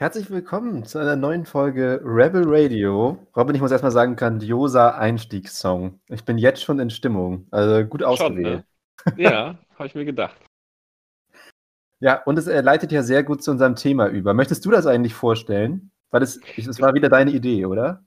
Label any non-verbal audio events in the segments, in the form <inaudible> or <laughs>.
Herzlich willkommen zu einer neuen Folge Rebel Radio. Robin, ich muss erstmal sagen, grandioser Einstiegssong. Ich bin jetzt schon in Stimmung. Also gut ausgewählt. Schon, ne? <laughs> Ja, habe ich mir gedacht. Ja, und es äh, leitet ja sehr gut zu unserem Thema über. Möchtest du das eigentlich vorstellen? Weil es, es war wieder deine Idee, oder?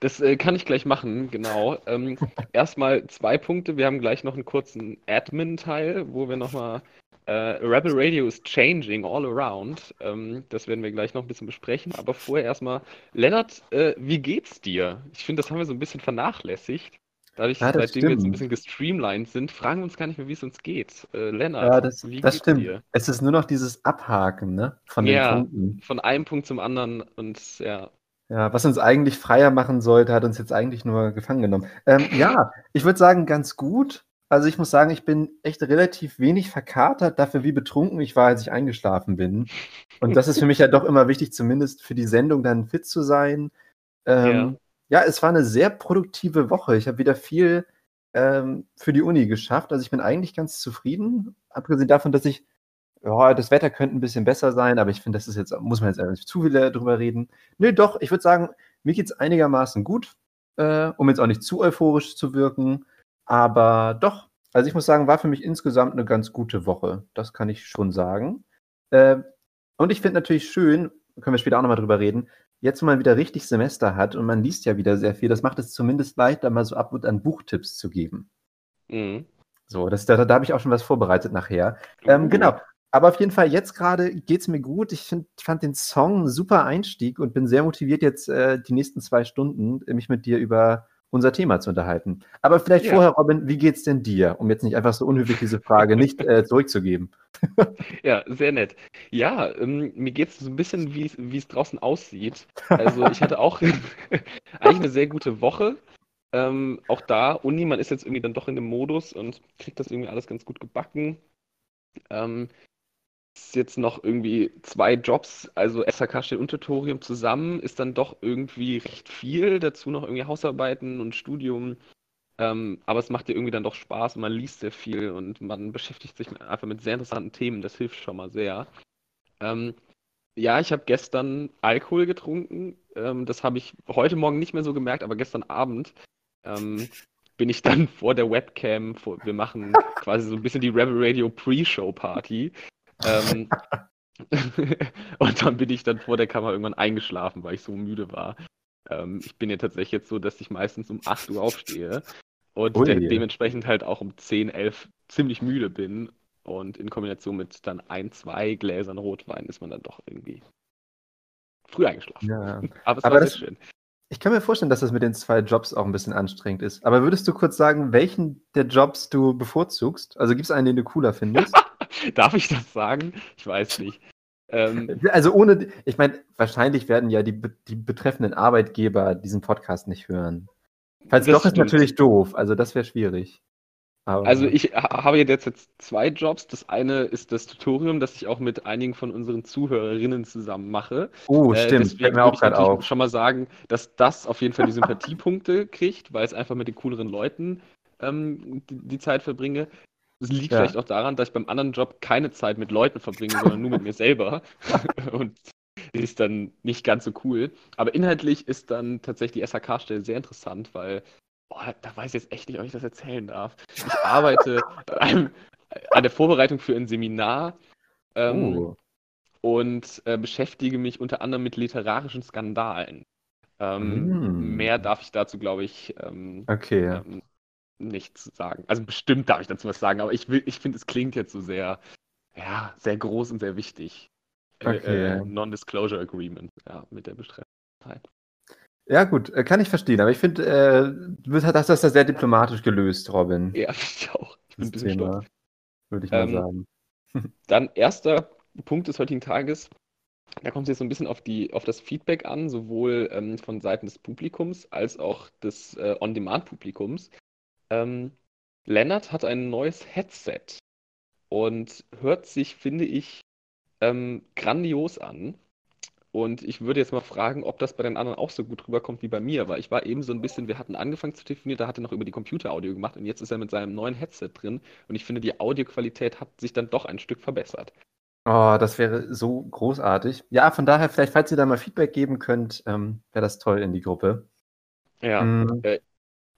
Das äh, kann ich gleich machen, genau. Ähm, <laughs> erstmal zwei Punkte. Wir haben gleich noch einen kurzen Admin-Teil, wo wir nochmal Uh, Rebel Radio is changing all around. Ähm, das werden wir gleich noch ein bisschen besprechen. Aber vorher erstmal, Lennart, äh, wie geht's dir? Ich finde, das haben wir so ein bisschen vernachlässigt. Dadurch, ja, seitdem stimmt. wir jetzt ein bisschen gestreamlined sind, fragen wir uns gar nicht mehr, wie es uns geht. Äh, Lennart, ja, das, wie das geht's stimmt. dir? Es ist nur noch dieses Abhaken, ne? Von den ja, Punkten. Von einem Punkt zum anderen und ja. Ja, was uns eigentlich freier machen sollte, hat uns jetzt eigentlich nur gefangen genommen. Ähm, ja, ich würde sagen, ganz gut. Also ich muss sagen, ich bin echt relativ wenig verkatert dafür, wie betrunken ich war, als ich eingeschlafen bin. Und das ist für mich ja doch immer wichtig, zumindest für die Sendung dann fit zu sein. Ähm, ja. ja. es war eine sehr produktive Woche. Ich habe wieder viel ähm, für die Uni geschafft. Also ich bin eigentlich ganz zufrieden, abgesehen davon, dass ich, ja, das Wetter könnte ein bisschen besser sein, aber ich finde, das ist jetzt, muss man jetzt nicht zu viel drüber reden. Nö, doch, ich würde sagen, mir geht es einigermaßen gut, äh, um jetzt auch nicht zu euphorisch zu wirken. Aber doch, also ich muss sagen, war für mich insgesamt eine ganz gute Woche. Das kann ich schon sagen. Äh, und ich finde natürlich schön, können wir später auch nochmal drüber reden, jetzt, wo man wieder richtig Semester hat und man liest ja wieder sehr viel, das macht es zumindest leichter, mal so ab und an Buchtipps zu geben. Mhm. So, das, da, da habe ich auch schon was vorbereitet nachher. Ähm, Genau. Aber auf jeden Fall, jetzt gerade geht es mir gut. Ich find, fand den Song super Einstieg und bin sehr motiviert, jetzt äh, die nächsten zwei Stunden mich mit dir über unser Thema zu unterhalten. Aber vielleicht ja. vorher, Robin, wie geht's denn dir? Um jetzt nicht einfach so unhöflich diese Frage <laughs> nicht äh, zurückzugeben. ja, sehr nett. Ja, ähm, mir geht es so ein bisschen, wie es draußen aussieht. Also ich hatte auch <laughs> <laughs> eigentlich eine sehr gute Woche. Ähm, auch da, Uni, man ist jetzt irgendwie dann doch in dem Modus und kriegt das irgendwie alles ganz gut gebacken. Ähm, jetzt noch irgendwie zwei Jobs, also SHK steht und Tutorium zusammen, ist dann doch irgendwie recht viel. Dazu noch irgendwie Hausarbeiten und Studium. Ähm, aber es macht dir irgendwie dann doch Spaß und man liest sehr viel und man beschäftigt sich einfach mit sehr interessanten Themen. Das hilft schon mal sehr. Ähm, ja, ich habe gestern Alkohol getrunken. Ähm, das habe ich heute Morgen nicht mehr so gemerkt, aber gestern Abend ähm, bin ich dann <laughs> vor der Webcam. Vor, wir machen quasi so ein bisschen die Rebel Radio Pre-Show Party. Ähm, <laughs> und dann bin ich dann vor der Kamera irgendwann eingeschlafen, weil ich so müde war. Ähm, ich bin ja tatsächlich jetzt so, dass ich meistens um 8 Uhr aufstehe und de dementsprechend halt auch um 10, 11 ziemlich müde bin. Und in Kombination mit dann ein, zwei Gläsern Rotwein ist man dann doch irgendwie früh eingeschlafen. Ja. <laughs> Aber es Aber war das, sehr schön. Ich kann mir vorstellen, dass das mit den zwei Jobs auch ein bisschen anstrengend ist. Aber würdest du kurz sagen, welchen der Jobs du bevorzugst? Also gibt es einen, den du cooler findest? <laughs> <laughs> Darf ich das sagen? Ich weiß nicht. Ähm, also ohne, ich meine, wahrscheinlich werden ja die, die betreffenden Arbeitgeber diesen Podcast nicht hören. Falls doch, stimmt. ist natürlich doof. Also das wäre schwierig. Aber also ich habe jetzt, jetzt zwei Jobs. Das eine ist das Tutorium, das ich auch mit einigen von unseren Zuhörerinnen zusammen mache. Oh, äh, stimmt. Deswegen mir auch würde ich schon mal sagen, dass das auf jeden Fall die <laughs> Sympathiepunkte kriegt, weil es einfach mit den cooleren Leuten ähm, die, die, Zeit verbringe. Es liegt ja. vielleicht auch daran, dass ich beim anderen Job keine Zeit mit Leuten verbringe, sondern nur mit mir selber. <laughs> <laughs> Und ist dann nicht ganz so cool. Aber inhaltlich ist dann tatsächlich die SHK-Stelle sehr interessant, weil oh, da weiß ich jetzt echt nicht, ob ich das erzählen darf. Ich arbeite <laughs> an, der Vorbereitung für ein Seminar ähm, uh. und äh, beschäftige mich unter anderem mit literarischen Skandalen. Ähm, mm. Mehr darf ich dazu, glaube ich, ähm, okay. Ähm, nichts sagen. Also bestimmt darf ich dazu was sagen, aber ich, ich finde, es klingt jetzt so sehr, ja, sehr groß und sehr wichtig. Äh, okay. Äh, Non-Disclosure Agreement, ja, mit der Bestrafung. Ja, gut, äh, kann ich verstehen, aber ich finde, äh, du hast das ja sehr diplomatisch gelöst, Robin. Ja, <laughs> ich auch. Ich bin ein bisschen Thema, stolz. Würde ich mal ähm, sagen. <laughs> Dann erster Punkt des heutigen Tages. Da kommt es jetzt so ein bisschen auf, die, auf das Feedback an, sowohl ähm, von Seiten des Publikums als auch des äh, On-Demand-Publikums. Ähm, Lennart hat ein neues Headset und hört sich, finde ich, ähm, grandios an. Und ich würde jetzt mal fragen, ob das bei den anderen auch so gut rüberkommt wie bei mir, weil ich war eben so ein bisschen, wir hatten angefangen zu telefonieren, da hat er noch über die Computeraudio gemacht und jetzt ist er mit seinem neuen Headset drin und ich finde, die Audioqualität hat sich dann doch ein Stück verbessert. Oh, das wäre so großartig. Ja, von daher, vielleicht, falls ihr da mal Feedback geben könnt, ähm, wäre das toll in die Gruppe. Ja, Mhm. äh,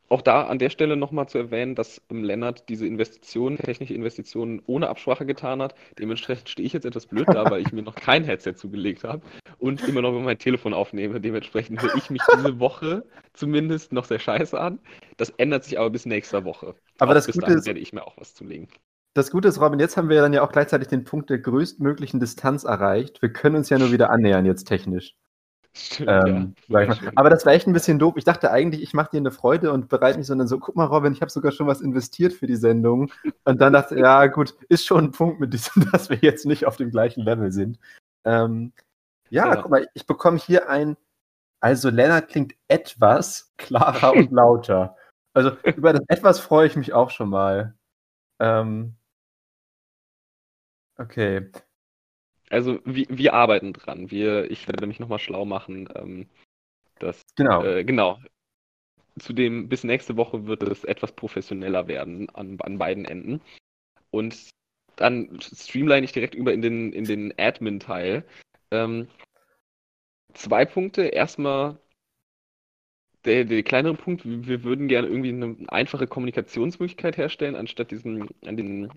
auch da an der Stelle nochmal zu erwähnen, dass ähm, Lennart diese Investitionen, technische Investitionen ohne Absprache getan hat. Dementsprechend stehe ich jetzt etwas blöd da, weil ich mir noch kein Headset zugelegt habe und immer noch über mein Telefon aufnehme. Dementsprechend höre ich mich diese Woche zumindest noch sehr scheiße an. Das ändert sich aber bis nächster Woche. Aber Auch das bis Gute dahin ist- werde ich mir auch was zulegen. Das Gute ist, Robin, jetzt haben wir ja dann ja auch gleichzeitig den Punkt der größtmöglichen Distanz erreicht. Wir können uns ja nur wieder annähern jetzt technisch. Stimmt, Ähm, wunderschön. <laughs> Aber das war echt ein bisschen doof. Ich dachte eigentlich, ich mache dir eine Freude und bereite mich, sondern so, guck mal, Robin, ich habe sogar schon was investiert für die Sendung. Und dann dachte ich, ja, gut, ist schon ein Punkt mit diesem, <laughs> dass wir jetzt nicht auf dem gleichen Level sind. Ähm, ja, Ja. guck mal, ich bekomme hier ein, also Lennart klingt etwas klarer und <laughs> lauter. Also über das etwas freue ich mich auch schon mal. Ähm, okay. Also wir, wir arbeiten dran. Wir, ich werde mich nochmal schlau machen. Ähm, dass, Genau. äh, genau. Zudem bis nächste Woche wird es etwas professioneller werden an, an beiden Enden. Und dann streamline ich direkt über in den, in den Admin-Teil. Ähm, zwei Punkte. Erstmal der, der kleinere Punkt, wir würden gerne irgendwie eine einfache Kommunikationsmöglichkeit herstellen, anstatt diesen, an den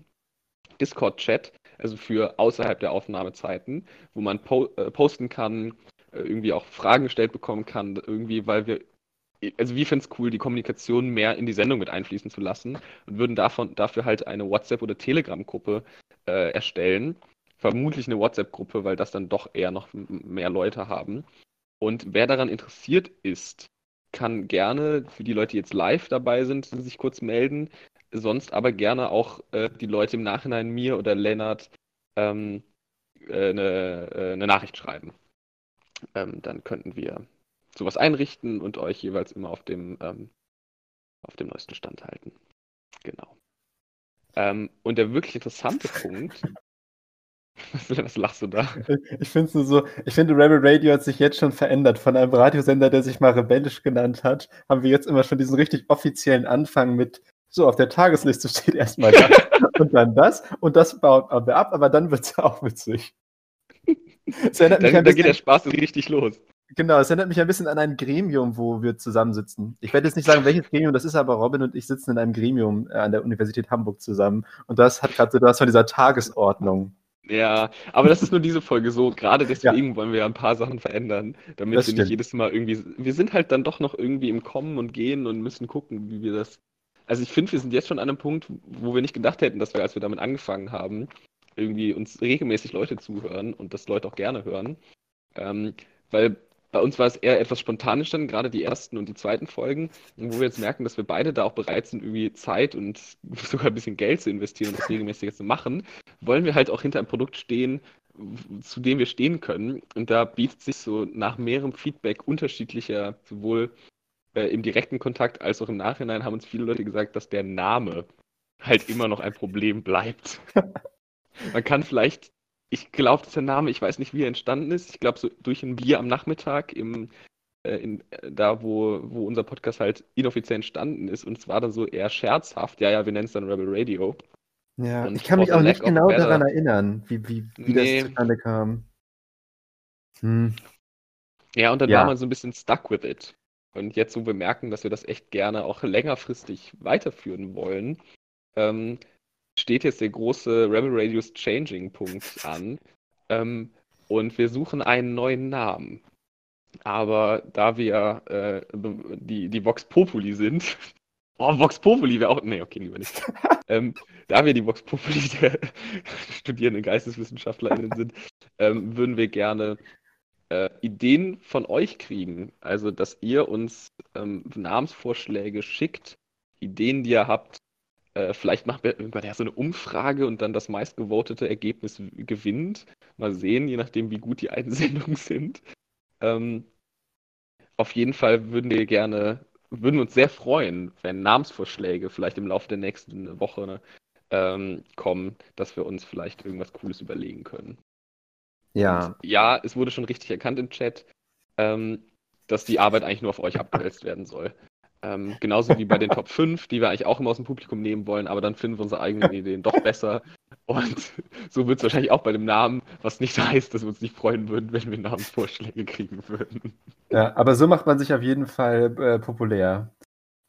Discord-Chat, also für außerhalb der Aufnahmezeiten, wo man po äh, posten kann, äh, irgendwie auch Fragen gestellt bekommen kann, irgendwie, weil wir, also wir finden es cool, die Kommunikation mehr in die Sendung mit einfließen zu lassen und würden davon, dafür halt eine WhatsApp- oder Telegram-Gruppe äh, erstellen. Vermutlich eine WhatsApp-Gruppe, weil das dann doch eher noch mehr Leute haben. Und wer daran interessiert ist, kann gerne für die Leute, die jetzt live dabei sind, sich kurz melden. Sonst aber gerne auch äh, die Leute im Nachhinein mir oder Lennart ähm, äh, eine, äh, eine Nachricht schreiben. Ähm, dann könnten wir sowas einrichten und euch jeweils immer auf dem, ähm, auf dem neuesten Stand halten. Genau. Ähm, und der wirklich interessante <laughs> Punkt. Was, was lachst du da? Ich finde es nur so, ich finde, Rebel Radio hat sich jetzt schon verändert. Von einem Radiosender, der sich mal rebellisch genannt hat, haben wir jetzt immer schon diesen richtig offiziellen Anfang mit, so auf der Tagesliste steht erstmal das <laughs> und dann das und das baut wir ab, aber dann wird es auch witzig. Es erinnert mich Da, geht der Spaß richtig los. genau, es erinnert mich ein bisschen an ein Gremium, wo wir zusammensitzen. Ich werde jetzt nicht sagen, welches Gremium das ist, aber Robin und ich sitzen in einem Gremium äh, an der Universität Hamburg zusammen und das hat gerade so was von dieser Tagesordnung. Ja, aber das ist nur diese Folge so. Gerade <laughs> deswegen wollen wir ja ein paar Sachen verändern, damit Das wir stimmt. nicht jedes Mal irgendwie. Wir sind halt dann doch noch irgendwie im Kommen und Gehen und müssen gucken, wie wir das. Also ich finde, wir sind jetzt schon an einem Punkt, wo wir nicht gedacht hätten, dass wir, als wir damit angefangen haben, irgendwie uns regelmäßig Leute zuhören und das Leute auch gerne hören. Ähm, weil bei uns war es eher etwas spontan entstanden, gerade die ersten und die zweiten Folgen, wo wir jetzt merken, dass wir beide da auch bereit sind, irgendwie Zeit und <laughs> sogar ein bisschen Geld zu investieren und das regelmäßig zu machen, wollen wir halt auch hinter einem Produkt stehen, zu dem wir stehen können. Und da bietet sich so nach mehrerem Feedback unterschiedlicher, sowohl äh, im direkten Kontakt als auch im Nachhinein, haben uns viele Leute gesagt, dass der Name halt immer noch ein Problem bleibt. <laughs> Man kann vielleicht, ich glaube, dass der Name, ich weiß nicht, wie er entstanden ist. Ich glaube, so durch ein Bier am Nachmittag im äh, in, äh, da, wo, wo unser Podcast halt inoffiziell entstanden ist. Und es war dann so eher scherzhaft. Ja, ja, wir nennen es dann Rebel Radio. Ja, Und ich kann mich auch nicht genau daran erinnern, wie, wie, wie Nee. das zustande kam. Hm. Ja, und dann Ja. war man so ein bisschen stuck with it. Und jetzt, wo wir merken, dass wir das echt gerne auch <laughs> längerfristig weiterführen wollen, ähm, steht jetzt der große Rebel Radios Changing Punkt an. Ähm, und wir suchen einen neuen Namen. Aber da wir äh, die, die Vox Populi sind, <laughs> oh, Vox Populi wäre auch, nee, okay, lieber nicht. <laughs> ähm, da wir die Vox Populi der studierenden GeisteswissenschaftlerInnen sind, ähm, würden wir gerne äh, Ideen von euch kriegen. Also, dass ihr uns ähm, Namensvorschläge schickt, Ideen, die ihr habt. Äh, vielleicht wir irgendwann ja so eine Umfrage und dann das meistgevotete Ergebnis gewinnt. Mal sehen, je nachdem, wie gut die Einsendungen <laughs> sind. Ähm, auf jeden Fall würden wir gerne, würden uns sehr freuen, wenn Namensvorschläge vielleicht im Laufe der nächsten Woche ähm, kommen, dass wir uns vielleicht irgendwas Cooles überlegen können. Ja, Und ja, es wurde schon richtig erkannt im Chat, ähm, dass die Arbeit eigentlich nur auf euch abgewälzt werden soll. Ähm, genauso wie bei den Top 5, die wir eigentlich auch immer aus dem Publikum nehmen wollen, aber dann finden wir unsere eigenen Ideen doch besser. Und <laughs> so wird es wahrscheinlich auch bei dem Namen, was nicht heißt, dass wir uns nicht freuen würden, wenn wir Namensvorschläge kriegen würden. Ja, aber so macht man sich auf jeden Fall äh, populär.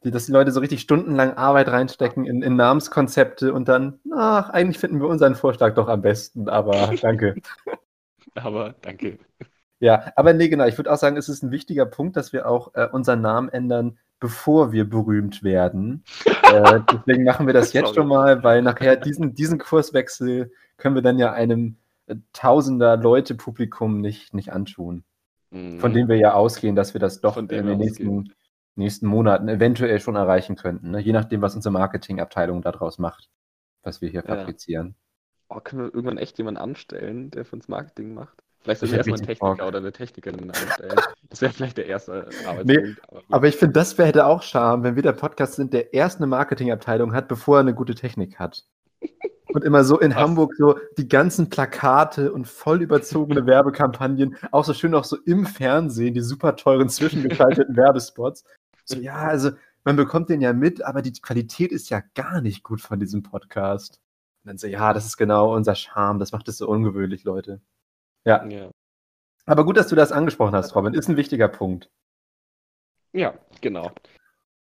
Die, dass die Leute so richtig stundenlang Arbeit reinstecken in, in Namenskonzepte und dann, ach, eigentlich finden wir unseren Vorschlag doch am besten, aber <laughs> danke. Aber danke. Ja, aber nee, genau. Ich würde auch sagen, es ist ein wichtiger Punkt, dass wir auch äh, unseren Namen ändern, bevor wir berühmt werden. <laughs> äh, deswegen machen wir das jetzt schon mal, weil nachher diesen, diesen Kurswechsel können wir dann ja einem äh, tausender Leute Publikum nicht, nicht antun. Mhm. Von dem wir ja ausgehen, dass wir das doch in den nächsten, nächsten Monaten eventuell schon erreichen könnten. Ne? Je nachdem, was unsere Marketingabteilung daraus macht, was wir hier ja. fabrizieren. Oh, können wir irgendwann echt jemanden anstellen, der für uns Marketing macht? Vielleicht sollte ich erstmal einen Techniker Bock. oder eine Technikerin einstellen. Das wäre vielleicht der erste Arbeitspunkt. Nee, aber, aber, ich finde, das hätte auch Charme, wenn wir der Podcast sind, der erst eine Marketingabteilung hat, bevor er eine gute Technik hat. Und immer so in Was? Hamburg so die ganzen Plakate und voll überzogene <laughs> Werbekampagnen, auch so schön auch so im Fernsehen, die super teuren zwischengeschalteten <laughs> Werbespots. So, ja, also man bekommt den ja mit, aber die Qualität ist ja gar nicht gut von diesem Podcast. Und dann so, ja, das ist genau unser Charme, das macht es so ungewöhnlich, Leute. Ja. ja. Aber gut, dass du das angesprochen hast, Robin. Ist ein wichtiger Punkt. Ja, genau.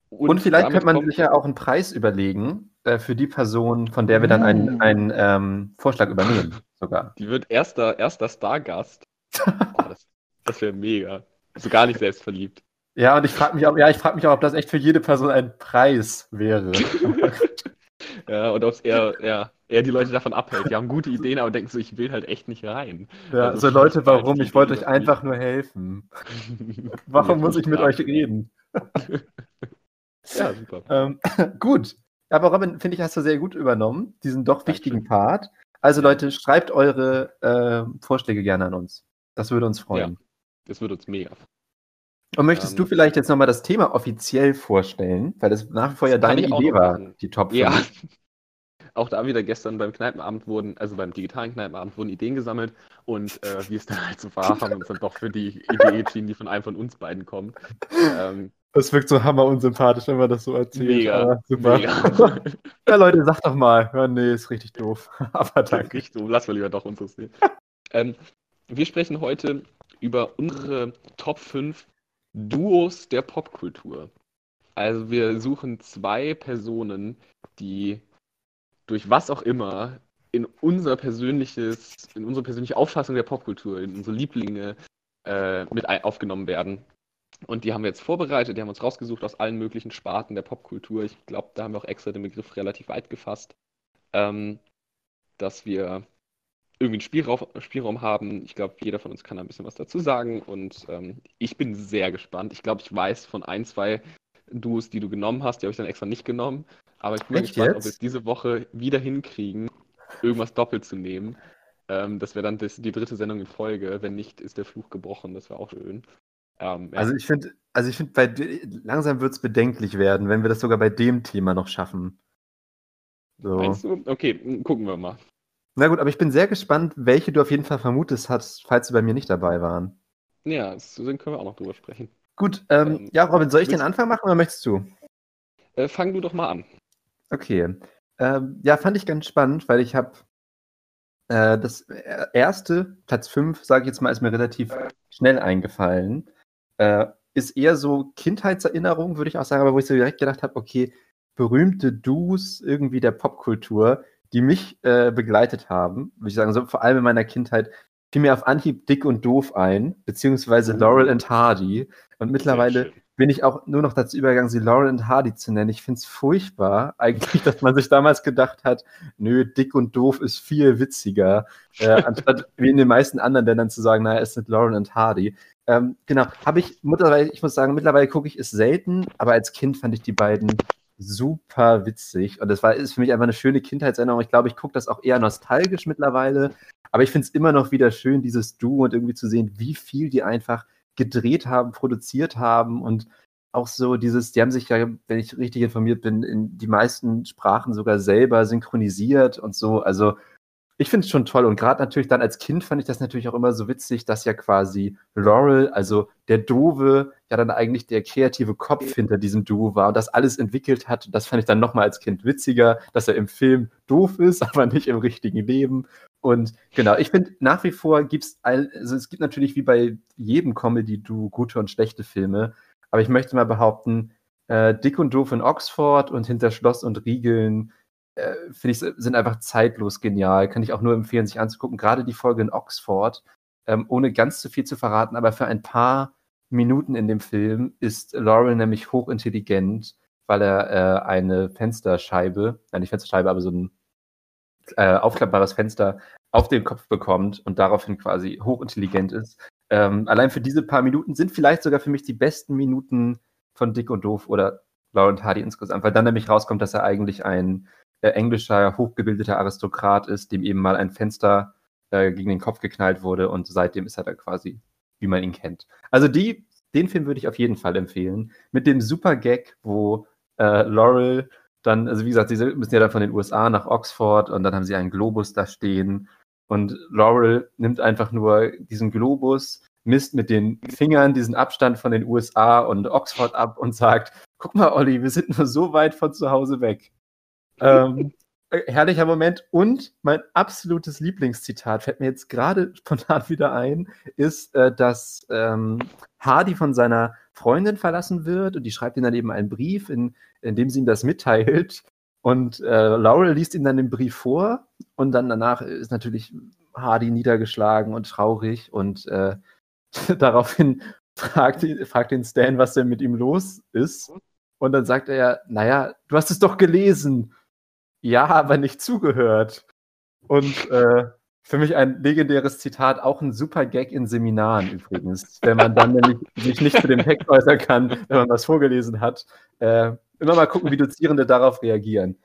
Und, Und vielleicht könnte man sich ja auch einen Preis überlegen äh, für die Person, von der wir dann einen, mm. einen ähm, Vorschlag übernehmen, sogar. Die wird erster, erster Stargast. oh, <laughs> das das wäre mega. So gar nicht selbstverliebt. Ja, und ich frage mich, auch, ja, frag mich auch, ob das echt für jede Person ein Preis wäre. <laughs> ja, und ob es eher, ja, eher die Leute davon abhält. Die haben gute Ideen, aber denken so, ich will halt echt nicht rein. Ja, also, so Leute, warum? Ich wollte euch einfach nur helfen. <laughs> warum muss ich mit euch reden? <laughs> ja, super. Ähm, <laughs> gut. Aber Robin, finde ich, hast du sehr gut übernommen, diesen doch wichtigen Part. Also Leute, schreibt eure äh, Vorschläge gerne an uns. Das würde uns freuen. Ja, das würde uns mega und möchtest ähm, du vielleicht jetzt nochmal das Thema offiziell vorstellen? Weil das nach wie vor ja deine Idee war, die Top 5. Ja, auch da wieder gestern beim Kneipenabend wurden, also beim digitalen Kneipenabend wurden Ideen gesammelt und äh, wie es dann halt so war, haben wir uns dann doch für die Idee entschieden, die von einem von uns beiden kommt. Ähm, das wirkt so hammer unsympathisch, wenn man das so erzählt. Mega, Aber super. Mega. <laughs> ja, Leute, sag doch mal. Ja, nee, ist richtig doof. <laughs> Aber danke. Richtig doof. Lass mal lieber doch unseres sehen. ähm, wir sprechen heute über unsere Top 5 Duos der Popkultur. Also wir suchen zwei Personen, die durch was auch immer in unser persönliches, in unsere persönliche Auffassung der Popkultur, in unsere Lieblinge äh, mit aufgenommen werden. Und die haben wir jetzt vorbereitet, die haben uns rausgesucht aus allen möglichen Sparten der Popkultur. Ich glaube, da haben wir auch extra den Begriff relativ weit gefasst, ähm, dass wir irgendwie einen Spielraum, Spielraum haben. Ich glaube, jeder von uns kann ein bisschen was dazu sagen. Und ähm, ich bin sehr gespannt. Ich glaube, ich weiß von ein, zwei Duos, die du genommen hast, die habe ich dann extra nicht genommen. Aber ich bin Echt gespannt, jetzt? ob wir es diese Woche wieder hinkriegen, irgendwas doppelt zu nehmen. Ähm, das wäre dann das, die dritte Sendung in Folge. Wenn nicht, ist der Fluch gebrochen. Das wäre auch schön. Ähm, ja. Also ich finde, also ich finde, langsam wird es bedenklich werden, wenn wir das sogar bei dem Thema noch schaffen. So. Meinst du? Okay, gucken wir mal. Na gut, aber ich bin sehr gespannt, welche du auf jeden Fall vermutest hast, falls sie bei mir nicht dabei waren. Ja, so können wir auch noch drüber sprechen. Gut, ähm, ähm, ja, Robin, soll ich den Anfang machen oder möchtest du? Äh, fang du doch mal an. Okay. Ähm, ja, fand ich ganz spannend, weil ich habe äh, das erste, Platz 5, sage ich jetzt mal, ist mir relativ schnell eingefallen. Äh, ist eher so Kindheitserinnerung, würde ich auch sagen, aber wo ich so direkt gedacht habe, okay, berühmte Do's irgendwie der Popkultur die mich äh, begleitet haben, würde ich sagen, so vor allem in meiner Kindheit, fiel mir auf Anhieb Dick und Doof ein, beziehungsweise Laurel and Hardy. Und mittlerweile bin ich auch nur noch dazu übergegangen, sie Laurel and Hardy zu nennen. Ich finde es furchtbar, <laughs> eigentlich, dass man sich damals gedacht hat, nö, Dick und Doof ist viel witziger, äh, <laughs> anstatt wie in den meisten anderen Ländern zu sagen, naja, es sind Laurel and Hardy. Ähm, genau, habe ich mittlerweile, ich muss sagen, mittlerweile gucke ich es selten, aber als Kind fand ich die beiden super witzig. Und das war, ist für mich einfach eine schöne Kindheitserinnerung. Ich glaube, ich gucke das auch eher nostalgisch mittlerweile. Aber ich finde es immer noch wieder schön, dieses Duo und irgendwie zu sehen, wie viel die einfach gedreht haben, produziert haben und auch so dieses, die haben sich ja, wenn ich richtig informiert bin, in die meisten Sprachen sogar selber synchronisiert und so. Also ich finde es schon toll und gerade natürlich dann als Kind fand ich das natürlich auch immer so witzig, dass ja quasi Laurel, also der Dove, ja dann eigentlich der kreative Kopf hinter diesem Duo war und das alles entwickelt hat. Und das fand ich dann nochmal als Kind witziger, dass er im Film doof ist, <laughs> aber nicht im richtigen Leben. Und genau, ich finde nach wie vor gibt es, also es gibt natürlich wie bei jedem Comedy-Duo gute und schlechte Filme, aber ich möchte mal behaupten, äh, Dick und Doof in Oxford und Hinter Schloss und Riegeln äh, finde ich, sind einfach zeitlos genial. Kann ich auch nur empfehlen, sich anzugucken. Gerade die Folge in Oxford, ähm, ohne ganz zu viel zu verraten, aber für ein paar Minuten in dem Film ist Laurel nämlich hochintelligent, weil er äh, eine Fensterscheibe, nein, nicht Fensterscheibe, aber so ein äh, aufklappbares Fenster auf den Kopf bekommt und daraufhin quasi hochintelligent ist. Ähm, allein für diese paar Minuten sind vielleicht sogar für mich die besten Minuten von Dick und Doof oder Laurel Hardy insgesamt, weil dann nämlich rauskommt, dass er eigentlich ein äh, englischer, hochgebildeter Aristokrat ist, dem eben mal ein Fenster äh, gegen den Kopf geknallt wurde und seitdem ist er da quasi, wie man ihn kennt. Also die, den Film würde ich auf jeden Fall empfehlen. Mit dem super Gag, wo äh, Laurel dann, also wie gesagt, sie müssen ja dann von den USA nach Oxford und dann haben sie einen Globus da stehen und Laurel nimmt einfach nur diesen Globus, misst mit den Fingern diesen Abstand von den USA und Oxford ab und sagt, guck mal, Olli, wir sind nur so weit von zu Hause weg ähm, äh, herrlicher Moment. Und mein absolutes Lieblingszitat, fällt mir jetzt gerade <laughs> spontan wieder ein, ist, äh, dass ähm, Hardy von seiner Freundin verlassen wird und die schreibt ihm dann eben einen Brief, in, in dem sie ihm das mitteilt. Und äh, Laurel liest ihm dann den Brief vor und dann danach ist natürlich Hardy niedergeschlagen und traurig und äh, <laughs> daraufhin fragt, fragt ihn Stan, was denn mit ihm los ist. Und dann sagt er ja, naja, du hast es doch gelesen. Ja, aber nicht zugehört. Und äh, für mich ein legendäres Zitat, auch ein super Gag in Seminaren übrigens, wenn man dann nämlich sich nicht zu dem Text äußern kann, wenn man was vorgelesen hat. Äh, immer mal gucken, wie Dozierende darauf reagieren.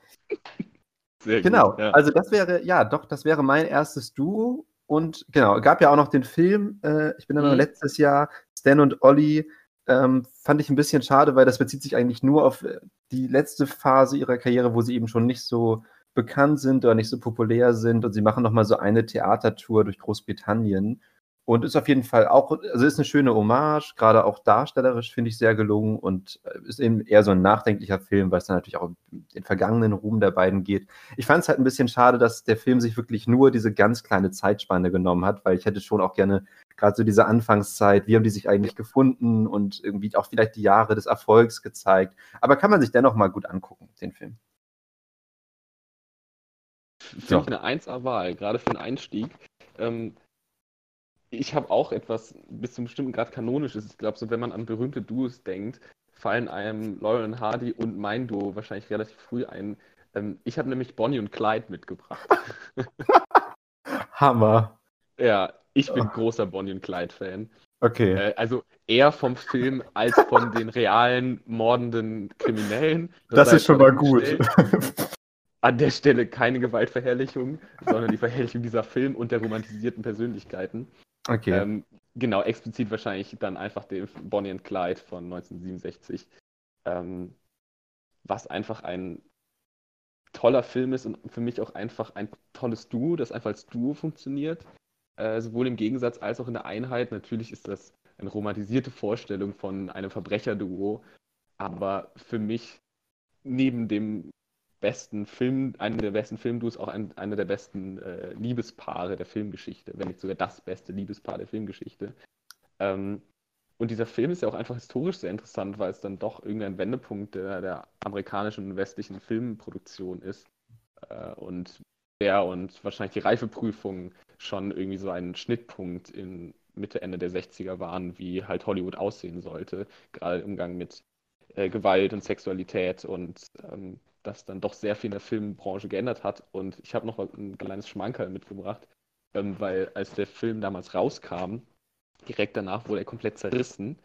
Sehr genau, gut, ja. also das wäre, ja, doch, das wäre mein erstes Duo. Und genau, gab ja auch noch den Film, äh, ich bin dann mhm. letztes Jahr, Stan und Olli, ähm, fand ich ein bisschen schade, weil das bezieht sich eigentlich nur auf äh, die letzte Phase ihrer Karriere, wo sie eben schon nicht so bekannt sind oder nicht so populär sind. Und sie machen nochmal so eine Theatertour durch Großbritannien. Und ist auf jeden Fall auch, also ist eine schöne Hommage, gerade auch darstellerisch finde ich sehr gelungen. Und äh, ist eben eher so ein nachdenklicher Film, weil es dann natürlich auch um den vergangenen Ruhm der beiden geht. Ich fand es halt ein bisschen schade, dass der Film sich wirklich nur diese ganz kleine Zeitspanne genommen hat, weil ich hätte schon auch gerne gerade so diese Anfangszeit, wie haben die sich eigentlich gefunden und irgendwie auch vielleicht die Jahre des Erfolgs gezeigt. Aber kann man sich dennoch mal gut angucken, den Film. Finde ich eine 1A-Wahl, gerade für den Einstieg. Ähm, ich habe auch etwas bis zu einem bestimmten Grad kanonisches. Ich glaube, so wenn man an berühmte Duos denkt, fallen einem Laurel und Hardy und mein Duo wahrscheinlich relativ früh ein. Ähm, ich habe nämlich Bonnie und Clyde mitgebracht. <laughs> Hammer. Ja, ich bin großer Bonnie und Clyde-Fan. Okay. Äh, also eher vom Film als von <laughs> den realen mordenden Kriminellen. Das, das ist schon mal gut. An der Stelle keine Gewaltverherrlichung, sondern die Verherrlichung dieser Film und der romantisierten Persönlichkeiten. Okay. Ähm, genau, explizit wahrscheinlich dann einfach den Bonnie and Clyde von 1967. Ähm, was einfach ein toller Film ist und für mich auch einfach ein tolles Duo, das einfach als Duo funktioniert. Äh, sowohl im Gegensatz als auch in der Einheit. Natürlich ist das eine romantisierte Vorstellung von einem Verbrecherduo, aber für mich neben dem besten Film, einer der besten Filmduos, auch ein, einer der besten äh, Liebespaare der Filmgeschichte, wenn nicht sogar das beste Liebespaar der Filmgeschichte. Ähm, und dieser Film ist ja auch einfach historisch sehr interessant, weil es dann doch irgendein Wendepunkt der, der amerikanischen und westlichen Filmproduktion ist. Äh, und der und wahrscheinlich die Reifeprüfung schon irgendwie so ein Schnittpunkt in Mitte, Ende der 60er waren, wie halt Hollywood aussehen sollte. Gerade im Umgang mit äh, Gewalt und Sexualität und ähm, das dann doch sehr viel in der Filmbranche geändert hat. Und ich habe noch ein kleines Schmankerl mitgebracht, ähm, weil als der Film damals rauskam, direkt danach wurde er komplett zerrissen.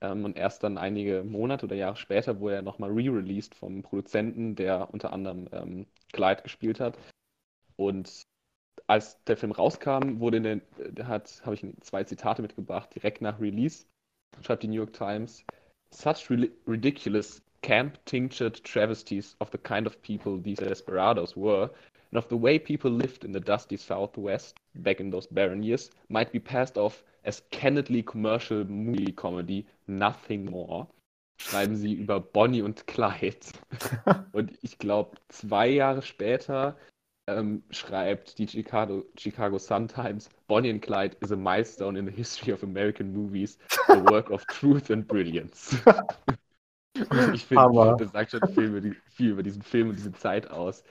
Ähm, und erst dann einige Monate oder Jahre später wurde er nochmal re-released vom Produzenten, der unter anderem ähm, Clyde gespielt hat. Und als der Film rauskam, wurde in der, hat, habe ich zwei Zitate mitgebracht, direkt nach Release, schreibt die New York Times, such ridiculous camp tinctured travesties of the kind of people these desperados were and of the way people lived in the dusty Southwest back in those barren years might be passed off as candidly commercial movie comedy, nothing more. Schreiben sie über Bonnie und Clyde. <laughs> und ich glaube, zwei Jahre später ähm, schreibt die Chicago, Chicago Sun-Times, Bonnie and Clyde is a milestone in the history of American movies, a work of truth and brilliance. <laughs> ich finde, das sagt schon viel über, die, viel über, diesen Film und diese Zeit aus.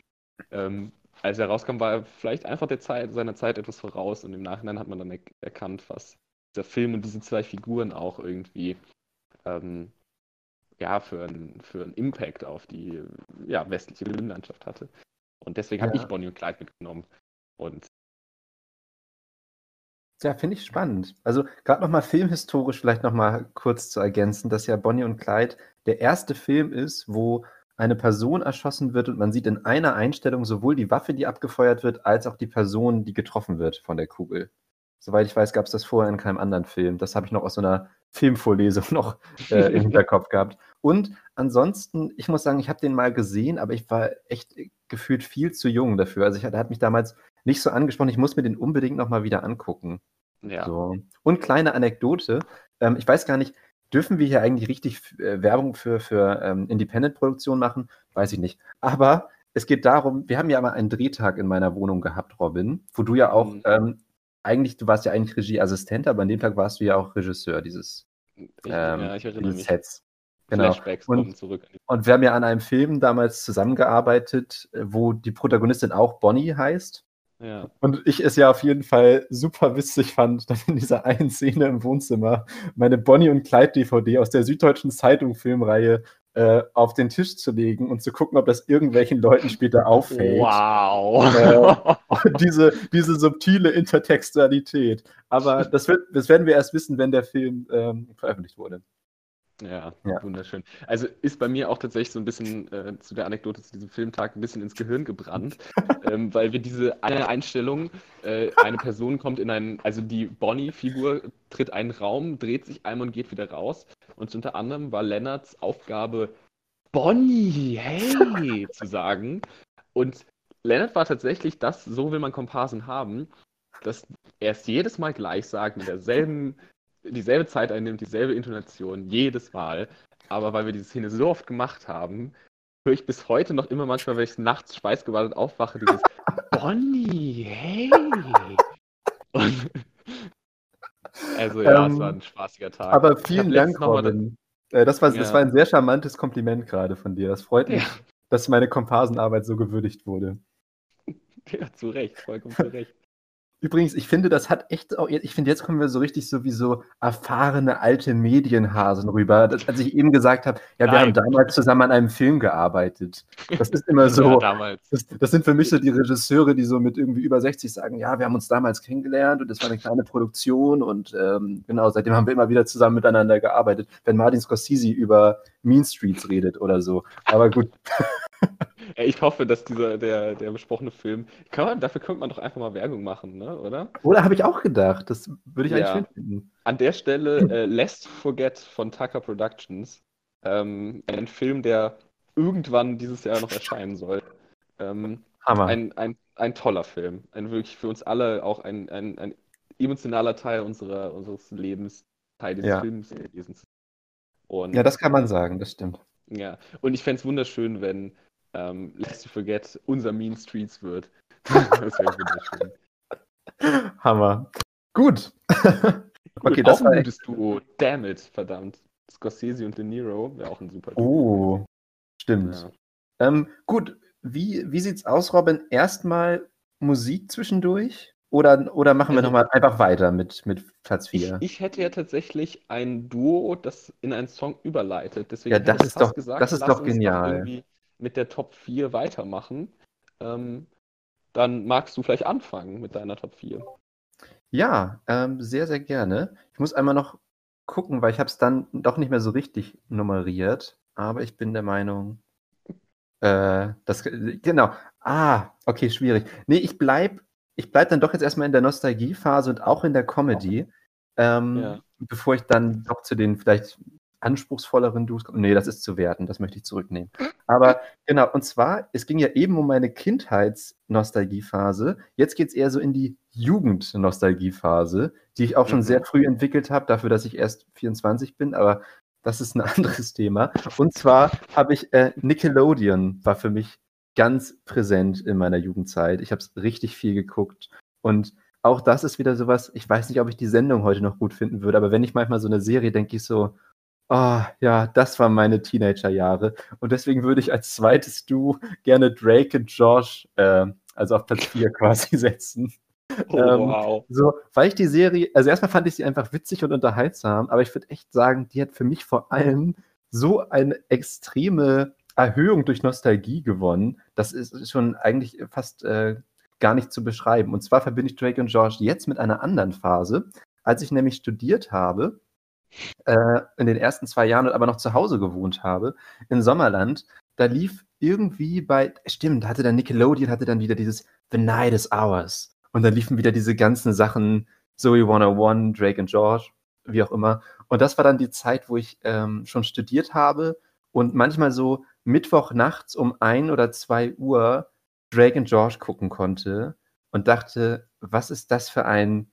Ähm, als er rauskam, war er vielleicht einfach der Zeit, seiner Zeit etwas voraus und im Nachhinein hat man dann er erkannt, was dieser Film und diese zwei Figuren auch irgendwie ähm, ja, für, ein, für einen Impact auf die ja, westliche Filmlandschaft hatte. Und deswegen ja. habe ich Bonnie und Clyde mitgenommen. Und ja, finde ich spannend. Also gerade nochmal filmhistorisch vielleicht nochmal kurz zu ergänzen, dass ja Bonnie und Clyde der erste Film ist, wo eine Person erschossen wird und man sieht in einer Einstellung sowohl die Waffe, die abgefeuert wird, als auch die Person, die getroffen wird von der Kugel. Soweit ich weiß, gab es das vorher in keinem anderen Film. Das habe ich noch aus so einer Filmvorlesung <laughs> noch äh, im <laughs> Hinterkopf gehabt. Und ansonsten, ich muss sagen, ich habe den mal gesehen, aber ich war echt gefühlt viel zu jung dafür. Also ich, der hat mich damals nicht so angesprochen. Ich muss mir den unbedingt noch mal wieder angucken. Ja. So. Und kleine Anekdote. Ähm, ich weiß gar nicht, dürfen wir hier eigentlich richtig äh, Werbung für, für ähm, Independent-Produktion machen? Weiß ich nicht. Aber es geht darum, wir haben ja mal einen Drehtag in meiner Wohnung gehabt, Robin, wo du ja auch mhm. ähm, eigentlich, du warst ja eigentlich Regieassistent, aber an dem Tag warst du ja auch Regisseur dieses, ähm, ja, ich dieses. Sets. Genau. Flashbacks und, kommen zurück. Und wir haben ja an einem Film damals zusammengearbeitet, wo die Protagonistin auch Bonnie heißt. Ja. Und ich es ja auf jeden Fall super witzig fand, dann in dieser einen Szene im Wohnzimmer meine Bonnie und Clyde DVD aus der Süddeutschen Zeitung Filmreihe äh, auf den Tisch zu legen und zu gucken, ob das irgendwelchen Leuten später <laughs> auffällt. Wow. Äh, diese, diese subtile Intertextualität. Aber <laughs> das, wird, das werden wir erst wissen, wenn der Film ähm, veröffentlicht wurde. Ja, ja, wunderschön. Also ist bei mir auch tatsächlich so ein bisschen äh, zu der Anekdote zu diesem Filmtag ein bisschen ins Gehirn gebrannt, <laughs> ähm, weil wir diese eine Einstellung, äh, eine Person kommt in einen, also die Bonnie-Figur tritt einen Raum, dreht sich einmal und geht wieder raus. Und unter anderem war Lennarts Aufgabe, Bonnie, hey, <laughs> zu sagen. Und Lennart war tatsächlich das, so will man Komparsen haben, dass er es jedes Mal gleich sagt, mit derselben dieselbe Zeit einnimmt, dieselbe Intonation, jedes Mal. Aber weil wir diese Szene so oft gemacht haben, höre ich bis heute noch immer manchmal, wenn ich nachts schweißgebadet aufwache, dieses <laughs> Bonnie, hey! Und, <laughs> also ja, ähm, es war ein spaßiger Tag. Aber vielen Dank, Robin. Äh, das, war, ja. das war ein sehr charmantes Kompliment gerade von dir. Das freut mich, ja. dass meine Komparsenarbeit so gewürdigt wurde. <laughs> Ja, zu Recht, vollkommen zu Recht. Übrigens, ich finde, das hat echt auch, ich finde, jetzt kommen wir so richtig so wie so erfahrene alte Medienhasen rüber. Das, als ich eben gesagt habe, ja, wir Nein. haben damals zusammen an einem Film gearbeitet. Das ist immer <laughs> so. ja, damals. Das, das, sind für mich so die Regisseure, die so mit irgendwie über 60 sagen, ja, wir haben uns damals kennengelernt und das war eine kleine Produktion und ähm, genau, seitdem haben wir immer wieder zusammen miteinander gearbeitet. Wenn Martin Scorsese über Mean Streets redet oder so. Aber gut. <laughs> Ich hoffe, dass dieser, der, der besprochene Film, kann man, dafür könnte man doch einfach mal Werbung machen, ne? oder? Oder habe ich auch gedacht, das würde ich ja. eigentlich finden. An der Stelle äh, Let's Forget von Tucker Productions. Ähm, ein Film, der irgendwann dieses Jahr noch erscheinen soll. Ähm, Hammer. Ein, ein, ein toller Film. Ein wirklich für uns alle auch ein, ein, ein emotionaler Teil unserer, unseres Lebens, Teil dieses ja. Films gewesen. Und, ja, das kann man sagen, das stimmt. Ja, und ich fände es wunderschön, wenn ähm, Let's You Forget unser Mean Streets wird. <laughs> das wäre wunderschön. Hammer. Gut. <laughs> okay, das war ein gutes Duo. Damn it, verdammt. Scorsese und De Niro wäre auch ein super Duo. Oh, stimmt. Ja. Ähm, gut, wie, wie sieht's aus, Robin? Erstmal Musik zwischendurch? Oder, oder machen wir also, nochmal einfach weiter mit, mit Platz 4? Ich, ich, hätte ja tatsächlich ein Duo, das in einen Song überleitet. Deswegen ja, das ist doch, gesagt, das ist doch genial mit der Top 4 weitermachen, ähm, dann magst du vielleicht anfangen mit deiner Top 4. Ja, ähm, sehr, sehr gerne. Ich muss einmal noch gucken, weil ich habe es dann doch nicht mehr so richtig nummeriert. Aber ich bin der Meinung, äh, das, genau. Ah, okay, schwierig. Nee, ich bleib, ich bleib dann doch jetzt erstmal in der Nostalgiephase und auch in der Comedy, ähm, ja. bevor ich dann doch zu den vielleicht anspruchsvolleren Duos kommen. Nee, das ist zu werten, das möchte ich zurücknehmen. Aber genau, und zwar, es ging ja eben um meine Kindheitsnostalgiephase. Jetzt geht es eher so in die Jugendnostalgiephase, die ich auch schon mhm. sehr früh entwickelt habe, dafür, dass ich erst 24 bin, aber das ist ein <laughs> anderes Thema. Und zwar habe ich äh, Nickelodeon war für mich ganz präsent in meiner Jugendzeit. Ich habe es richtig viel geguckt und auch das ist wieder sowas, ich weiß nicht, ob ich die Sendung heute noch gut finden würde, aber wenn ich manchmal so eine Serie denke, ich so, oh, ja, das waren meine Teenagerjahre. Und deswegen würde ich als zweites Du gerne Drake und Josh, äh, also auf Platz 4 <laughs> quasi setzen. Oh, ähm, wow. So, weil ich die Serie, also erstmal fand ich sie einfach witzig und unterhaltsam, aber ich würde echt sagen, die hat für mich vor allem so eine extreme Erhöhung durch Nostalgie gewonnen. Das ist schon eigentlich fast äh, gar nicht zu beschreiben. Und zwar verbinde ich Drake und George jetzt mit einer anderen Phase. Als ich nämlich studiert habe, äh, in den ersten zwei Jahren und aber noch zu Hause gewohnt habe, in Sommerland, da lief irgendwie bei, stimmt, hatte dann Nickelodeon, hatte dann wieder dieses The Night is Ours. Und dann liefen wieder diese ganzen Sachen, Zoe 101, Drake und George, wie auch immer. Und das war dann die Zeit, wo ich ähm, schon studiert habe und manchmal so Mittwoch nachts um ein oder zwei Uhr Drake und George gucken konnte und dachte, was ist das für ein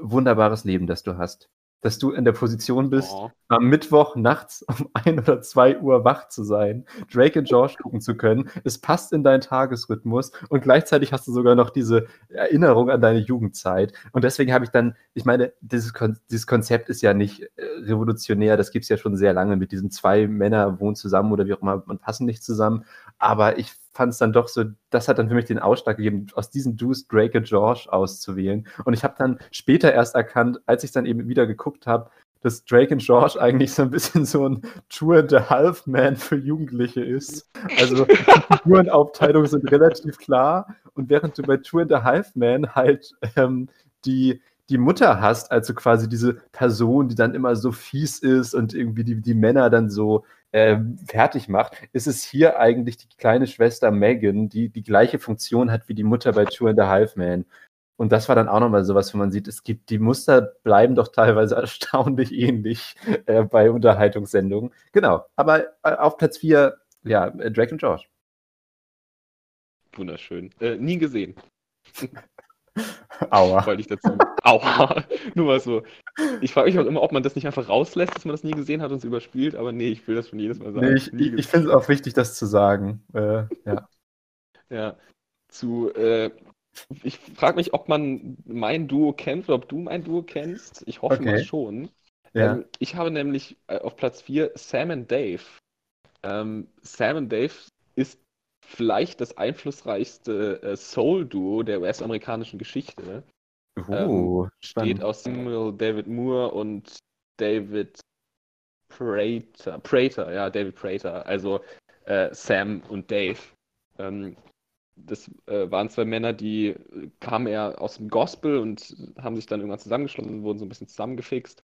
wunderbares Leben, das du hast dass du in der Position bist, oh. am Mittwoch nachts <laughs> um ein oder zwei Uhr wach zu sein, Drake und George gucken zu können. Es passt in deinen Tagesrhythmus und gleichzeitig hast du sogar noch diese Erinnerung an deine Jugendzeit. Und deswegen habe ich dann, ich meine, dieses, Kon dieses Konzept ist ja nicht äh, revolutionär, das gibt es ja schon sehr lange mit diesen zwei Männer wohnen zusammen oder wie auch immer und passen nicht zusammen. Aber ich fand es dann doch so, das hat dann für mich den Ausschlag gegeben, aus diesen Duos Drake und George auszuwählen. Und ich habe dann später erst erkannt, als ich dann eben wieder geguckt habe, dass Drake und George eigentlich so ein bisschen so ein Two and a Half Man für Jugendliche ist. Also die Figurenaufteilungen sind relativ klar. Und während du bei Two and a Half Man halt ähm, die die Mutter hast, also quasi diese Person, die dann immer so fies ist und irgendwie die, die Männer dann so äh, fertig macht, ist es hier eigentlich die kleine Schwester Megan, die die gleiche Funktion hat wie die Mutter bei Two and a Half Man. Und das war dann auch nochmal sowas, wo man sieht, es gibt, die Muster bleiben doch teilweise <laughs> erstaunlich ähnlich äh, bei Unterhaltungssendungen. Genau, aber äh, auf Platz 4, ja, äh, Drake und George. Wunderschön. Äh, nie gesehen. <laughs> Aua. Wollte ich dazu. Aua. <laughs> Nur mal so. Ich frage mich auch immer, ob man das nicht einfach rauslässt, dass man das nie gesehen hat und es überspielt, aber nee, ich will das schon jedes Mal sagen. Nee, ich, ich, ich finde es auch wichtig, das zu sagen. Äh, ja. <laughs> ja. Zu, äh, ich frage mich, ob man mein Duo kennt oder ob du mein Duo kennst. Ich hoffe okay. mal schon. Ja. Ähm, ich habe nämlich äh, auf Platz 4 Sam and Dave. Ähm, Sam and Dave ist vielleicht das einflussreichste äh, Soul-Duo der US-amerikanischen Geschichte. Uh, ähm, steht aus Samuel David Moore und David Prater. Prater, ja, David Prater. Also äh, Sam und Dave. Ähm, das äh, waren zwei Männer, die kamen eher aus dem Gospel und haben sich dann irgendwann zusammengeschlossen, wurden so ein bisschen zusammengefixt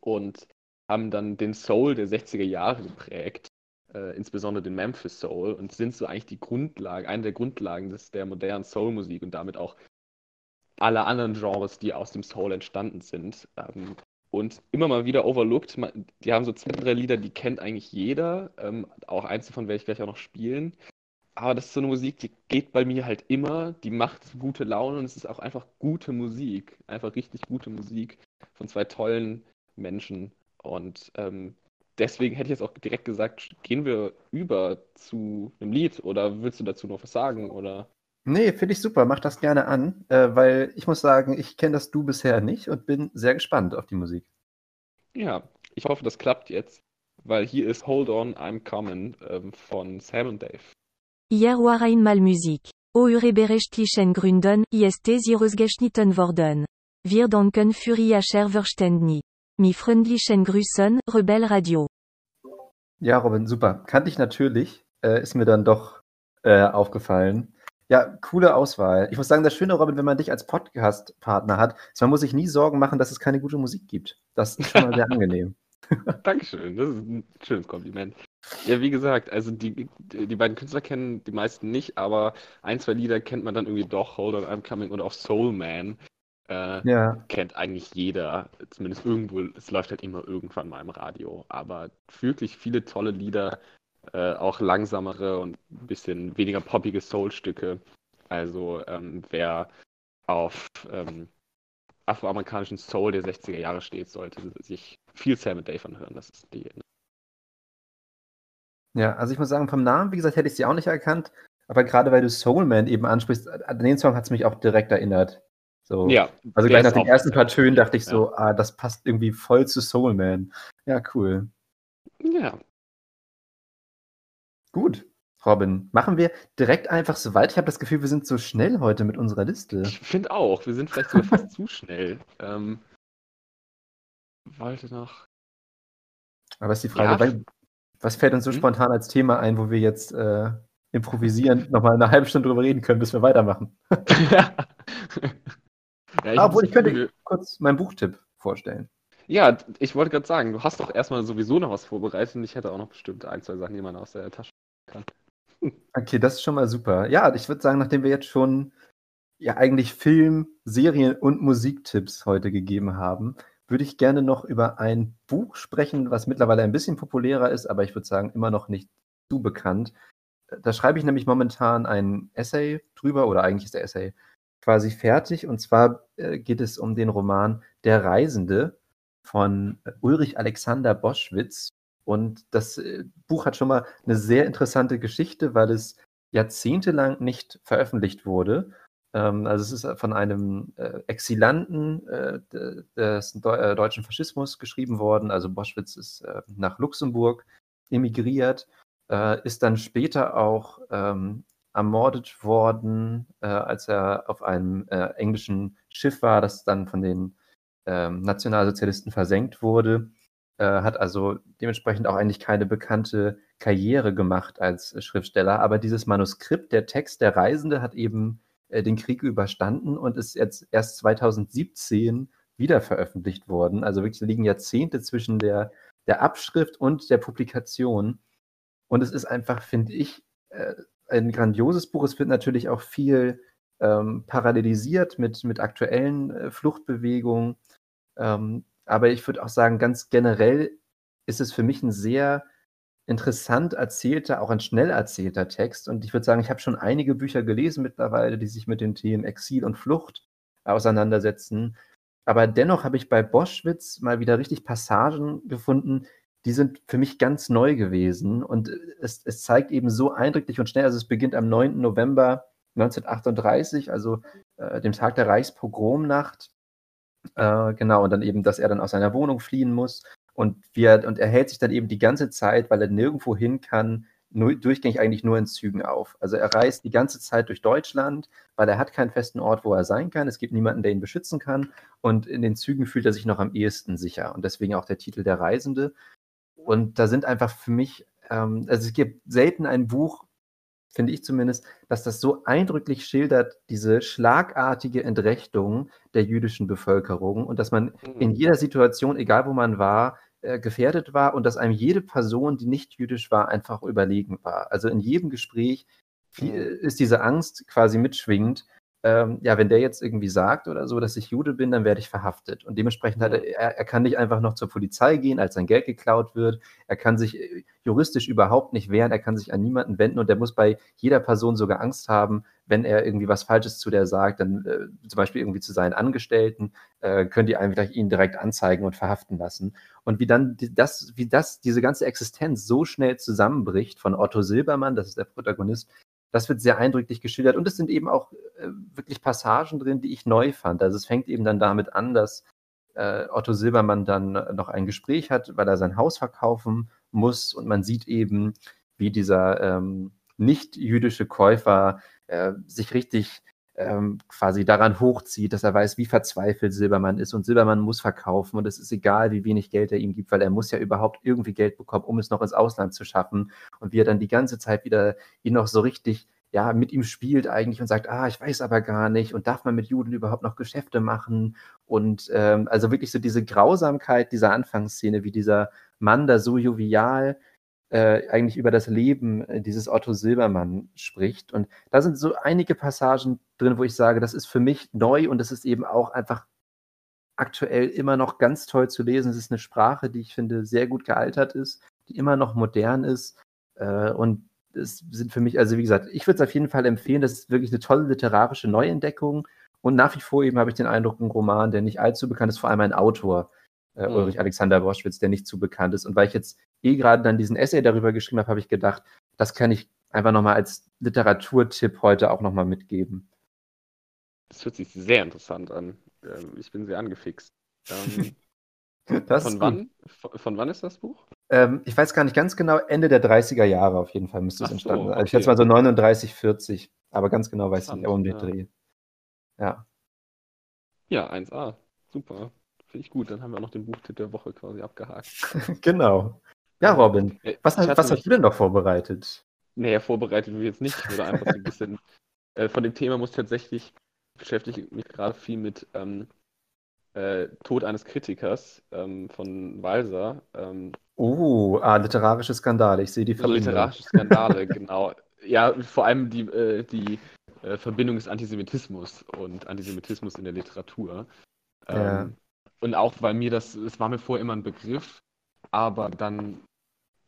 und haben dann den Soul der 60er Jahre geprägt äh, insbesondere den Memphis Soul und sind so eigentlich die Grundlage, eine der Grundlagen des, der modernen Soul-Musik und damit auch aller anderen Genres, die aus dem Soul entstanden sind. Ähm, und immer mal wieder overlooked. Die haben so zwei, drei Lieder, die kennt eigentlich jeder. Ähm, auch eins davon werde ich gleich auch noch spielen. Aber das ist so eine Musik, die geht bei mir halt immer. Die macht gute Laune und es ist auch einfach gute Musik. Einfach richtig gute Musik von zwei tollen Menschen. Und ähm, deswegen hätte ich jetzt auch direkt gesagt, gehen wir über zu einem Lied oder willst du dazu noch was sagen? Oder? Nee, finde ich super, mach das gerne an, äh, weil ich muss sagen, ich kenne das Du bisher nicht und bin sehr gespannt auf die Musik. Ja, ich hoffe, das klappt jetzt, weil hier ist Hold On, I'm Coming ähm, von Sam und Dave. Hier war einmal Musik. O Ureberechtlichen Gründen, ist Ihresgeschnitten worden. Wir danken für Ihr Verständnis. Mi freundlichen Grüßen, Rebel Radio. Ja, Robin, super. Kannte ich natürlich, äh, ist mir dann doch äh, aufgefallen. Ja, coole Auswahl. Ich muss sagen, das Schöne, Robin, wenn man dich als Podcast-Partner hat, ist, man muss sich nie Sorgen machen, dass es keine gute Musik gibt. Das ist schon mal sehr <laughs> angenehm. <laughs> Dankeschön, das ist ein schönes Kompliment. Ja, wie gesagt, also die, die beiden Künstler kennen die meisten nicht, aber ein, zwei Lieder kennt man dann irgendwie doch, Hold on, I'm Coming und auch Soul Man. Äh, ja. Kennt eigentlich jeder, zumindest irgendwo, es läuft halt immer irgendwann mal im Radio. Aber wirklich viele tolle Lieder, äh, auch langsamere und ein bisschen weniger poppige Soul-Stücke. Also ähm, wer auf ähm, afroamerikanischen Soul der 60er Jahre steht, sollte sich viel Sam Dave anhören. Das ist die. Ja, also ich muss sagen, vom Namen, wie gesagt, hätte ich sie auch nicht erkannt. Aber gerade weil du Soulman eben ansprichst, an den Song hat es mich auch direkt erinnert. So. Ja. Also gleich nach den ersten paar Tönen dachte ich ja. so, ah, das passt irgendwie voll zu Soulman. Ja, cool. Ja. Gut. Robin, machen wir direkt einfach so weiter. Ich habe das Gefühl, wir sind so schnell heute mit unserer Liste. Ich finde auch, wir sind vielleicht sogar fast zu schnell. <laughs> Ähm, wollte noch. Aber ist die Frage, ja. was fällt uns so hm? spontan als Thema ein, wo wir jetzt äh, improvisierend nochmal eine halbe Stunde drüber reden können, bis wir weitermachen? ja. <laughs> <laughs> ja ich Obwohl, ich könnte Gefühl... kurz meinen Buchtipp vorstellen. Ja, ich wollte gerade sagen, du hast doch erstmal sowieso noch was vorbereitet und ich hätte auch noch bestimmt ein, zwei Sachen, die man aus der Tasche kann. <laughs> Okay, das ist schon mal super. Ja, ich würde sagen, nachdem wir jetzt schon ja eigentlich Film, Serien und Musiktipps heute gegeben haben, würde ich gerne noch über ein Buch sprechen, was mittlerweile ein bisschen populärer ist, aber ich würde sagen, immer noch nicht zu bekannt. Da schreibe ich nämlich momentan ein Essay drüber, oder eigentlich ist der Essay quasi fertig. Und zwar äh, geht es um den Roman Der Reisende von Ulrich Alexander Boschwitz. Und das äh, Buch hat schon mal eine sehr interessante Geschichte, weil es jahrzehntelang nicht veröffentlicht wurde. Ähm, also es ist von einem äh, Exilanten des deutschen Faschismus geschrieben worden. Also Boschwitz ist nach Luxemburg emigriert, ist dann später auch ähm, ermordet worden, als er auf einem englischen Schiff war, das dann von den ähm, Nationalsozialisten versenkt wurde äh, hat also dementsprechend auch eigentlich keine bekannte Karriere gemacht als Schriftsteller. Aber dieses Manuskript, der Text der Reisende, hat eben äh, den Krieg überstanden und ist jetzt erst 2017 wieder veröffentlicht worden. Also wirklich liegen Jahrzehnte zwischen der, der Abschrift und der Publikation. Und es ist einfach, finde ich, äh, ein grandioses Buch. Es wird natürlich auch viel ähm, parallelisiert mit, mit aktuellen äh, Fluchtbewegungen. Ähm, aber ich würde auch sagen, ganz generell ist es für mich ein sehr interessant erzählter, auch ein schnell erzählter Text. Und ich würde sagen, ich habe schon einige Bücher gelesen mittlerweile, die sich mit den Themen Exil und Flucht auseinandersetzen. Aber dennoch habe ich bei Boschwitz mal wieder richtig Passagen gefunden, die sind für mich ganz neu gewesen. Und es, es zeigt eben so eindrücklich und schnell, also es beginnt am 9. November 1938, also äh, dem Tag der Reichspogromnacht. Äh, genau, und dann eben, dass er dann aus seiner Wohnung fliehen muss. Und, wir, und er hält sich dann eben die ganze Zeit, weil er nirgendwo hin kann, nur, durchgängig eigentlich nur in Zügen auf. Also er reist die ganze Zeit durch Deutschland, weil er hat keinen festen Ort, wo er sein kann. Es gibt niemanden, der ihn beschützen kann. Und in den Zügen fühlt er sich noch am ehesten sicher. Und deswegen auch der Titel Der Reisende. Und da sind einfach für mich, ähm, also es gibt selten ein Buch, finde ich zumindest, dass das so eindrücklich schildert, diese schlagartige Entrechtung der jüdischen Bevölkerung und dass man mhm. in jeder Situation, egal wo man war, äh, gefährdet war und dass einem jede Person, die nicht jüdisch war, einfach überlegen war. Also in jedem Gespräch mhm. ist diese Angst quasi mitschwingend, ähm, ja, wenn der jetzt irgendwie sagt oder so, dass ich Jude bin, dann werde ich verhaftet. Und dementsprechend hat er, er, er kann nicht einfach noch zur Polizei gehen, als sein Geld geklaut wird. Er kann sich äh, juristisch überhaupt nicht wehren, er kann sich an niemanden wenden und er muss bei jeder Person sogar Angst haben, wenn er irgendwie was Falsches zu der sagt, dann äh, zum Beispiel irgendwie zu seinen Angestellten, äh, können die einfach ihn direkt anzeigen und verhaften lassen. Und wie dann die, das, wie das, diese ganze Existenz so schnell zusammenbricht von Otto Silbermann, das ist der Protagonist, das wird sehr eindrücklich geschildert. Und es sind eben auch äh, wirklich Passagen drin, die ich neu fand. Also es fängt eben dann damit an, dass äh, Otto Silbermann dann noch ein Gespräch hat, weil er sein Haus verkaufen muss. Und man sieht eben, wie dieser ähm, nicht-jüdische Käufer äh, sich richtig ähm, quasi daran hochzieht, dass er weiß, wie verzweifelt Silbermann ist und Silbermann muss verkaufen und es ist egal, wie wenig Geld er ihm gibt, weil er muss ja überhaupt irgendwie Geld bekommen, um es noch ins Ausland zu schaffen. Und wie er dann die ganze Zeit wieder ihn noch so richtig ja, mit ihm spielt eigentlich und sagt, ah, ich weiß aber gar nicht und darf man mit Juden überhaupt noch Geschäfte machen? Und ähm, also wirklich so diese Grausamkeit dieser Anfangsszene, wie dieser Mann da so jovial äh, eigentlich über das Leben äh, dieses Otto Silbermann spricht. Und da sind so einige Passagen drin, wo ich sage, das ist für mich neu und das ist eben auch einfach aktuell immer noch ganz toll zu lesen. Es ist eine Sprache, die ich finde sehr gut gealtert ist, die immer noch modern ist. Äh, und es sind für mich, also wie gesagt, ich würde es auf jeden Fall empfehlen. Das ist wirklich eine tolle literarische Neuentdeckung. Und nach wie vor eben habe ich den Eindruck, ein Roman, der nicht allzu bekannt ist, vor allem ein Autor, äh, mhm. Ulrich Alexander Boschwitz, der nicht zu bekannt ist. Und weil ich jetzt eh gerade dann diesen Essay darüber geschrieben habe, habe ich gedacht, das kann ich einfach nochmal als Literaturtipp heute auch nochmal mitgeben. Das hört sich sehr interessant an. Ähm, ich bin sehr angefixt. Ähm, <laughs> von, wann, von, von, wann ist das Buch? Ähm, ich weiß gar nicht ganz genau, Ende der 30er Jahre auf jeden Fall müsste es entstanden sein. So, okay. Also ich schätze mal so 39, 40, aber ganz genau weiß ich nicht, um den ja. Dreh. Ja. Ja, 1A. Super. Finde ich gut. Dann haben wir noch den Buchtipp der Woche quasi abgehakt. <laughs> genau. Ja, Robin, äh, was, was hast du denn noch vorbereitet? Naja, vorbereitet wir jetzt nicht. Oder einfach so ein bisschen. <laughs> äh, von dem Thema muss tatsächlich beschäftige mich gerade viel mit ähm, äh, Tod eines Kritikers ähm, von Walser. Ähm, oh, ah, literarische Skandale. Ich sehe die Verbindung. Literarische Skandale, genau. Ja, vor allem die, äh, die äh, Verbindung des Antisemitismus und Antisemitismus in der Literatur. Ja. Ähm, und auch, weil mir das, es war mir vorher immer ein Begriff, aber dann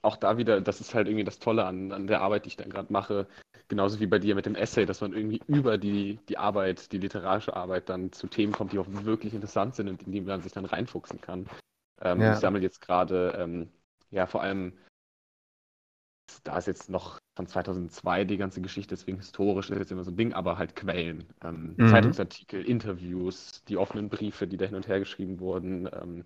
auch da wieder, das ist halt irgendwie das Tolle an, an der Arbeit, die ich dann gerade mache, genauso wie bei dir mit dem Essay, dass man irgendwie über die, die Arbeit, die literarische Arbeit dann zu Themen kommt, die auch wirklich interessant sind und in die man sich dann reinfuchsen kann. Ähm, ja. Ich sammle jetzt gerade, ähm, ja, vor allem, da ist jetzt noch von 2002 die ganze Geschichte, deswegen historisch ist jetzt immer so ein Ding, aber halt Quellen, ähm, mhm. Zeitungsartikel, Interviews, die offenen Briefe, die da hin und her geschrieben wurden, ähm,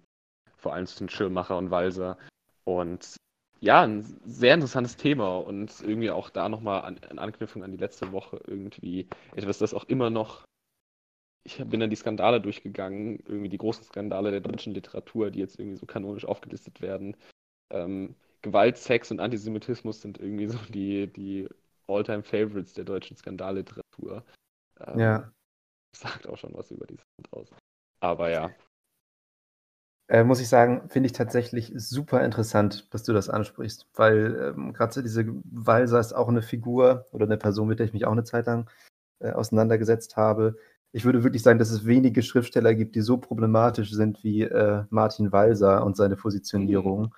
vor allem zwischen Schirmacher und Walser. Und ja, ein sehr interessantes Thema und irgendwie auch da nochmal an, in Anknüpfung an die letzte Woche irgendwie etwas, das auch immer noch. Ich bin dann die Skandale durchgegangen, irgendwie die großen Skandale der deutschen Literatur, die jetzt irgendwie so kanonisch aufgelistet werden. Ähm, Gewalt, Sex und Antisemitismus sind irgendwie so die, die All-Time-Favorites der deutschen Skandalliteratur. Ähm, ja. Sagt auch schon was über dieses Land aus. Aber ja, äh, muss ich sagen, finde ich tatsächlich super interessant, dass du das ansprichst, weil ähm, gerade diese Walser ist auch eine Figur oder eine Person, mit der ich mich auch eine Zeit lang äh, auseinandergesetzt habe. Ich würde wirklich sagen, dass es wenige Schriftsteller gibt, die so problematisch sind wie äh, Martin Walser und seine Positionierung. Mhm.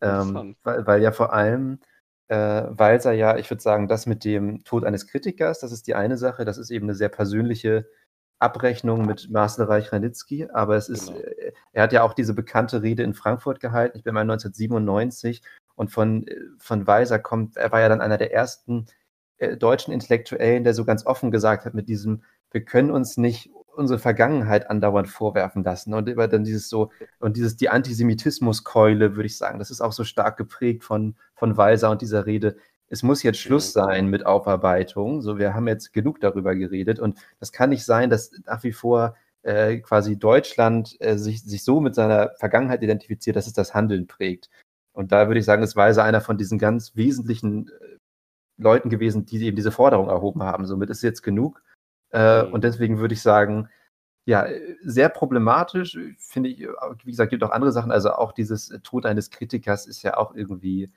Ähm, weil, weil, ja vor allem äh, Walser ja, ich würde sagen, das mit dem Tod eines Kritikers, das ist die eine Sache, das ist eben eine sehr persönliche Abrechnung mit Marcel Reich-Ranitzky, aber es ist, genau. Äh, er hat ja auch diese bekannte Rede in Frankfurt gehalten, ich bin mal 1997 und von, äh, von Weiser kommt, er war ja dann einer der ersten äh, deutschen Intellektuellen, der so ganz offen gesagt hat mit diesem, wir können uns nicht unsere Vergangenheit andauernd vorwerfen lassen und über dann dieses so und dieses die Antisemitismuskeule würde ich sagen, das ist auch so stark geprägt von von Weiser und dieser Rede es muss jetzt Schluss sein mit Aufarbeitung. So, wir haben jetzt genug darüber geredet und das kann nicht sein, dass nach wie vor äh, quasi Deutschland äh, sich, sich so mit seiner Vergangenheit identifiziert, dass es das Handeln prägt. Und da würde ich sagen, es war also einer von diesen ganz wesentlichen äh, Leuten gewesen, die eben diese Forderung erhoben haben. Somit ist jetzt genug. Äh, mhm. Und deswegen würde ich sagen, ja, sehr problematisch, finde ich, wie gesagt, gibt auch andere Sachen. Also auch dieses Tod eines Kritikers ist ja auch irgendwie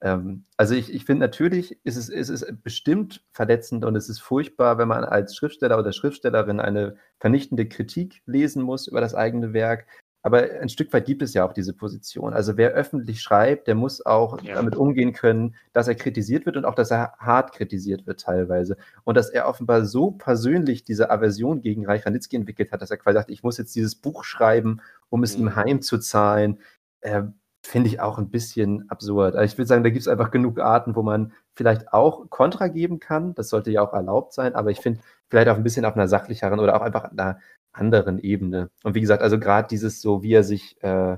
ähm, also ich, ich finde natürlich, ist es, ist es bestimmt verletzend und es ist furchtbar, wenn man als Schriftsteller oder Schriftstellerin eine vernichtende Kritik lesen muss über das eigene Werk. Aber ein Stück weit gibt es ja auch diese Position. Also wer öffentlich schreibt, der muss auch ja. damit umgehen können, dass er kritisiert wird und auch, dass er hart kritisiert wird teilweise. Und dass er offenbar so persönlich diese Aversion gegen Reich Ranitzky entwickelt hat, dass er quasi sagt, ich muss jetzt dieses Buch schreiben, um es mhm. ihm heimzuzahlen. Äh, finde ich auch ein bisschen absurd. Also ich würde sagen, da gibt es einfach genug Arten, wo man vielleicht auch Kontra geben kann. Das sollte ja auch erlaubt sein, aber ich finde vielleicht auch ein bisschen auf einer sachlicheren oder auch einfach einer anderen Ebene. Und wie gesagt, also gerade dieses so, wie er sich äh,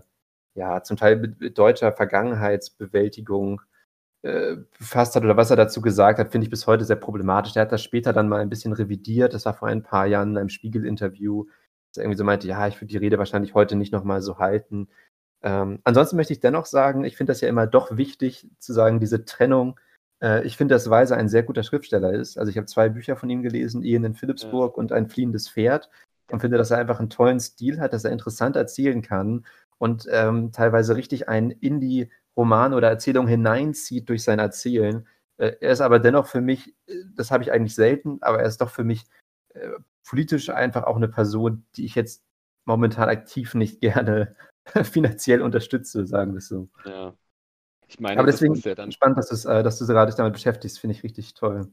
ja zum Teil mit deutscher Vergangenheitsbewältigung äh, befasst hat oder was er dazu gesagt hat, finde ich bis heute sehr problematisch. Er hat das später dann mal ein bisschen revidiert. Das war vor ein paar Jahren in einem Spiegel-Interview, dass er irgendwie so meinte, ja, ich würde die Rede wahrscheinlich heute nicht nochmal so halten. Ähm, ansonsten möchte ich dennoch sagen, ich finde das ja immer doch wichtig zu sagen, diese Trennung. Äh, ich finde, dass Weiser ein sehr guter Schriftsteller ist. Also ich habe zwei Bücher von ihm gelesen, Ehen in Philipsburg ja. und Ein fliehendes Pferd und finde, dass er einfach einen tollen Stil hat, dass er interessant erzählen kann und ähm, teilweise richtig einen in die Roman oder Erzählung hineinzieht durch sein Erzählen. Äh, er ist aber dennoch für mich, äh, das habe ich eigentlich selten, aber er ist doch für mich äh, politisch einfach auch eine Person, die ich jetzt momentan aktiv nicht <laughs> gerne finanziell unterstütze, sagen wir es so. Ja. Ich meine, aber deswegen ja dann spannend, dass, äh, dass du gerade dich damit beschäftigst, finde ich richtig toll.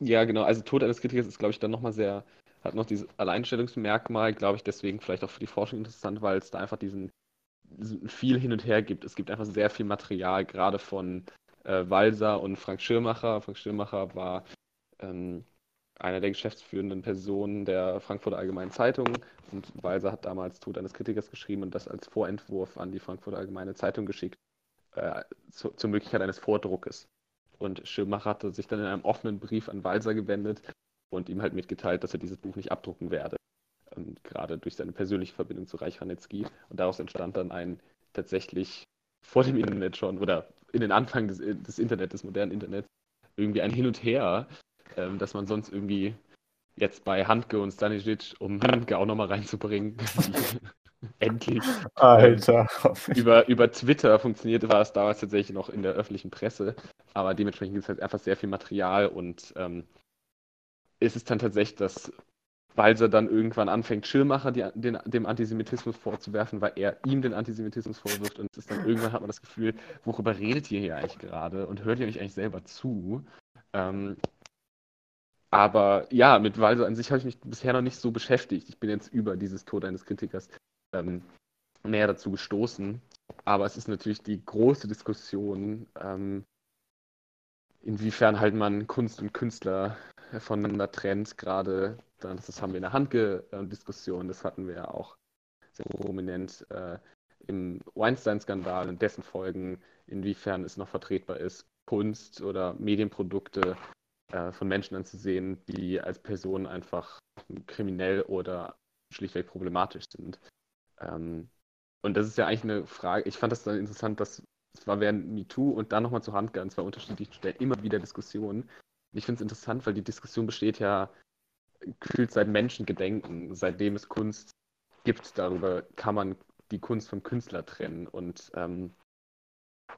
Ja, genau. Also Tod eines Kritikers ist, glaube ich, dann nochmal sehr, hat noch dieses Alleinstellungsmerkmal, glaube ich, deswegen vielleicht auch für die Forschung interessant, weil es da einfach diesen, diesen, viel hin und her gibt. Es gibt einfach sehr viel Material, gerade von äh, Walser und Frank Schirmacher. Frank Schirmacher war ähm, einer der geschäftsführenden Personen der Frankfurter Allgemeinen Zeitung und Walser hat damals Tod eines Kritikers geschrieben und das als Vorentwurf an die Frankfurter Allgemeine Zeitung geschickt, äh, zu, zur Möglichkeit eines Vordruckes. Und Schirmacher hatte sich dann in einem offenen Brief an Walser gewendet und ihm halt mitgeteilt, dass er dieses Buch nicht abdrucken werde. Und gerade durch seine persönliche Verbindung zu Reich Ranitzky. Und daraus entstand dann ein tatsächlich vor dem Internet schon oder in den Anfang des, des Internets, des modernen Internets, irgendwie ein Hin und Her, ähm, dass man sonst irgendwie jetzt bei Handke und Stanisic, um Handke auch nochmal reinzubringen, <laughs> endlich Alter. Ähm, über, über Twitter funktionierte, war es damals tatsächlich noch in der öffentlichen Presse, aber dementsprechend gibt es halt einfach sehr viel Material und ähm, ist es dann tatsächlich, dass Walser dann irgendwann anfängt, Schirmacher die, den, dem Antisemitismus vorzuwerfen, weil er ihm den Antisemitismus vorwirft. Und ist dann irgendwann hat man das Gefühl, worüber redet ihr hier eigentlich gerade und hört ihr nicht eigentlich selber zu? Ähm, aber ja, mit Walser an sich habe ich mich bisher noch nicht so beschäftigt. Ich bin jetzt über dieses Tod eines Kritikers ähm, näher dazu gestoßen. Aber es ist natürlich die große Diskussion, ähm, inwiefern halt man Kunst und Künstler voneinander trennt, gerade das haben wir in der Handke-Diskussion, das hatten wir ja auch sehr prominent äh, im Weinstein-Skandal und dessen Folgen, inwiefern es noch vertretbar ist, Kunst oder Medienprodukte äh, von Menschen anzusehen, die als Personen einfach kriminell oder schlichtweg problematisch sind. Ähm, und das ist ja eigentlich eine Frage, ich fand das dann interessant, dass es war während MeToo und dann nochmal zu Handke an zwei unterschiedlichen Stellen immer wieder Diskussionen, ich finde es interessant, weil die Diskussion besteht ja gefühlt seit Menschengedenken, seitdem es Kunst gibt. Darüber kann man die Kunst vom Künstler trennen. Und ähm,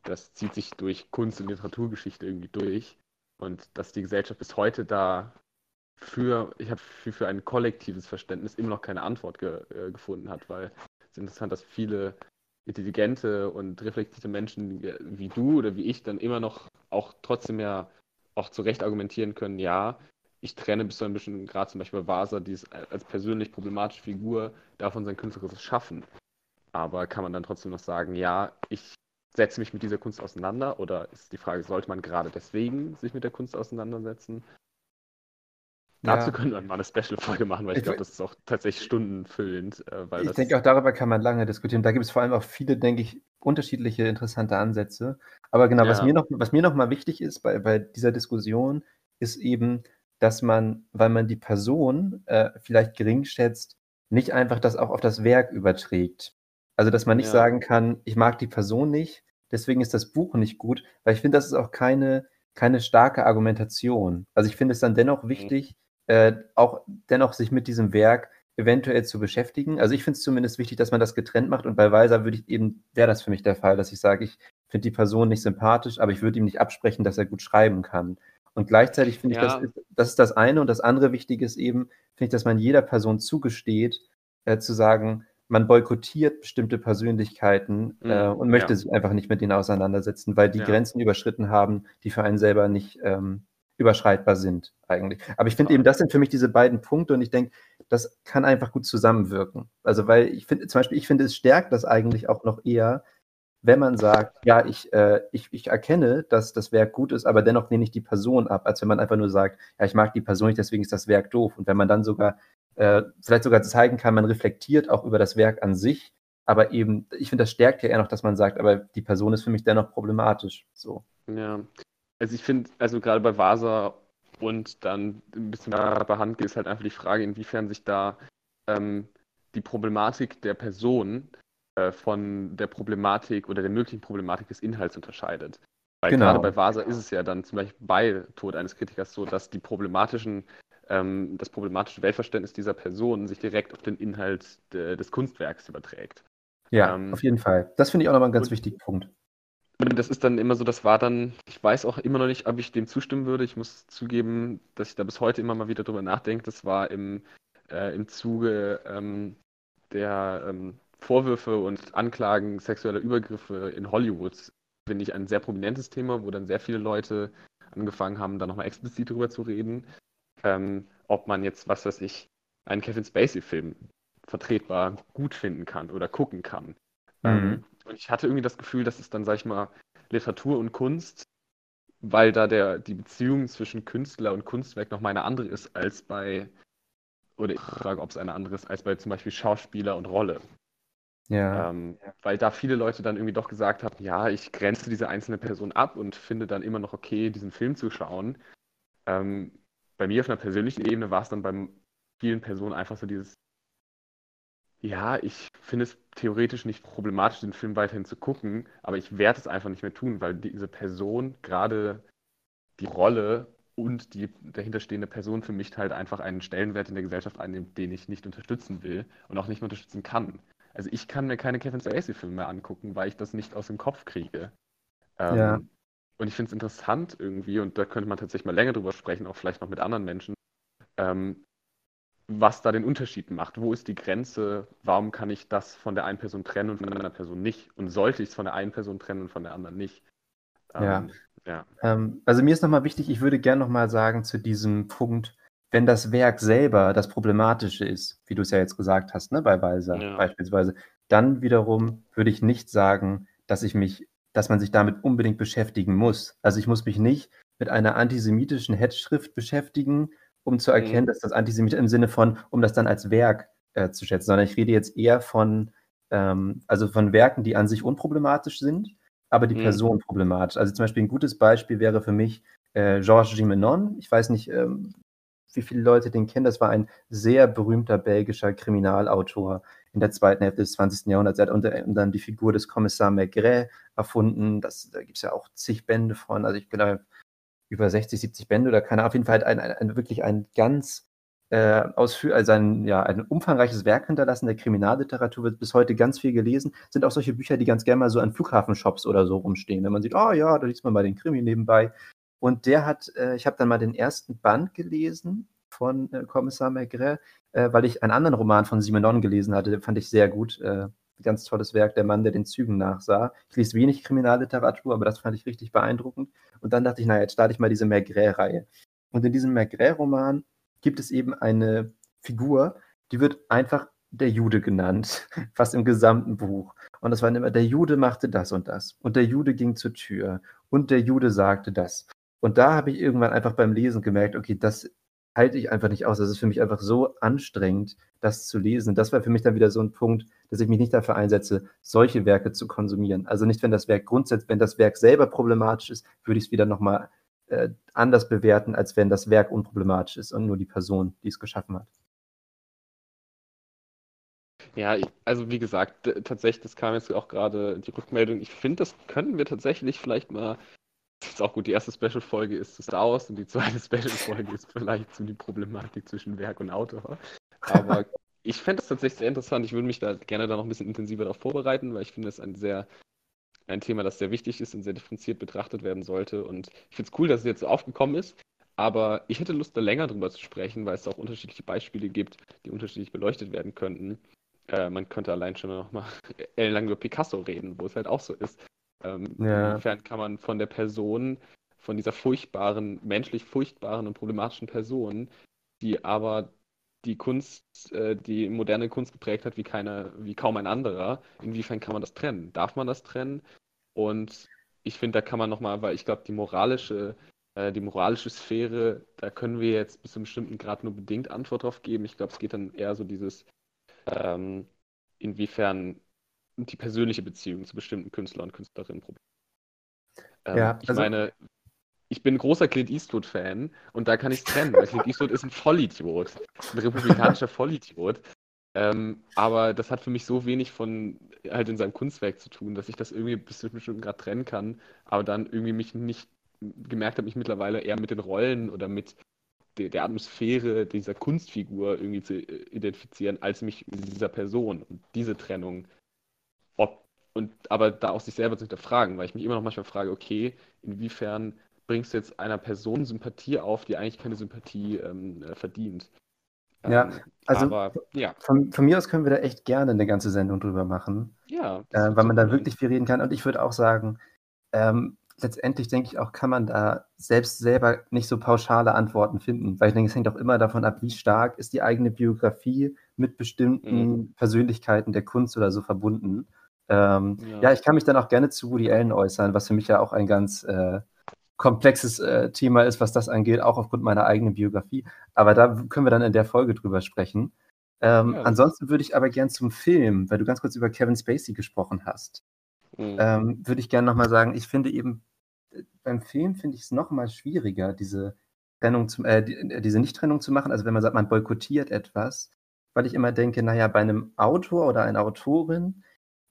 das zieht sich durch Kunst- und Literaturgeschichte irgendwie durch. Und dass die Gesellschaft bis heute da für, ich habe für, für ein kollektives Verständnis immer noch keine Antwort ge, äh, gefunden hat, weil es ist interessant, dass viele intelligente und reflektierte Menschen wie du oder wie ich dann immer noch auch trotzdem ja auch zu Recht argumentieren können, ja, ich trenne bis zu einem bestimmten Grad zum Beispiel Vasa, die ist als persönlich problematische Figur, davon sein künstlerisches Schaffen. Aber kann man dann trotzdem noch sagen, ja, ich setze mich mit dieser Kunst auseinander? Oder ist die Frage, sollte man gerade deswegen sich mit der Kunst auseinandersetzen? Ja. Dazu können wir mal eine Special-Folge machen, weil ich, ich glaube, das ist auch tatsächlich stundenfüllend. Äh, ich denke, auch darüber kann man lange diskutieren. Da gibt es vor allem auch viele, denke ich, unterschiedliche interessante Ansätze. Aber genau, ja. was, mir noch, was mir noch mal wichtig ist bei, bei dieser Diskussion, ist eben, dass man, weil man die Person äh, vielleicht gering schätzt, nicht einfach das auch auf das Werk überträgt. Also, dass man nicht ja. sagen kann, ich mag die Person nicht, deswegen ist das Buch nicht gut, weil ich finde, das ist auch keine, keine starke Argumentation. Also, ich finde es dann dennoch mhm. wichtig, äh, auch dennoch sich mit diesem Werk eventuell zu beschäftigen. Also ich finde es zumindest wichtig, dass man das getrennt macht und bei Weiser würde ich eben, wäre das für mich der Fall, dass ich sage, ich finde die Person nicht sympathisch, aber ich würde ihm nicht absprechen, dass er gut schreiben kann. Und gleichzeitig finde ja. ich, das, das ist das eine und das andere Wichtige ist eben, finde ich, dass man jeder Person zugesteht, äh, zu sagen, man boykottiert bestimmte Persönlichkeiten mhm, äh, und möchte ja. sich einfach nicht mit denen auseinandersetzen, weil die ja. Grenzen überschritten haben, die für einen selber nicht ähm, überschreitbar sind eigentlich. Aber ich finde eben, das sind für mich diese beiden Punkte und ich denke, das kann einfach gut zusammenwirken. Also weil ich finde, zum Beispiel, ich finde, es stärkt das eigentlich auch noch eher, wenn man sagt, ja, ich, äh, ich, ich erkenne, dass das Werk gut ist, aber dennoch nehme ich die Person ab, als wenn man einfach nur sagt, ja, ich mag die Person nicht, deswegen ist das Werk doof. Und wenn man dann sogar, äh, vielleicht sogar zeigen kann, man reflektiert auch über das Werk an sich, aber eben, ich finde, das stärkt ja eher noch, dass man sagt, aber die Person ist für mich dennoch problematisch. So. Ja, also ich finde, also gerade bei Vasa und dann ein bisschen bei Handke ist halt einfach die Frage, inwiefern sich da ähm, die Problematik der Person äh, von der Problematik oder der möglichen Problematik des Inhalts unterscheidet. Weil genau. gerade bei Vasa ist es ja dann zum Beispiel bei Tod eines Kritikers so, dass die problematischen, ähm, das problematische Weltverständnis dieser Person sich direkt auf den Inhalt de, des Kunstwerks überträgt. Ja, ähm, auf jeden Fall. Das finde ich auch nochmal einen ganz und, wichtigen Punkt. Das ist dann immer so, das war dann, ich weiß auch immer noch nicht, ob ich dem zustimmen würde. Ich muss zugeben, dass ich da bis heute immer mal wieder drüber nachdenke. Das war im, äh, im Zuge ähm, der ähm, Vorwürfe und Anklagen sexueller Übergriffe in Hollywood, finde ich, ein sehr prominentes Thema, wo dann sehr viele Leute angefangen haben, da nochmal explizit drüber zu reden, ähm, ob man jetzt, was weiß ich, einen Kevin Spacey-Film vertretbar gut finden kann oder gucken kann. Ähm, mhm. Und ich hatte irgendwie das Gefühl, dass es dann, sag ich mal, Literatur und Kunst, weil da der, die Beziehung zwischen Künstler und Kunstwerk nochmal eine andere ist als bei, oder ich frage, ob es eine andere ist, als bei zum Beispiel Schauspieler und Rolle. Ja. Ähm, weil da viele Leute dann irgendwie doch gesagt haben, ja, ich grenze diese einzelne Person ab und finde dann immer noch okay, diesen Film zu schauen. Ähm, bei mir auf einer persönlichen Ebene war es dann bei vielen Personen einfach so dieses, ja, ich finde es theoretisch nicht problematisch, den Film weiterhin zu gucken, aber ich werde es einfach nicht mehr tun, weil diese Person, gerade die Rolle und die dahinterstehende Person für mich halt einfach einen Stellenwert in der Gesellschaft einnimmt, den ich nicht unterstützen will und auch nicht mehr unterstützen kann. Also ich kann mir keine Kevin Spacey-Filme mehr angucken, weil ich das nicht aus dem Kopf kriege. Ähm, ja. Und ich finde es interessant irgendwie, und da könnte man tatsächlich mal länger drüber sprechen, auch vielleicht noch mit anderen Menschen, ähm, was da den Unterschied macht. Wo ist die Grenze? Warum kann ich das von der einen Person trennen und von der anderen Person nicht? Und sollte ich es von der einen Person trennen und von der anderen nicht? Ähm, ja. ja. Ähm, also mir ist nochmal wichtig, ich würde gerne nochmal sagen zu diesem Punkt, wenn das Werk selber das Problematische ist, wie du es ja jetzt gesagt hast, ne, bei Walser ja. beispielsweise, dann wiederum würde ich nicht sagen, dass ich mich, dass man sich damit unbedingt beschäftigen muss. Also ich muss mich nicht mit einer antisemitischen Hetzschrift beschäftigen, um zu erkennen, mhm. dass das Antisemit im Sinne von, um das dann als Werk äh, zu schätzen, sondern ich rede jetzt eher von, ähm, also von Werken, die an sich unproblematisch sind, aber die mhm. Person problematisch. Also zum Beispiel ein gutes Beispiel wäre für mich äh, Georges Gimenon. Ich weiß nicht, ähm, wie viele Leute den kennen. Das war ein sehr berühmter belgischer Kriminalautor in der zweiten Hälfte des 20. Jahrhunderts. Er hat unter anderem die Figur des Kommissar Maigret erfunden. Das, da gibt es ja auch zig Bände von. Also ich bin da über 60, 70 Bände oder keine Ahnung, auf jeden Fall ein, ein, ein wirklich ein ganz äh, ausführ also ein, ja, ein umfangreiches Werk hinterlassen. Der Kriminalliteratur wird bis heute ganz viel gelesen. Sind auch solche Bücher, die ganz gerne mal so an Flughafenshops oder so rumstehen. Wenn man sieht, oh ja, da liest man mal den Krimi nebenbei. Und der hat, äh, ich habe dann mal den ersten Band gelesen von äh, Kommissar Maigret, äh, weil ich einen anderen Roman von Simenon gelesen hatte, den fand ich sehr gut. Ganz tolles Werk, Der Mann, der den Zügen nachsah. Ich lese wenig Kriminalliteratur, aber das fand ich richtig beeindruckend. Und dann dachte ich, naja, jetzt starte ich mal diese Maigret-Reihe. Und in diesem Maigret-Roman gibt es eben eine Figur, die wird einfach der Jude genannt, <laughs> fast im gesamten Buch. Und das war immer, der Jude machte das und das. Und der Jude ging zur Tür. Und der Jude sagte das. Und da habe ich irgendwann einfach beim Lesen gemerkt, okay, das halte ich einfach nicht aus. Das ist für mich einfach so anstrengend, das zu lesen. Das war für mich dann wieder so ein Punkt, dass ich mich nicht dafür einsetze, solche Werke zu konsumieren. Also nicht, wenn das Werk grundsätzlich, wenn das Werk selber problematisch ist, würde ich es wieder nochmal äh, anders bewerten, als wenn das Werk unproblematisch ist und nur die Person, die es geschaffen hat. Ja, also wie gesagt, tatsächlich, das kam jetzt auch gerade die Rückmeldung. Ich finde, das können wir tatsächlich vielleicht mal das ist auch gut. Die erste Special-Folge ist zu Star Wars und die zweite <laughs> Special-Folge ist vielleicht zu die Problematik zwischen Werk und Autor. Aber <laughs> ich fände das tatsächlich sehr interessant. Ich würde mich da gerne da noch ein bisschen intensiver darauf vorbereiten, weil ich finde es ein sehr ein Thema, das sehr wichtig ist und sehr differenziert betrachtet werden sollte. Und ich finde es cool, dass es jetzt so aufgekommen ist. Aber ich hätte Lust, da länger drüber zu sprechen, weil es auch unterschiedliche Beispiele gibt, die unterschiedlich beleuchtet werden könnten. Äh, man könnte allein schon noch mal <laughs> ellenlang über Picasso reden, wo es halt auch so ist, ähm, ja. Inwiefern kann man von der Person, von dieser furchtbaren, menschlich furchtbaren und problematischen Person, die aber die Kunst, äh, die moderne Kunst geprägt hat, wie keine, wie kaum ein anderer, inwiefern kann man das trennen? Darf man das trennen? Und ich finde, da kann man nochmal, weil ich glaube, die moralische, äh, die moralische Sphäre, da können wir jetzt bis zu einem bestimmten Grad nur bedingt Antwort drauf geben. Ich glaube, es geht dann eher so dieses, ähm, inwiefern die persönliche Beziehung zu bestimmten Künstlern und Künstlerinnen ähm, ja, ich also, meine, ich bin großer Clint Eastwood-Fan und da kann ich es trennen, weil Clint Eastwood ist ein Vollidiot, ein republikanischer Vollidiot. Ähm, aber das hat für mich so wenig von halt in seinem Kunstwerk zu tun, dass ich das irgendwie bis zu einem bestimmten Grad trennen kann, aber dann irgendwie mich nicht gemerkt habe, mich mittlerweile eher mit den Rollen oder mit der, der Atmosphäre dieser Kunstfigur irgendwie zu identifizieren, als mich mit dieser Person. Und diese Trennung und aber da auch sich selber zu hinterfragen, weil ich mich immer noch manchmal frage, okay, inwiefern bringst du jetzt einer Person Sympathie auf, die eigentlich keine Sympathie ähm, äh, verdient? Ja, Ähm, also aber ja, von, von mir aus können wir da echt gerne eine ganze Sendung drüber machen. ja, äh, weil man da wirklich viel reden kann. Und ich würde auch sagen, ähm, letztendlich denke ich auch, kann man da selbst selber nicht so pauschale Antworten finden, weil ich denke, es hängt auch immer davon ab, wie stark ist die eigene Biografie mit bestimmten Mhm. Persönlichkeiten der Kunst oder so verbunden. Ähm, Ja. ja. ich kann mich dann auch gerne zu Woody Allen äußern, was für mich ja auch ein ganz äh, komplexes äh, Thema ist, was das angeht, auch aufgrund meiner eigenen Biografie. Aber da können wir dann in der Folge drüber sprechen. Ähm, Ja, ansonsten würde ich aber gern zum Film, weil du ganz kurz über Kevin Spacey gesprochen hast, Mhm. ähm, würde ich gerne nochmal sagen, ich finde eben, äh, beim Film finde ich es nochmal schwieriger, diese Trennung zu, äh, die, äh, diese Nicht-Trennung zu machen. Also wenn man sagt, man boykottiert etwas, weil ich immer denke, naja, bei einem Autor oder einer Autorin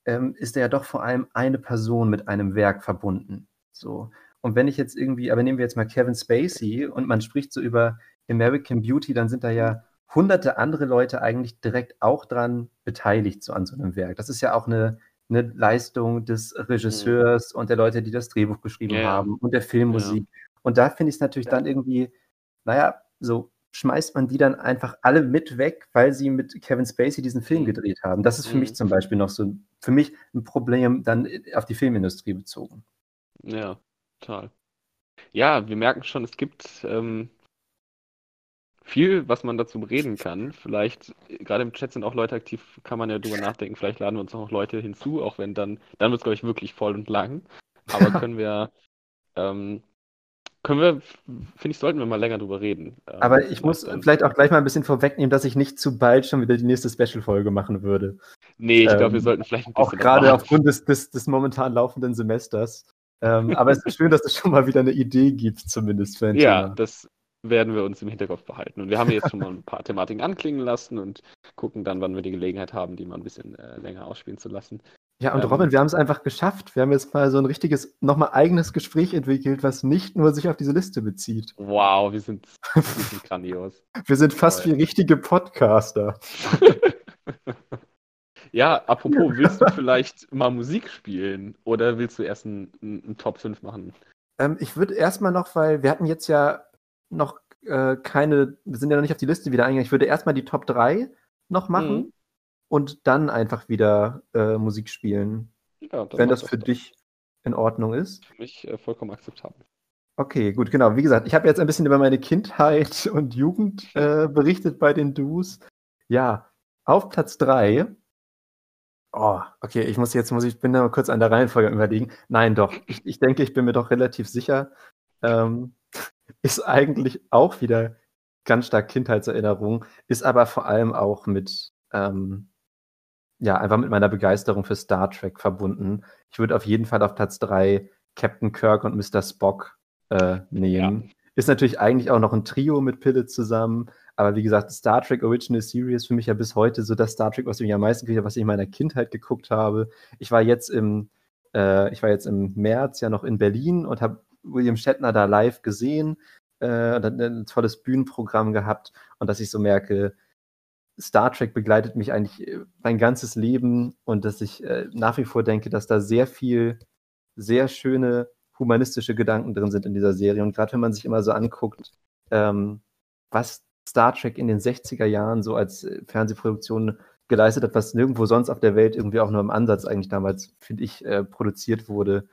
ähm, ist er ja doch vor allem eine Person mit einem Werk verbunden. So. Und wenn ich jetzt irgendwie, aber nehmen wir jetzt mal Kevin Spacey und man spricht so über American Beauty, dann sind da ja hunderte andere Leute eigentlich direkt auch dran beteiligt, so an so einem Werk. Das ist ja auch eine, eine Leistung des Regisseurs und der Leute, die das Drehbuch geschrieben Ja, ja. haben und der Filmmusik. Und da finde ich es natürlich dann irgendwie, naja, so schmeißt man die dann einfach alle mit weg, weil sie mit Kevin Spacey diesen Film Mhm. gedreht haben. Das ist für Mhm. mich zum Beispiel noch so, für mich ein Problem dann auf die Filmindustrie bezogen. Ja, total. Ja, wir merken schon, es gibt ähm, viel, was man dazu reden kann. Vielleicht, gerade im Chat sind auch Leute aktiv, kann man ja drüber nachdenken. Vielleicht laden wir uns auch noch Leute hinzu, auch wenn dann, dann wird es, glaube ich, wirklich voll und lang. Aber <laughs> können wir, ähm, können wir, finde ich, sollten wir mal länger drüber reden. Ähm, Aber ich muss vielleicht auch gleich mal ein bisschen vorwegnehmen, dass ich nicht zu bald schon wieder die nächste Special-Folge machen würde. Nee, ich glaube, wir ähm, sollten vielleicht ein Auch bisschen gerade warten. aufgrund des, des, des momentan laufenden Semesters. Ähm, aber es ist schön, dass es schon mal wieder eine Idee gibt, zumindest für ein Ja, Thema. das werden wir uns im Hinterkopf behalten. Und wir haben jetzt schon mal ein paar Thematiken anklingen lassen und gucken dann, wann wir die Gelegenheit haben, die mal ein bisschen äh, länger ausspielen zu lassen. Ja, und Ähm, Robin, wir haben es einfach geschafft. Wir haben jetzt mal so ein richtiges, nochmal eigenes Gespräch entwickelt, was nicht nur sich auf diese Liste bezieht. Wow, wir sind, <laughs> wir sind grandios. Wir sind fast Toll. wie richtige Podcaster. <laughs> Ja, apropos, <laughs> willst du vielleicht mal Musik spielen oder willst du erst einen, einen Top 5 machen? Ähm, ich würde erstmal noch, weil wir hatten jetzt ja noch äh, keine, wir sind ja noch nicht auf die Liste wieder eingegangen. Ich würde erstmal die Top 3 noch machen Mhm. Und dann einfach wieder äh, Musik spielen, Ja, dann wenn das für doch. dich in Ordnung ist. Für mich äh, vollkommen akzeptabel. Okay, gut, genau. Wie gesagt, ich habe jetzt ein bisschen über meine Kindheit <laughs> und Jugend äh, berichtet bei den Do's. Ja, auf Platz 3. Oh, okay, ich muss jetzt, muss ich, bin da mal kurz an der Reihenfolge überlegen. Nein, doch. Ich, ich denke, ich bin mir doch relativ sicher. Ähm, <laughs> ist eigentlich auch wieder ganz stark Kindheitserinnerung, ist aber vor allem auch mit, ähm, ja, einfach mit meiner Begeisterung für Star Trek verbunden. Ich würde auf jeden Fall auf Platz 3 Captain Kirk und Mr. Spock äh, nehmen. Ist natürlich eigentlich auch noch ein Trio mit Pille zusammen. Aber wie gesagt, Star Trek Original Series für mich ja bis heute so das Star Trek, was mich am meisten kriege, was ich in meiner Kindheit geguckt habe. Ich war jetzt im, äh, ich war jetzt im März ja noch in Berlin und habe William Shatner da live gesehen äh, und hat ein tolles Bühnenprogramm gehabt und dass ich so merke, Star Trek begleitet mich eigentlich äh, mein ganzes Leben und dass ich äh, nach wie vor denke, dass da sehr viel, sehr schöne humanistische Gedanken drin sind in dieser Serie. Und gerade wenn man sich immer so anguckt, ähm, was Star Trek in den 60er Jahren so als äh, Fernsehproduktion geleistet hat, was nirgendwo sonst auf der Welt irgendwie auch nur im Ansatz eigentlich damals, finde ich, äh, produziert wurde,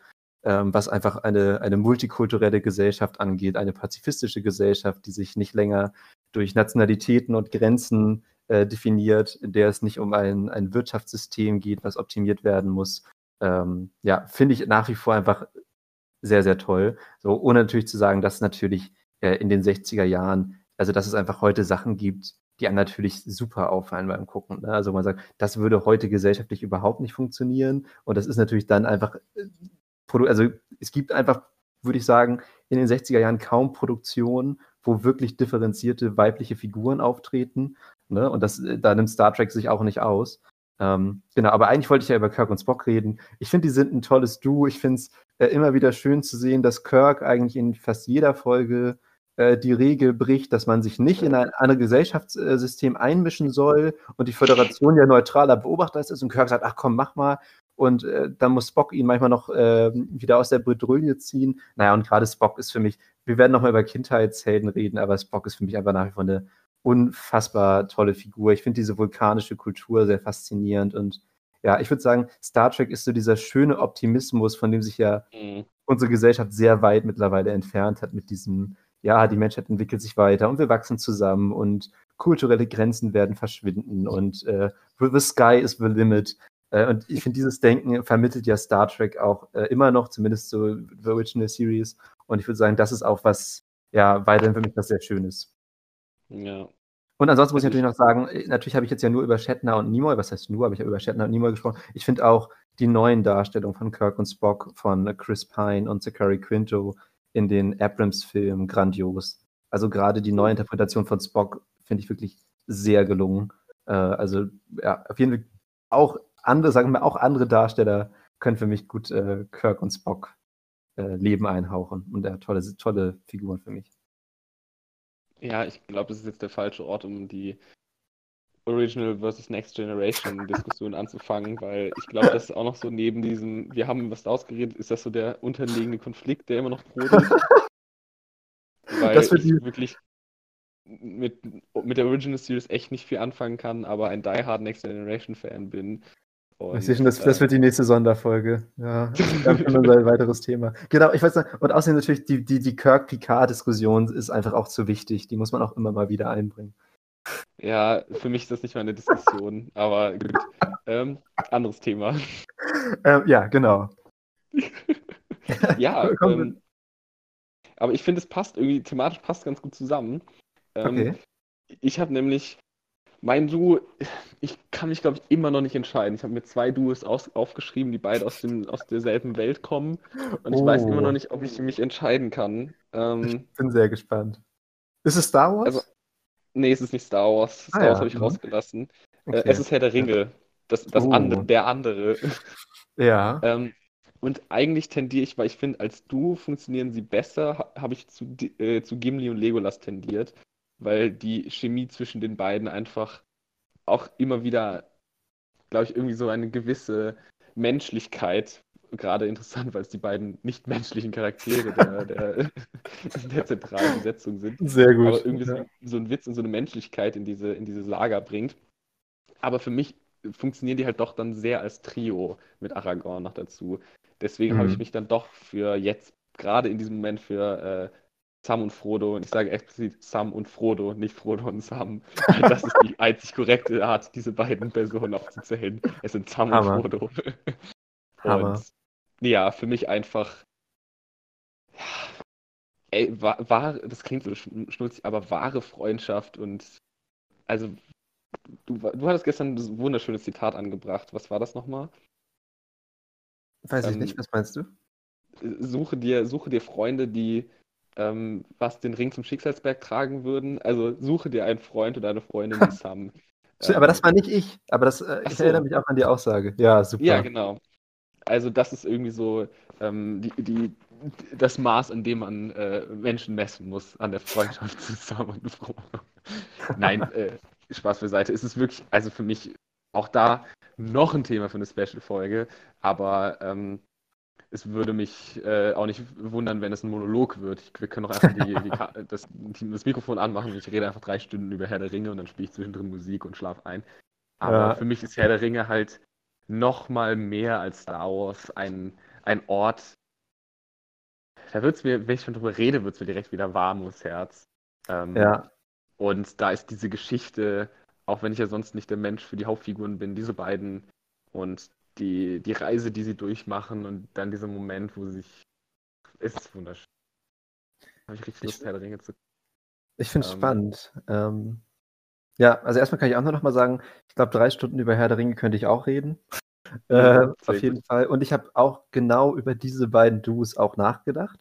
ähm, was einfach eine, eine multikulturelle Gesellschaft angeht, eine pazifistische Gesellschaft, die sich nicht länger durch Nationalitäten und Grenzen äh, definiert, in der es nicht um ein, ein Wirtschaftssystem geht, was optimiert werden muss. Ähm, ja, finde ich nach wie vor einfach sehr, sehr toll. So, ohne natürlich zu sagen, dass natürlich äh, in den 60er Jahren, also dass es einfach heute Sachen gibt, die einem natürlich super auffallen beim Gucken. Ne? Also man sagt, das würde heute gesellschaftlich überhaupt nicht funktionieren. Und das ist natürlich dann einfach, äh, also es gibt einfach, würde ich sagen, in den 60er Jahren kaum Produktionen, wo wirklich differenzierte weibliche Figuren auftreten. Ne? Und das, äh, da nimmt Star Trek sich auch nicht aus. Ähm, genau, aber eigentlich wollte ich ja über Kirk und Spock reden. Ich finde, die sind ein tolles Duo. Ich finde es äh, immer wieder schön zu sehen, dass Kirk eigentlich in fast jeder Folge äh, die Regel bricht, dass man sich nicht in ein anderes Gesellschaftssystem einmischen soll und die Föderation ja neutraler Beobachter ist und Kirk sagt, ach komm, mach mal. und äh, dann muss Spock ihn manchmal noch äh, wieder aus der Bredouille ziehen. Naja, und gerade Spock ist für mich, wir werden nochmal über Kindheitshelden reden, aber Spock ist für mich einfach nach wie vor eine unfassbar tolle Figur. Ich finde diese vulkanische Kultur sehr faszinierend und ja, ich würde sagen, Star Trek ist so dieser schöne Optimismus, von dem sich ja mhm. unsere Gesellschaft sehr weit mittlerweile entfernt hat mit diesem, ja, die Menschheit entwickelt sich weiter und wir wachsen zusammen und kulturelle Grenzen werden verschwinden und äh, the sky is the limit. Äh, und ich finde, dieses Denken vermittelt ja Star Trek auch äh, immer noch, zumindest so the Original Series. Und ich würde sagen, das ist auch was, ja, weiterhin für mich was sehr Schönes. Ja, und ansonsten muss ich natürlich noch sagen, äh, natürlich habe ich jetzt ja nur über Shatner und Nimoy, was heißt nur, aber ich habe über Shatner und Nimoy gesprochen. Ich finde auch die neuen Darstellungen von Kirk und Spock von Chris Pine und Zachary Quinto in den Abrams-Filmen grandios. Also gerade die neue Interpretation von Spock finde ich wirklich sehr gelungen. Äh, also ja, auf jeden Fall auch andere, sagen wir auch andere Darsteller können für mich gut äh, Kirk und Spock äh, Leben einhauchen. Und ja, tolle, tolle Figuren für mich. Ja, ich glaube, das ist jetzt der falsche Ort, um die Original versus Next Generation Diskussion anzufangen, weil ich glaube, das ist auch noch so neben diesem, wir haben was ausgeredet, ist das so der unterliegende Konflikt, der immer noch brodelt. <laughs> weil ich wirklich mit, mit der Original Series echt nicht viel anfangen kann, aber ein Die Hard Next Generation Fan bin und, das, das, wird die nächste Sonderfolge. Ja, das ist schon ein weiteres Thema. Genau, ich weiß nicht, und außerdem natürlich die, die, die Kirk-Picard-Diskussion ist einfach auch zu wichtig. Die muss man auch immer mal wieder einbringen. Ja, für mich ist das nicht mal eine Diskussion, <laughs> aber gut. Ähm, anderes Thema. Ähm, ja, genau. ja, <laughs> ähm, aber ich finde, es passt irgendwie, thematisch passt ganz gut zusammen. Ähm, okay. Ich habe nämlich mein Duo, ich kann mich, glaube ich, immer noch nicht entscheiden. Ich habe mir zwei Duos aus, aufgeschrieben, die beide aus, dem, aus derselben Welt kommen. Und ich oh. weiß immer noch oh. nicht, ob ich mich entscheiden kann. Ähm, ich bin sehr gespannt. Ist es Star Wars? Also, nee, es ist nicht Star Wars. Star ah, Wars ja. habe ich mhm. rausgelassen. Äh, okay. Äh, es ist Herr der Ringe. Das, das oh. andere, der andere. Ja. ähm, und eigentlich tendiere ich, weil ich finde, als Duo funktionieren sie besser, habe ich zu, äh, zu Gimli und Legolas tendiert weil die Chemie zwischen den beiden einfach auch immer wieder, glaube ich, irgendwie so eine gewisse Menschlichkeit, gerade interessant, weil es die beiden nicht menschlichen Charaktere der, <laughs> der, der zentralen Besetzung sind. Sehr gut. Aber irgendwie ja. so, so ein Witz und so eine Menschlichkeit in diese, in diese Lager bringt. Aber für mich funktionieren die halt doch dann sehr als Trio mit Aragorn noch dazu. Deswegen mhm. habe ich mich dann doch für jetzt, gerade in diesem Moment, für äh, Sam und Frodo, und ich sage explizit Sam und Frodo, nicht Frodo und Sam. Das ist die <laughs> einzig korrekte Art, diese beiden Personen aufzuzählen. Es sind Sam Hammer. und Frodo. Hammer. Und ja, für mich einfach. Ja, ey, war, war, das klingt so schnulzig, aber wahre Freundschaft und also du, du hattest gestern ein wunderschönes Zitat angebracht. Was war das nochmal? Weiß ähm, ich nicht, was meinst du? Suche dir, suche dir Freunde, die ähm, was den Ring zum Schicksalsberg tragen würden. Also suche dir einen Freund oder eine Freundin, die. <laughs> Ähm, aber das war nicht ich. Aber das, äh, ich so. erinnere mich auch an die Aussage. Ja, super. Ja, genau. Also das ist irgendwie so ähm, die, die, das Maß, an dem man äh, Menschen messen muss, an der Freundschaft <laughs> zu Sam und Frodo. Nein, äh, Spaß beiseite. Es ist wirklich, also für mich auch da noch ein Thema für eine Special-Folge, aber ähm, es würde mich äh, auch nicht wundern, wenn es ein Monolog wird. Ich, wir können doch einfach die, die, <laughs> das, das, Mikrofon anmachen und ich rede einfach drei Stunden über Herr der Ringe und dann spiele ich zwischendrin Musik und schlafe ein. Aber ja. für mich ist Herr der Ringe halt noch mal mehr als Star Wars ein, ein Ort. Da wird es mir, wenn ich schon drüber rede, wird es mir direkt wieder warm ums Herz. Ähm, ja. Und da ist diese Geschichte, auch wenn ich ja sonst nicht der Mensch für die Hauptfiguren bin, diese beiden und die, die Reise, die sie durchmachen und dann dieser Moment, wo sie sich. Es ist wunderschön. Habe ich richtig Lust, Herr der Ringe zu. Ich finde es ähm, spannend. Ähm, ja, also erstmal kann ich auch nur noch mal sagen, ich glaube, drei Stunden über Herr der Ringe könnte ich auch reden. <laughs> äh, auf jeden gut. Fall. Und ich habe auch genau über diese beiden Duos auch nachgedacht.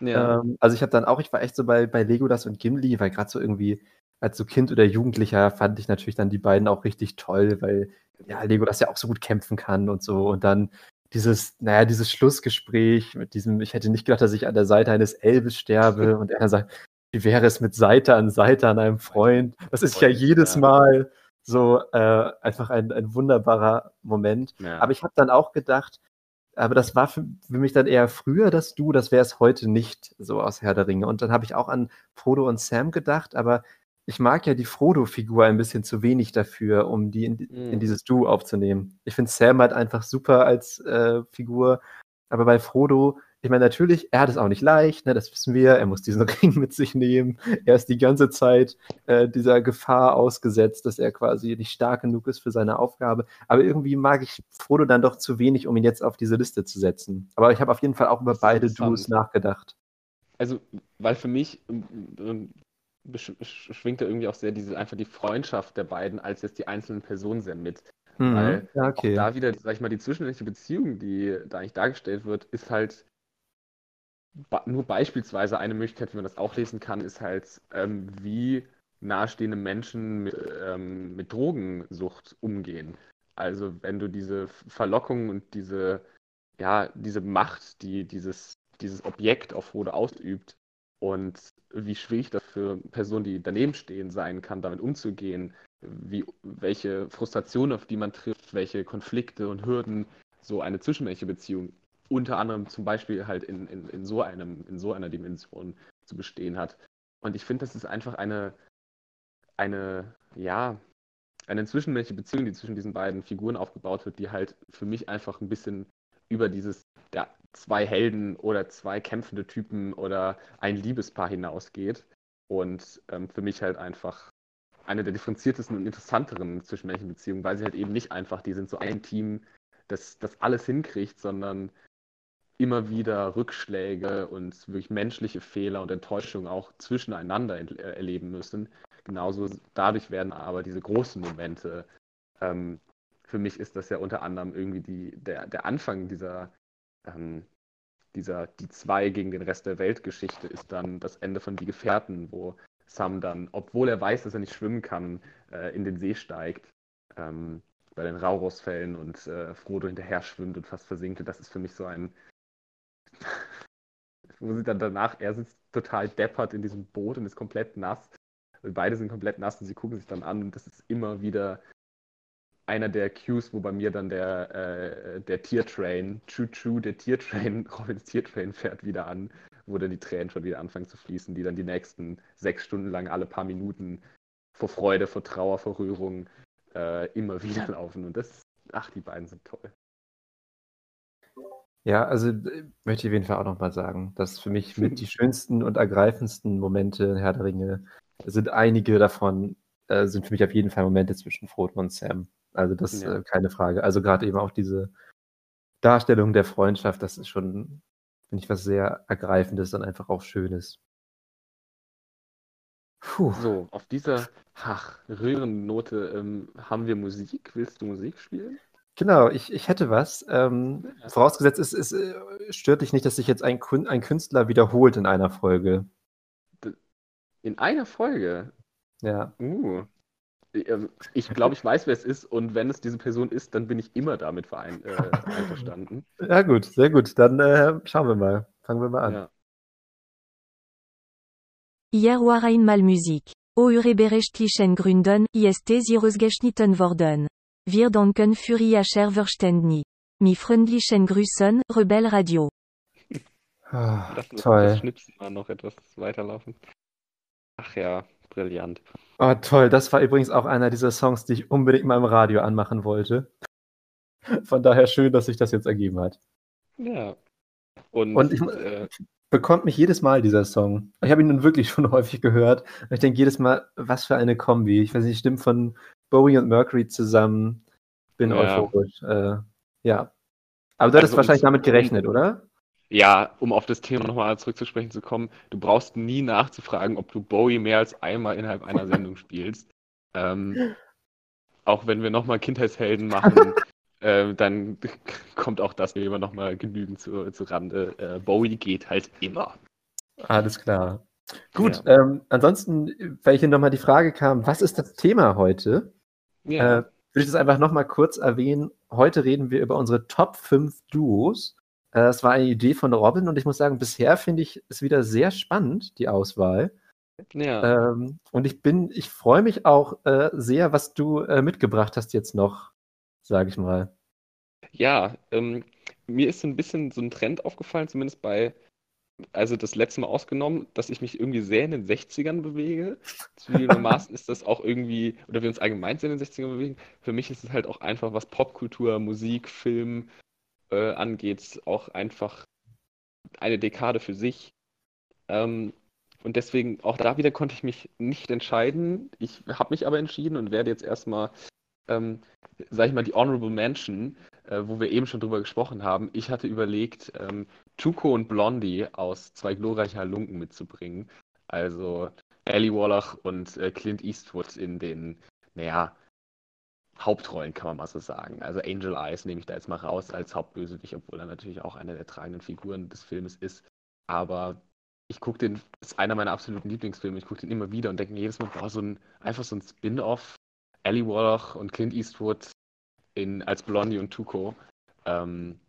Ja. Ähm, also ich habe dann auch, ich war echt so bei, bei Legolas und Gimli, weil gerade so irgendwie als so Kind oder Jugendlicher fand ich natürlich dann die beiden auch richtig toll, weil ja, Lego das ja auch so gut kämpfen kann und so. Und dann dieses, naja, dieses Schlussgespräch mit diesem, ich hätte nicht gedacht, dass ich an der Seite eines Elbes sterbe. <laughs> Und er sagt, wie wäre es mit Seite an Seite an einem Freund? Das ist ja jedes Mal So äh, einfach ein, ein wunderbarer Moment. Ja. Aber ich habe dann auch gedacht, aber das war für, für mich dann eher früher das Du, das wäre es heute nicht, so aus Herr der Ringe. Und dann habe ich auch an Frodo und Sam gedacht, aber ich mag ja die Frodo-Figur ein bisschen zu wenig dafür, um die in, in Mhm. dieses Du aufzunehmen. Ich finde Sam halt einfach super als äh, Figur, aber bei Frodo, ich meine, natürlich, er hat es auch nicht leicht, ne, das wissen wir. Er muss diesen <laughs> Ring mit sich nehmen. Er ist die ganze Zeit äh, dieser Gefahr ausgesetzt, dass er quasi nicht stark genug ist für seine Aufgabe. Aber irgendwie mag ich Frodo dann doch zu wenig, um ihn jetzt auf diese Liste zu setzen. Aber ich habe auf jeden Fall auch über beide. Duos nachgedacht. Also, weil für mich schwingt da irgendwie auch sehr diese einfach die Freundschaft der beiden als jetzt die einzelnen Personen sehr mit. Mhm. Weil ja, Auch okay. da wieder, sag ich mal, die zwischenmenschliche Beziehung, die da eigentlich dargestellt wird, ist halt nur beispielsweise eine Möglichkeit, wie man das auch lesen kann, ist halt, ähm, wie nahestehende Menschen mit, ähm, mit Drogensucht umgehen. Also wenn du diese Verlockung und diese, ja, diese Macht, die dieses, dieses Objekt auf Frodo ausübt und wie schwierig das für Personen, die daneben stehen, sein kann, damit umzugehen, wie, welche Frustration, auf die man trifft, welche Konflikte und Hürden so eine zwischenmenschliche Beziehung unter anderem zum Beispiel halt in, in, in, so einem, in so einer Dimension zu bestehen hat. Und ich finde, das ist einfach eine, eine, ja, eine zwischenmenschliche Beziehung, die zwischen diesen beiden Figuren aufgebaut wird, die halt für mich einfach ein bisschen über dieses ja, zwei Helden oder zwei kämpfende Typen oder ein Liebespaar hinausgeht. Und ähm, für mich halt einfach eine der differenziertesten und interessanteren zwischenmenschlichen Beziehungen, weil sie halt eben nicht einfach, die sind so ein Team, das, das alles hinkriegt, sondern immer wieder Rückschläge und wirklich menschliche Fehler und Enttäuschungen auch zwischeneinander äh, erleben müssen. Genauso dadurch werden aber diese großen Momente, ähm, für mich ist das ja unter anderem irgendwie die, der, der Anfang dieser, ähm, dieser Die zwei gegen den Rest der Weltgeschichte ist dann das Ende von Die Gefährten, wo Sam dann, obwohl er weiß, dass er nicht schwimmen kann, äh, in den See steigt, ähm, bei den Raurosfällen und äh, Frodo hinterher schwimmt und fast versinkt. Und das ist für mich so ein, <laughs> wo sie dann danach, er sitzt total deppert in diesem Boot und ist komplett nass. Und beide sind komplett nass und sie gucken sich dann an und das ist immer wieder einer der Cues, wo bei mir dann der, äh, der Tiertrain, Choo-Choo, der Tiertrain, <laughs> Robins Tiertrain fährt wieder an, wo dann die Tränen schon wieder anfangen zu fließen, die dann die nächsten sechs Stunden lang alle paar Minuten vor Freude, vor Trauer, vor Rührung äh, immer <laughs> wieder laufen. Und das, ach, die beiden sind toll. Ja, also äh, möchte ich auf jeden Fall auch nochmal sagen, dass für mich mit <laughs> die schönsten und ergreifendsten Momente in Herr der Ringe sind einige davon, äh, sind für mich auf jeden Fall Momente zwischen Frodo und Sam. Also das Ja. äh, keine Frage. Also gerade eben auch diese Darstellung der Freundschaft, das ist schon, finde ich, was sehr Ergreifendes und einfach auch Schönes. Puh. So, auf dieser ach, rührenden Note ähm, haben wir Musik. Willst du Musik spielen? Genau, ich, ich hätte was. Ähm, Ja. vorausgesetzt, es, es äh, stört dich nicht, dass sich jetzt ein, ein Künstler wiederholt in einer Folge. In einer Folge. Ja. Uh. Ähm, Ich glaube, ich weiß, wer es ist. Und wenn es diese Person ist, dann bin ich immer damit verein, äh, <laughs> einverstanden. Ja, gut, sehr gut. Dann äh, schauen wir mal. Fangen wir mal an. Ja. Hier war einmal Musik. O Ureberechtlichen Gründen, ist Sirusgeschnitten worden. Wir danken für Ihr Verständnis. Mi freundlichen Grüßen, Rebel Radio. Ah, Lass uns das toll. Schnipsen mal noch etwas weiterlaufen. Ach ja, brillant. Oh, toll. Das war übrigens auch einer dieser Songs, die ich unbedingt mal im Radio anmachen wollte. Von daher schön, dass sich das jetzt ergeben hat. Ja. Und, Und ich- äh, Bekommt mich jedes Mal dieser Song. Ich habe ihn nun wirklich <laughs> schon häufig gehört. Und ich denke jedes Mal, was für eine Kombi. Ich weiß nicht, stimmt von Bowie und Mercury zusammen. Bin Ja. euphorisch. Äh, ja. Aber du hattest Also, wahrscheinlich damit gerechnet, oder? Ja, um auf das Thema nochmal zurückzusprechen zu kommen, du brauchst nie nachzufragen, ob du Bowie mehr als einmal innerhalb einer Sendung <laughs> spielst. Ähm, auch wenn wir nochmal Kindheitshelden <laughs> machen, äh, dann kommt auch das immer nochmal genügend zu, zu Rande. Äh, Bowie geht halt immer. Alles klar. Gut, ähm, ansonsten, weil hier nochmal die Frage kam, was ist das Thema heute? Ja. Äh, würde ich das einfach nochmal kurz erwähnen. Heute reden wir über unsere Top 5 Duos. Äh, das war eine Idee von Robin und ich muss sagen, bisher finde ich es wieder sehr spannend, die Auswahl. Ja. Ähm, und ich bin, ich freue mich auch äh, sehr, was du äh, mitgebracht hast jetzt noch, sage ich mal. Ja, ähm, mir ist so ein bisschen so ein Trend aufgefallen, zumindest bei, also das letzte Mal ausgenommen, dass ich mich irgendwie sehr in den 60ern bewege. Zugegebenermaßen <laughs> ist das auch irgendwie, oder wir uns allgemein sehr in den 60ern bewegen. Für mich ist es halt auch einfach, was Popkultur, Musik, Film äh, angeht, auch einfach eine Dekade für sich. Ähm, und deswegen, auch da wieder konnte ich mich nicht entscheiden. Ich habe mich aber entschieden und werde jetzt erstmal, ähm, sag ich mal, die Honorable Mention, äh, wo wir eben schon drüber gesprochen haben. Ich hatte überlegt, ähm, Tuco und Blondie aus zwei glorreiche Halunken mitzubringen. Also Ali Wallach und äh, Clint Eastwood in den, naja, Hauptrollen, kann man mal so sagen. Also Angel Eyes nehme ich da jetzt mal raus als Hauptbösewicht, obwohl er natürlich auch eine der tragenden Figuren des Filmes ist. Aber ich gucke den, das ist einer meiner absoluten Lieblingsfilme, ich gucke den immer wieder und denke mir jedes Mal, boah, so ein, einfach so ein Spin-off, Ali Wallach und Clint Eastwood in, als Blondie und Tuco, ähm,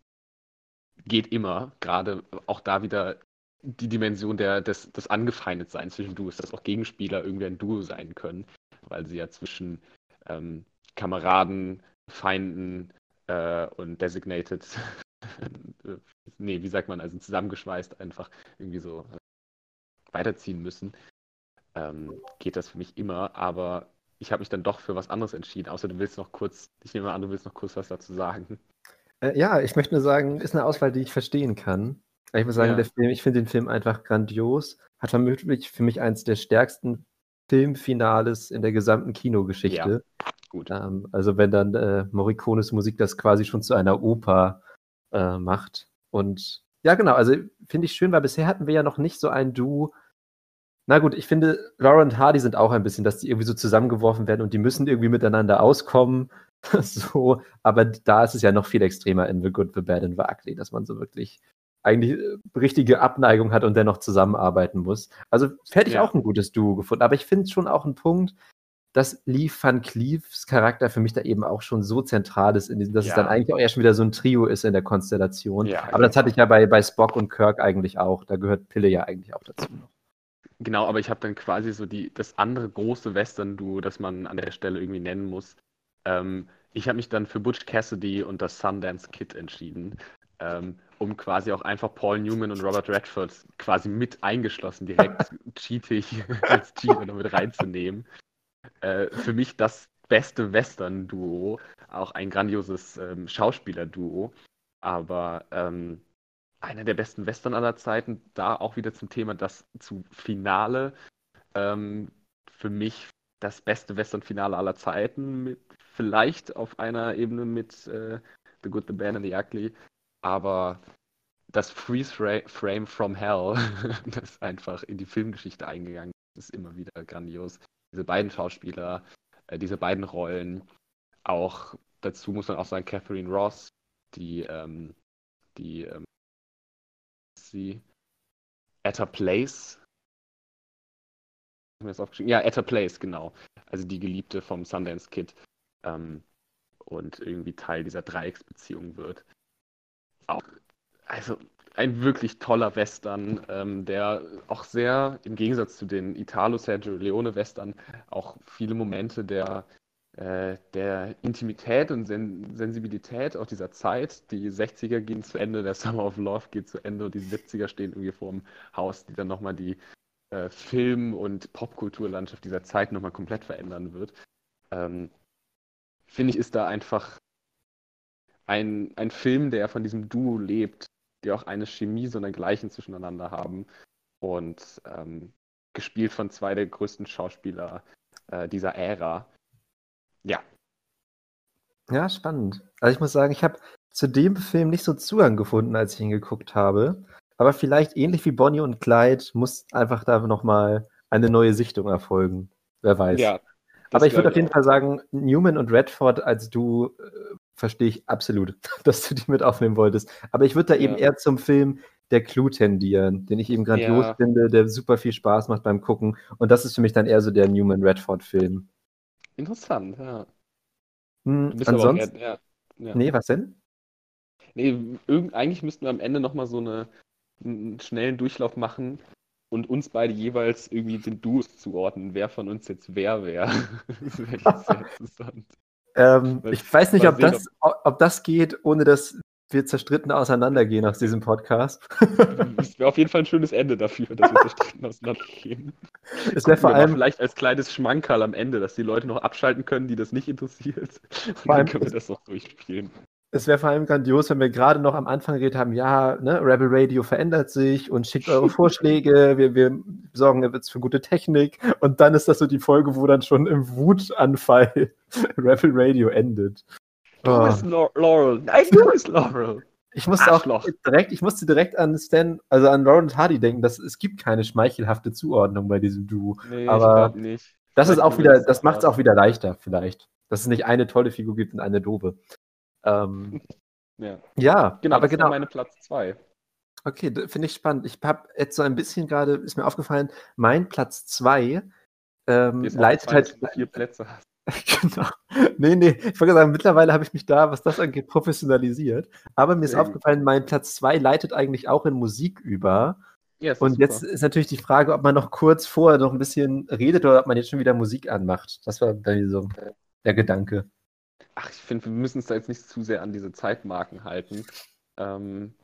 geht immer, gerade auch da wieder die Dimension der, des, des Angefeindetseins zwischen Duos, dass auch Gegenspieler irgendwie ein Duo sein können, weil sie ja zwischen ähm, Kameraden, Feinden äh, und Designated, <laughs> nee, wie sagt man, also zusammengeschweißt einfach irgendwie so äh, weiterziehen müssen, ähm, geht das für mich immer, aber ich habe mich dann doch für was anderes entschieden, außer du willst noch kurz, ich nehme an, du willst noch kurz was dazu sagen. Äh, ja, ich möchte nur sagen, ist eine Auswahl, die ich verstehen kann. Ich muss sagen, ja. der Film, ich finde den Film einfach grandios. Hat vermutlich für mich eins der stärksten Filmfinales in der gesamten Kinogeschichte. Ja. Gut. Ähm, also wenn dann äh, Morricones Musik das quasi schon zu einer Oper äh, macht. Und ja, genau, also finde ich schön, weil bisher hatten wir ja noch nicht so ein Du. Na gut, ich finde, Laura und Hardy sind auch ein bisschen, dass die irgendwie so zusammengeworfen werden und die müssen irgendwie miteinander auskommen. <laughs> so, aber da ist es ja noch viel extremer in The Good, The Bad and The Ugly, dass man so wirklich eigentlich äh, richtige Abneigung hat und dennoch zusammenarbeiten muss. Also hätte ich ja. auch ein gutes Duo gefunden. Aber ich finde schon auch einen Punkt, dass Lee Van Cleefs Charakter für mich da eben auch schon so zentral ist, diesem, dass ja. es dann eigentlich auch erst schon wieder so ein Trio ist in der Konstellation. Ja, aber das hatte ich ja bei, bei Spock und Kirk eigentlich auch. Da gehört Pille ja eigentlich auch dazu noch. Genau, aber ich habe dann quasi so die, das andere große Western-Duo, das man an der Stelle irgendwie nennen muss. Ähm, ich habe mich dann für Butch Cassidy und das Sundance Kid entschieden, ähm, um quasi auch einfach Paul Newman und Robert Redford quasi mit eingeschlossen, direkt <laughs> cheatig <laughs> als Cheater mit reinzunehmen äh, für mich das beste Western-Duo, auch ein grandioses ähm, Schauspieler-Duo, aber ähm, einer der besten Western aller Zeiten, da auch wieder zum Thema das zu Finale. Ähm, für mich das beste Western-Finale aller Zeiten, mit, vielleicht auf einer Ebene mit äh, The Good, The Bad and The Ugly, aber das Freeze Frame from Hell, <laughs> das einfach in die Filmgeschichte eingegangen ist, ist immer wieder grandios diese beiden Schauspieler, äh, diese beiden Rollen. Auch dazu muss man auch sagen, Catherine Ross, die, ähm, die, ähm, sie, At a Place. Ja, At a Place, genau. Also die Geliebte vom Sundance Kid. Ähm, und irgendwie Teil dieser Dreiecksbeziehung wird. Auch, also ein wirklich toller Western, ähm, der auch sehr, im Gegensatz zu den Italo-Sergio Leone-Western, auch viele Momente der, äh, der Intimität und Sen Sensibilität auch dieser Zeit. Die 60er gehen zu Ende, der Summer of Love geht zu Ende und die 70er stehen irgendwie vor dem Haus, die dann nochmal die äh, Film- und Popkulturlandschaft dieser Zeit nochmal komplett verändern wird. Ähm, Finde ich, ist da einfach ein, ein Film, der von diesem Duo lebt, die auch eine Chemie so eine Gleichen zwischeneinander haben. Und ähm, gespielt von zwei der größten Schauspieler äh, dieser Ära. Ja. Ja, spannend. Also ich muss sagen, ich habe zu dem Film nicht so Zugang gefunden, als ich ihn geguckt habe. Aber vielleicht ähnlich wie Bonnie und Clyde muss einfach da nochmal eine neue Sichtung erfolgen. Wer weiß. Ja, aber ich würde auf jeden Fall sagen, Newman und Redford als du äh, verstehe ich absolut, <laughs> dass du die mit aufnehmen wolltest. Aber ich würde da eben eher zum Film Der Clou tendieren, den ich eben grandios ja. finde, der super viel Spaß macht beim Gucken. Und das ist für mich dann eher so der Newman Redford-Film. Interessant, ja. Hm, ansonsten. Eher, ja, ja. Nee, was denn? Nee, irgend, eigentlich müssten wir am Ende nochmal so eine, einen schnellen Durchlauf machen, und uns beide jeweils irgendwie den Duos zuordnen, wer von uns jetzt wer wäre. <laughs> das wäre sehr <laughs> interessant. Ähm, ich weiß nicht, ob das, ob das geht, ohne dass wir zerstritten auseinandergehen aus diesem Podcast. <laughs> Das wäre auf jeden Fall ein schönes Ende dafür, dass wir zerstritten auseinandergehen. <laughs> Es wäre vor allem vielleicht als kleines Schmankerl am Ende, dass die Leute noch abschalten können, die das nicht interessiert. Und dann können wir das noch durchspielen. Es wäre vor allem grandios, wenn wir gerade noch am Anfang geredet haben, ja, ne, Rebel Radio verändert sich und schickt eure <laughs> Vorschläge, wir, wir sorgen jetzt für gute Technik und dann ist das so die Folge, wo dann schon im Wutanfall <laughs> Rebel Radio endet. Du oh. bist Laurel. Nein, du bist Laurel. Ich musste Arschloch. auch direkt, ich musste direkt an Stan, also an Laurel und Hardy denken, dass es gibt keine schmeichelhafte Zuordnung bei diesem Duo. Nee, aber nicht. Das ist auch wieder, das macht es auch wieder leichter, vielleicht. Dass es nicht eine tolle Figur gibt und eine doofe. Ähm, ja. ja, genau, aber das genau. meine Platz 2. Okay, finde ich spannend. Ich habe jetzt so ein bisschen gerade, ist mir aufgefallen, mein Platz 2 ähm, leitet halt. Vier Plätze hast. <laughs> genau. Nee, nee, ich wollte sagen, mittlerweile habe ich mich da, was das angeht, professionalisiert. Aber mir ist ja. aufgefallen, mein Platz 2 leitet eigentlich auch in Musik über. Ja, und super. jetzt ist natürlich die Frage, ob man noch kurz vorher noch ein bisschen redet oder ob man jetzt schon wieder Musik anmacht. Das war bei mir so der Gedanke. Ach, ich finde, wir müssen uns da jetzt nicht zu sehr an diese Zeitmarken halten. Ähm,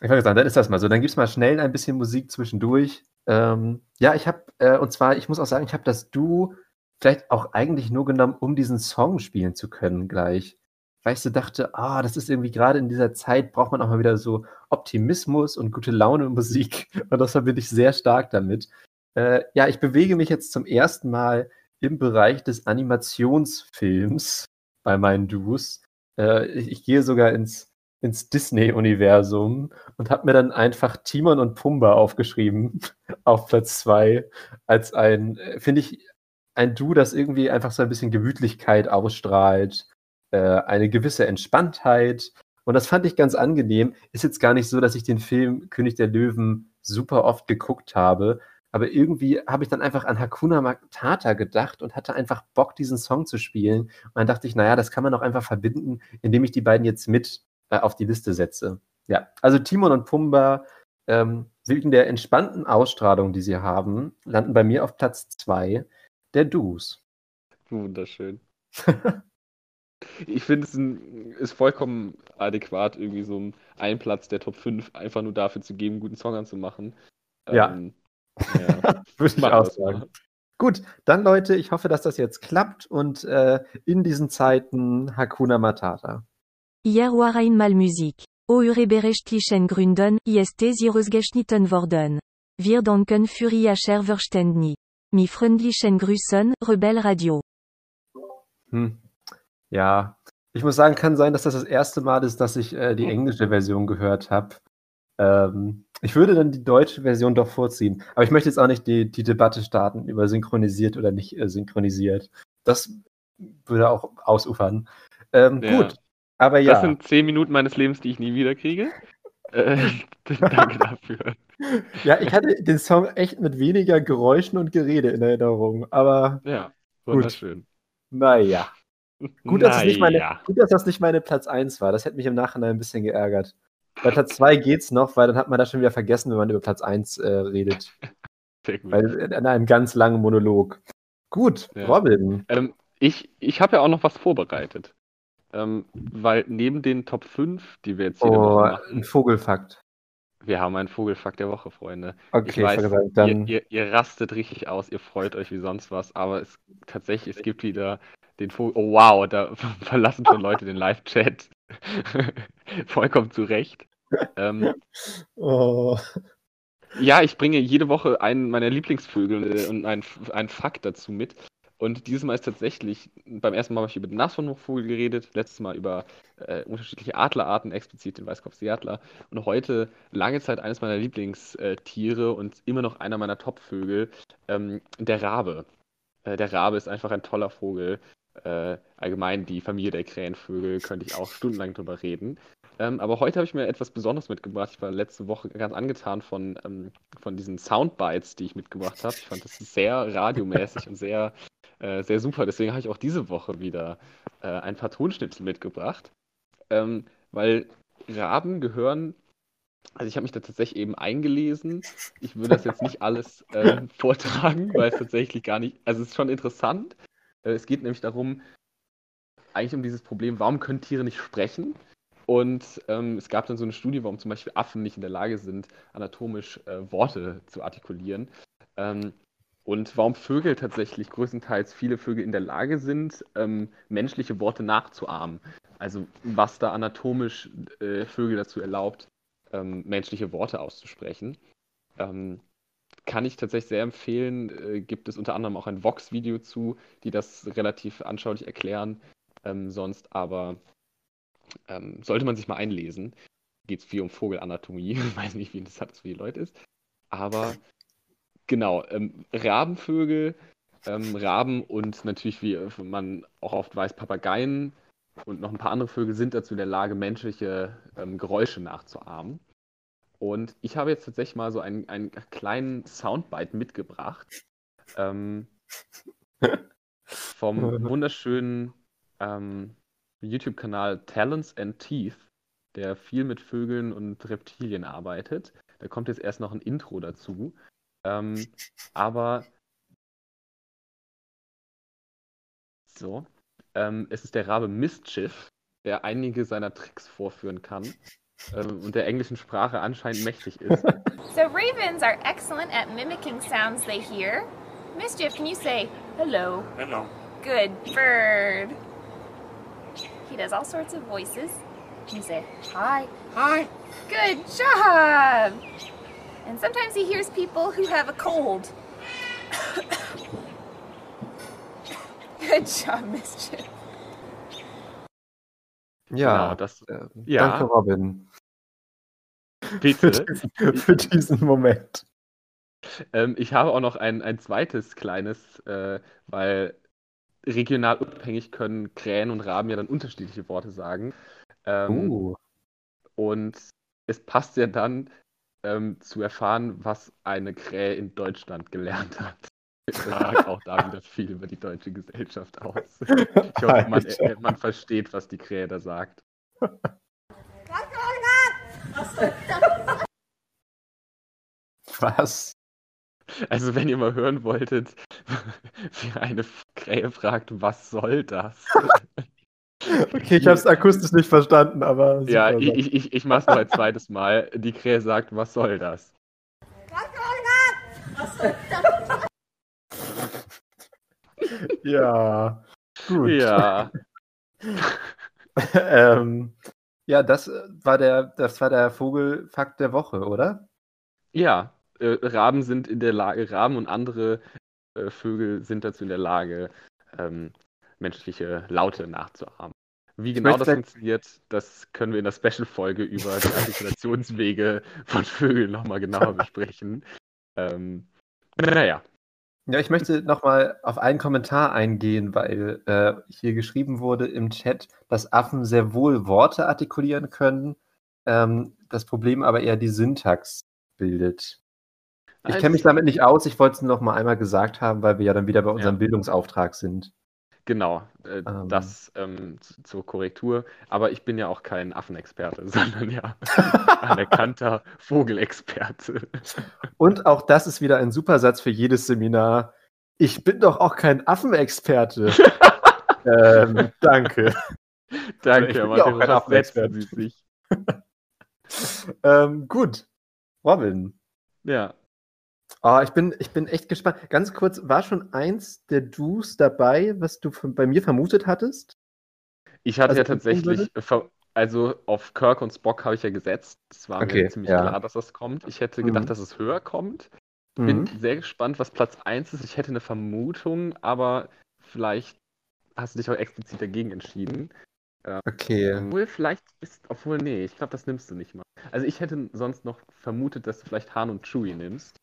ich wollte sagen, dann ist das mal so. Dann gibt es mal schnell ein bisschen Musik zwischendurch. Ähm, ja, ich habe, äh, und zwar, ich muss auch sagen, ich habe das Du vielleicht auch eigentlich nur genommen, um diesen Song spielen zu können gleich. Weil ich so dachte, ah, das ist irgendwie gerade in dieser Zeit, braucht man auch mal wieder so Optimismus und gute Laune Musik. <laughs> Und das verbinde ich sehr stark damit. Äh, ja, ich bewege mich jetzt zum ersten Mal im Bereich des Animationsfilms bei meinen Duos. Äh, ich, ich, gehe sogar ins, ins Disney-Universum und habe mir dann einfach Timon und Pumba aufgeschrieben <laughs> auf Platz 2 als ein, äh, finde ich, ein Du, das irgendwie einfach so ein bisschen Gemütlichkeit ausstrahlt, äh, eine gewisse Entspanntheit. Und das fand ich ganz angenehm. Ist jetzt gar nicht so, dass ich den Film König der Löwen super oft geguckt habe, aber irgendwie habe ich dann einfach an Hakuna Matata gedacht und hatte einfach Bock, diesen Song zu spielen. Und dann dachte ich, naja, das kann man auch einfach verbinden, indem ich die beiden jetzt mit äh, auf die Liste setze. Ja, also Timon und Pumba, ähm, wegen der entspannten Ausstrahlung, die sie haben, landen bei mir auf Platz 2 der Dus. Wunderschön. <laughs> ich finde, es ist vollkommen adäquat, irgendwie so einen Platz der Top 5 einfach nur dafür zu geben, einen guten Song anzumachen. Ja. Ähm, ja. <laughs> Würde ich auch sagen. Gut, dann Leute, ich hoffe, dass das jetzt klappt und äh, in diesen Zeiten Hakuna Matata. Hier war einmal Musik. O Ureberechtlichen Gründen, ist geschnitten worden. Wir danken für Ihr Verständnis. Mi freundlichen Grüßen, Rebel Radio. Hm. Ja, ich muss sagen, kann sein, dass das das erste Mal ist, dass ich äh, die englische Version gehört habe. Ähm, ich würde dann die deutsche Version doch vorziehen. Aber ich möchte jetzt auch nicht die, die Debatte starten über synchronisiert oder nicht äh, synchronisiert. Das würde auch ausufern. Ähm, ja. Gut, aber ja. Das sind zehn Minuten meines Lebens, die ich nie wieder kriege. Äh, <laughs> danke dafür. Ja, ich hatte den Song echt mit weniger Geräuschen und Gerede in Erinnerung, aber. Ja, wunderschön. Gut. Naja. Gut, dass, naja. meine, gut, dass das nicht meine Platz 1 war. Das hätte mich im Nachhinein ein bisschen geärgert. Bei Platz 2 geht's noch, weil dann hat man das schon wieder vergessen, wenn man über Platz 1 äh, redet. Weil in einem ganz langen Monolog. Gut, ja. Robin. Ähm, ich ich habe ja auch noch was vorbereitet. Ähm, weil neben den Top 5, die wir jetzt hier oh, machen. Ein Vogelfakt. Wir haben einen Vogelfakt der Woche, Freunde. Okay, ich weiß, gesagt, dann... ihr, ihr, ihr, rastet richtig aus, ihr freut euch wie sonst was, aber es tatsächlich, es gibt wieder den Vogel. Oh wow, da <laughs> verlassen schon Leute den Live-Chat. <laughs> Vollkommen zu Recht. Ähm, oh. Ja, ich bringe jede Woche einen meiner Lieblingsvögel äh, und einen, einen Fakt dazu mit. Und dieses Mal ist tatsächlich, beim ersten Mal habe ich über den Nashornvogel geredet, letztes Mal über äh, unterschiedliche Adlerarten, explizit den Weißkopfseeadler. Und heute lange Zeit eines meiner Lieblingstiere und immer noch einer meiner Topvögel, ähm, der Rabe. Äh, der Rabe ist einfach ein toller Vogel. Äh, allgemein die Familie der Krähenvögel könnte ich auch stundenlang drüber reden. Ähm, aber heute habe ich mir etwas Besonderes mitgebracht. Ich war letzte Woche ganz angetan von, ähm, von diesen Soundbites, die ich mitgebracht habe. Ich fand das sehr radiomäßig und sehr, äh, sehr super. Deswegen habe ich auch diese Woche wieder äh, ein paar Tonschnipsel mitgebracht. Ähm, weil Raben gehören Also ich habe mich da tatsächlich eben eingelesen. Ich würde das jetzt nicht alles äh, <laughs> vortragen, weil es tatsächlich gar nicht, also es ist schon interessant. Äh, es geht nämlich darum, eigentlich um dieses Problem, warum können Tiere nicht sprechen? Und ähm, es gab dann so eine Studie, warum zum Beispiel Affen nicht in der Lage sind, anatomisch äh, Worte zu artikulieren. Ähm, und warum Vögel tatsächlich größtenteils viele Vögel in der Lage sind, ähm, menschliche Worte nachzuahmen. Also was da anatomisch äh, Vögel dazu erlaubt, ähm, menschliche Worte auszusprechen. Kann ich tatsächlich sehr empfehlen. Äh, gibt es unter anderem auch ein Vox-Video zu, die das relativ anschaulich erklären. Ähm, sonst aber ähm, sollte man sich mal einlesen. Geht es viel um Vogelanatomie. <laughs> Ich weiß nicht, wie interessant das für die Leute ist. Aber genau, ähm, Rabenvögel, ähm, Raben und natürlich, wie man auch oft weiß, Papageien und noch ein paar andere Vögel sind dazu in der Lage, menschliche ähm, Geräusche nachzuahmen. Und ich habe jetzt tatsächlich mal so einen, einen kleinen Soundbite mitgebracht ähm, <laughs> vom wunderschönen ähm, YouTube-Kanal Talents and Teeth, der viel mit Vögeln und Reptilien arbeitet. Da kommt jetzt erst noch ein Intro dazu. Ähm, aber so, ähm, es ist der Rabe Mischief, der einige seiner Tricks vorführen kann ähm, und der englischen Sprache anscheinend mächtig ist. <laughs> So ravens are excellent at mimicking sounds they hear. Mischief, can you say hello? Hello. Good bird. He does all sorts of voices. Can you say hi? Hi. Good job. And sometimes he hears people who have a cold. <coughs> Good job, Mischief. Ja, Genau, das- äh, ja. danke Robin <laughs> für Bitte. diesen, für diesen Moment. Ähm, ich habe auch noch ein, ein zweites kleines, äh, weil regional unabhängig können Krähen und Raben ja dann unterschiedliche Worte sagen. Ähm, Uh, Und es passt ja dann ähm, zu erfahren, was eine Krähe in Deutschland gelernt hat. Das sagt auch da wieder <laughs> viel über die deutsche Gesellschaft aus. Ich hoffe, man, äh, man versteht, was die Krähe da sagt. was? Also, wenn ihr mal hören wolltet, <laughs> wie eine Krähe fragt, was soll das? Okay, ich habe es akustisch nicht verstanden, aber Ja, super. ich, ich, ich, ich mach's noch ein zweites Mal. Die Krähe sagt, was soll das? Ja. Gut. Ja, <laughs> ähm, ja, das äh, war der, das war der Vogelfakt der Woche, oder? ja. Äh, Raben sind in der Lage, Raben und andere äh, Vögel sind dazu in der Lage, ähm, menschliche Laute nachzuahmen. Wie genau das funktioniert, das können wir in der Special-Folge über die Artikulationswege <laughs> von Vögeln nochmal genauer besprechen. Ähm, naja, Ja, ich möchte nochmal auf einen Kommentar eingehen, weil äh, hier geschrieben wurde im Chat, dass Affen sehr wohl Worte artikulieren können, ähm, das Problem aber eher die Syntax bildet. Ich kenne mich damit nicht aus, ich wollte es nur noch mal einmal gesagt haben, weil wir ja dann wieder bei unserem Ja. Bildungsauftrag sind. Genau, äh, Ähm. das ähm, zur Korrektur. Aber ich bin ja auch kein Affenexperte, <laughs> sondern ja <laughs> anerkannter Vogelexperte. Und auch das ist wieder ein super Satz für jedes Seminar. Ich bin doch auch kein Affenexperte. <laughs> ähm, danke. Danke, Ich bin aber ja auch kein Affenexperte. Ähm, gut. Robin. Ja, Oh, ich, bin, ich bin echt gespannt. Ganz kurz, war schon eins der Do's dabei, was du von, bei mir vermutet hattest? ich hatte Also ja tatsächlich, also auf Kirk und Spock habe ich ja gesetzt. Es war Okay, mir ziemlich ja. klar, dass das kommt. Ich hätte Mhm. gedacht, dass es höher kommt. Bin Mhm. sehr gespannt, was Platz 1 ist. Ich hätte eine Vermutung, aber vielleicht hast du dich auch explizit dagegen entschieden. Okay. Obwohl, vielleicht ist, obwohl, nee, ich glaube, das nimmst du nicht mal. Also ich hätte sonst noch vermutet, dass du vielleicht Han und Chewie nimmst.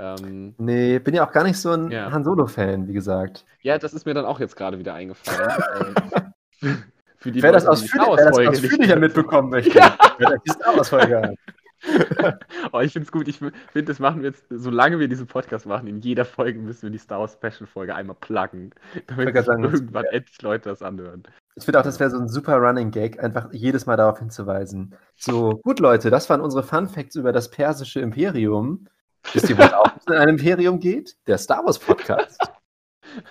Ähm, Nee, bin ja auch gar nicht so ein Ja. Han Solo-Fan, wie gesagt. ja, das ist mir dann auch jetzt gerade wieder eingefallen. <laughs> ähm, für die Wer das, Leute, die die Star wer das ausführlicher mitbekommen <laughs> möchte, wer die Star Wars-Folge hat. <laughs> Oh, ich finde es gut. Ich finde, das machen wir jetzt, solange wir diesen Podcast machen, in jeder Folge müssen wir die Star Wars Special Folge einmal pluggen, damit sagen, das- irgendwann endlich Leute das anhören. Ich finde auch, das wäre so ein super Running Gag, einfach jedes Mal darauf hinzuweisen. So, gut, Leute, das waren unsere Fun Facts über das persische Imperium. Wisst ihr, was auch in einem Imperium geht? Der Star Wars Podcast.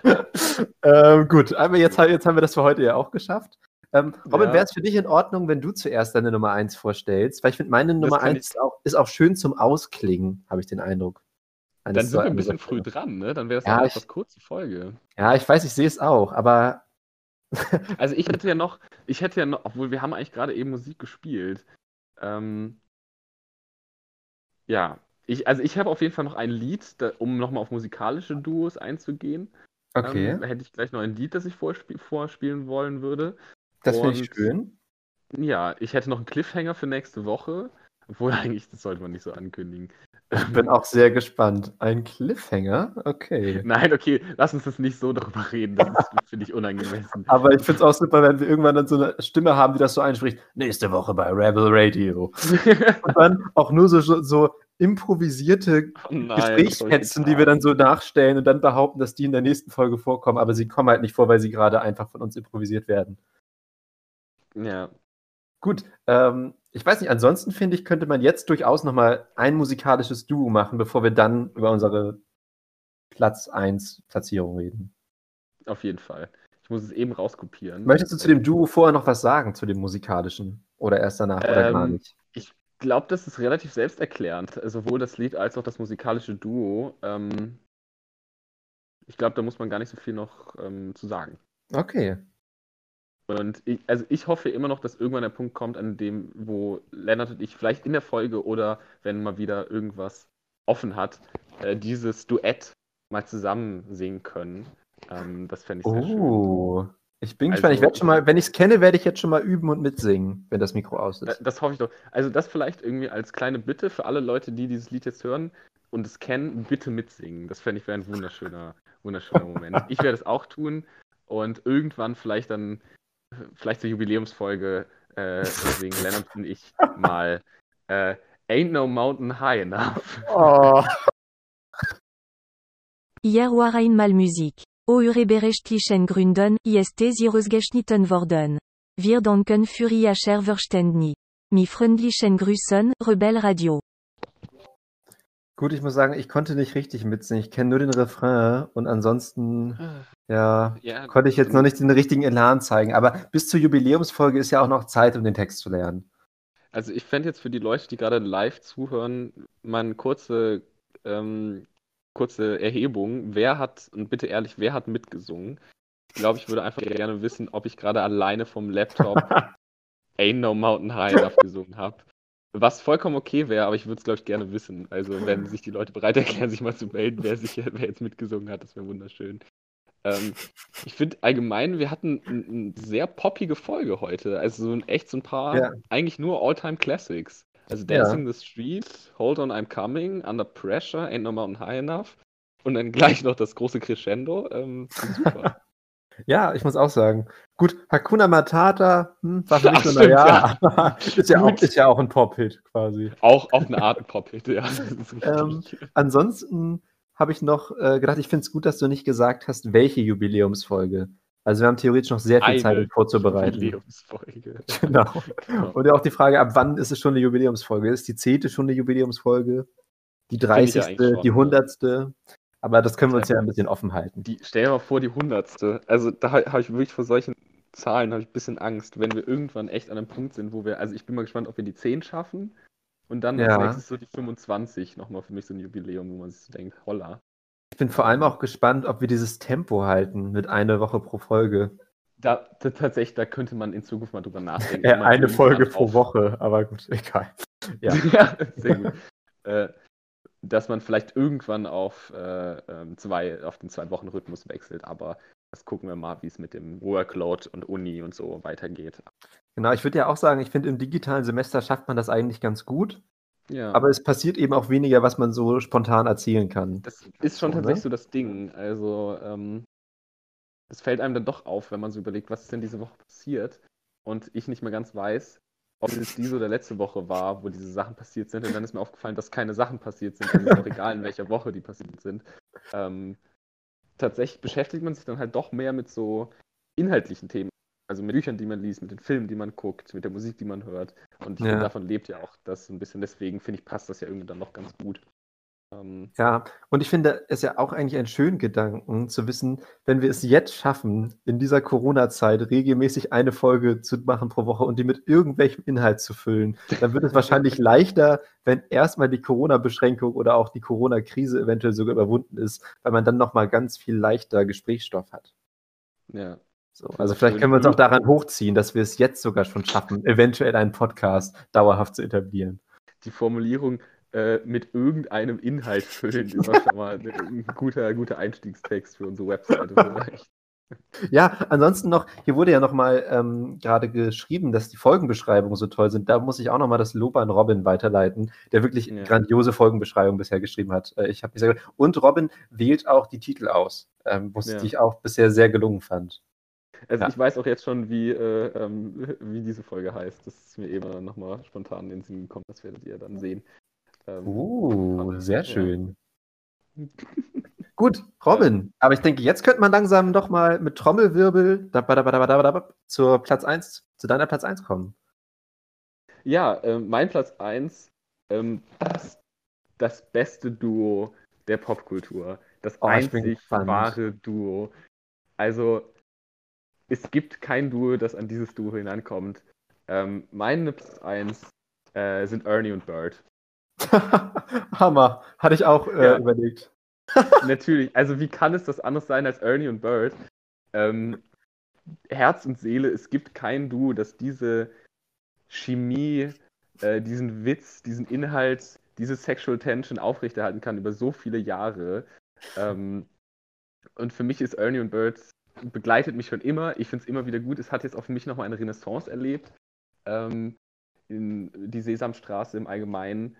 <laughs> ähm, gut, aber jetzt, jetzt haben wir das für heute ja auch geschafft. Ähm, Robin, Ja. wäre es für dich in Ordnung, wenn du zuerst deine Nummer 1 vorstellst? Weil ich finde, meine Nummer kann 1 ist auch, ist auch schön zum Ausklingen, habe ich den Eindruck. Dann sind wir ein bisschen früh dran, ne? Dann wäre das Ja, eine etwas kurze Folge. Ja, ich weiß, ich sehe es auch, aber <laughs> Also ich hätte ja noch, ich hätte ja noch, obwohl wir haben eigentlich gerade eben Musik gespielt. Ähm, ja, ich, also ich habe auf jeden Fall noch ein Lied, da, um nochmal auf musikalische Duos einzugehen. okay, Ähm, hätte ich gleich noch ein Lied, das ich vorspie vorspielen wollen würde. das finde ich schön. Ja, ich hätte noch einen Cliffhanger für nächste Woche. Obwohl <laughs> eigentlich, das sollte man nicht so ankündigen. Ich bin auch sehr gespannt. Ein Cliffhanger? Okay. <laughs> Nein, okay, lass uns das nicht so darüber reden. Das <laughs> finde ich, unangemessen. Aber ich finde es auch super, wenn wir irgendwann dann so eine Stimme haben, die das so einspricht. Nächste Woche bei Rebel Radio. Und dann auch nur so, so improvisierte Oh Gesprächsfetzen, die wir dann so nachstellen und dann behaupten, dass die in der nächsten Folge vorkommen, aber sie kommen halt nicht vor, weil sie gerade einfach von uns improvisiert werden. Ja, Gut, ähm, ich weiß nicht, ansonsten finde ich, könnte man jetzt durchaus nochmal ein musikalisches Duo machen, bevor wir dann über unsere Platz 1 Platzierung reden. auf jeden Fall. Ich muss es eben rauskopieren. Möchtest du zu dem Duo vorher noch was sagen, zu dem musikalischen? Oder erst danach oder gar Ähm, nicht? Ich glaube, das ist relativ selbsterklärend. Sowohl das Lied als auch das musikalische Duo. Ähm, ich glaube, da muss man gar nicht so viel noch ähm, zu sagen. Okay. Und ich, also ich hoffe immer noch, dass irgendwann der Punkt kommt, an dem, wo Lennart und ich vielleicht in der Folge oder wenn mal wieder irgendwas offen hat, äh, dieses Duett mal zusammen singen können. Ähm, das fände ich sehr schön. Ich bin Also- gespannt. Ich werde schon mal, wenn ich es kenne, werde ich jetzt schon mal üben und mitsingen, wenn das Mikro aus ist. Das hoffe ich doch. Also das vielleicht irgendwie als kleine Bitte für alle Leute, die dieses Lied jetzt hören und es kennen, bitte mitsingen. Das fände ich wäre ein wunderschöner, wunderschöner Moment. <laughs> Ich werde es auch tun und irgendwann vielleicht dann, vielleicht zur Jubiläumsfolge äh, singen Lennart und ich mal äh, Ain't No Mountain High Enough. Oh. Hier war einmal Musik. O Ureberechtlichen Gründen, ist Ihresgeschnitten worden. Wir danken für Ihr Verständnis. Mi freundlichen Grüßen, Rebel Radio. Gut, ich muss sagen, ich konnte nicht richtig mitsingen. Ich kenne nur den Refrain und ansonsten, ja, Ja, konnte ich jetzt noch nicht den richtigen Elan zeigen. Aber bis zur Jubiläumsfolge ist ja auch noch Zeit, um den Text zu lernen. Also ich fände jetzt für die Leute, die gerade live zuhören, mal eine kurze, ähm, kurze Erhebung. Wer hat, und bitte ehrlich, wer hat mitgesungen? Ich glaube, ich würde einfach gerne wissen, ob ich gerade alleine vom Laptop <laughs> Ain't No Mountain High Enough gesungen habe. Was vollkommen okay wäre, aber ich würde es, glaube ich, gerne wissen. Also wenn sich die Leute bereit erklären, sich mal zu melden, wer, sich, wer jetzt mitgesungen hat, das wäre wunderschön. Ähm, ich finde allgemein, wir hatten eine sehr poppige Folge heute. Also so ein, echt so ein paar, Ja. eigentlich nur All-Time Also Ja. Dancing the Street, Hold On I'm Coming, Under Pressure, Ain't No Mountain High Enough. Und dann <laughs> gleich noch das große Crescendo. Ähm, super. <laughs> Ja, ich muss auch sagen. Gut, Hakuna Matata hm, war für mich so, naja, aber ist, ja auch, ist ja auch ein Pop-Hit quasi. auch auf eine Art Pop-Hit, ja. <laughs> Ähm, Ansonsten habe ich noch äh, gedacht, ich finde es gut, dass du nicht gesagt hast, welche Jubiläumsfolge. Also wir haben theoretisch noch sehr viel Eine Zeit, um vorzubereiten. Jubiläumsfolge. <laughs> Genau. Und ja auch die Frage, ab wann ist es schon eine Jubiläumsfolge? Ist die zehnte schon eine Jubiläumsfolge? Die ich ja 30. eigentlich schon, die ja. 100. Aber das können wir uns ja ein bisschen offen halten. Die, stell dir mal vor, die hundertste. Also da ha- habe ich wirklich vor solchen Zahlen habe ich ein bisschen Angst, wenn wir irgendwann echt an einem Punkt sind, wo wir, also ich bin mal gespannt, ob wir die 10 schaffen und dann Ja. als nächstes so die 25 nochmal für mich so ein Jubiläum, wo man sich so denkt, holla. Ich bin vor allem auch gespannt, ob wir dieses Tempo halten mit einer Woche pro Folge. Da, da tatsächlich, da könnte man in Zukunft mal drüber nachdenken. Äh, eine Folge pro Woche, aber gut, <laughs> egal. Ja. <laughs> Ja, sehr gut. äh, dass man vielleicht irgendwann auf, äh, ähm, zwei, auf den Zwei-Wochen-Rhythmus wechselt, aber das gucken wir mal, wie es mit dem Workload und Uni und so weitergeht. Genau, ich würde ja auch sagen, ich finde, im digitalen Semester schafft man das eigentlich ganz gut. Ja. Aber es passiert eben auch weniger, was man so spontan erzählen kann. Das ist schon So, ne? tatsächlich so das Ding. Also, ähm, es fällt einem dann doch auf, wenn man so überlegt, was ist denn diese Woche passiert und ich nicht mehr ganz weiß, ob es diese oder letzte Woche war, wo diese Sachen passiert sind. Und dann ist mir aufgefallen, dass keine Sachen passiert sind. Also ist auch egal, in welcher Woche die passiert sind. Ähm, tatsächlich beschäftigt man sich dann halt doch mehr mit so inhaltlichen Themen. Also mit Büchern, die man liest, mit den Filmen, die man guckt, mit der Musik, die man hört. Und Ja. davon lebt ja auch das so ein bisschen. Deswegen finde ich, passt das ja irgendwie dann noch ganz gut. Ähm, Ja, und ich finde es ja auch eigentlich einen schönen Gedanken zu wissen, wenn wir es jetzt schaffen, in dieser Corona-Zeit regelmäßig eine Folge zu machen pro Woche und die mit irgendwelchem Inhalt zu füllen, dann wird es wahrscheinlich <laughs> leichter, wenn erstmal die Corona-Beschränkung oder auch die Corona-Krise eventuell sogar überwunden ist, weil man dann nochmal ganz viel leichter Gesprächsstoff hat. ja. So, also vielleicht können wir uns auch daran hochziehen, dass wir es jetzt sogar schon schaffen, eventuell einen Podcast dauerhaft zu etablieren. Die Formulierung äh, mit irgendeinem Inhalt füllen ist auch schon mal ein guter, guter Einstiegstext für unsere Webseite vielleicht. Ja, ansonsten noch, hier wurde ja nochmal ähm, gerade geschrieben, dass die Folgenbeschreibungen so toll sind. Da muss ich auch nochmal das Lob an Robin weiterleiten, der wirklich Ja. grandiose Folgenbeschreibungen bisher geschrieben hat. Äh, ich habe sehr Und Robin wählt auch die Titel aus, ähm, was Ja. ich auch bisher sehr gelungen fand. Also Ja. ich weiß auch jetzt schon, wie, äh, ähm, <laughs> wie diese Folge heißt. Das ist mir eben nochmal spontan in den Sinn gekommen. Das werdet ihr dann sehen. Ähm, Uh, sehr Ja. schön. <laughs> Gut, Robin. Aber ich denke, jetzt könnte man langsam doch mal mit Trommelwirbel da, da, da, da, da, da, da, zur Platz 1, zu deiner Platz 1 kommen. Ja, ähm, mein Platz 1, ähm, das, das beste Duo der Popkultur. Das Oh, einzig wahre Duo. Also, es gibt kein Duo, das an dieses Duo hinankommt. Ähm, meine Platz 1 äh, sind Ernie und Bert. <laughs> Hammer. Hatte ich auch äh, Ja. überlegt. <laughs> Natürlich, also wie kann es das anders sein als Ernie und Bert? Ähm, Herz und Seele, es gibt kein Duo, das diese Chemie, äh, diesen Witz, diesen Inhalt, diese Sexual Tension aufrechterhalten kann über so viele Jahre. Ähm, und für mich ist Ernie und Bert begleitet mich schon immer. Ich finde es immer wieder gut. Es hat jetzt auch für mich nochmal eine Renaissance erlebt. Ähm, in die Sesamstraße im Allgemeinen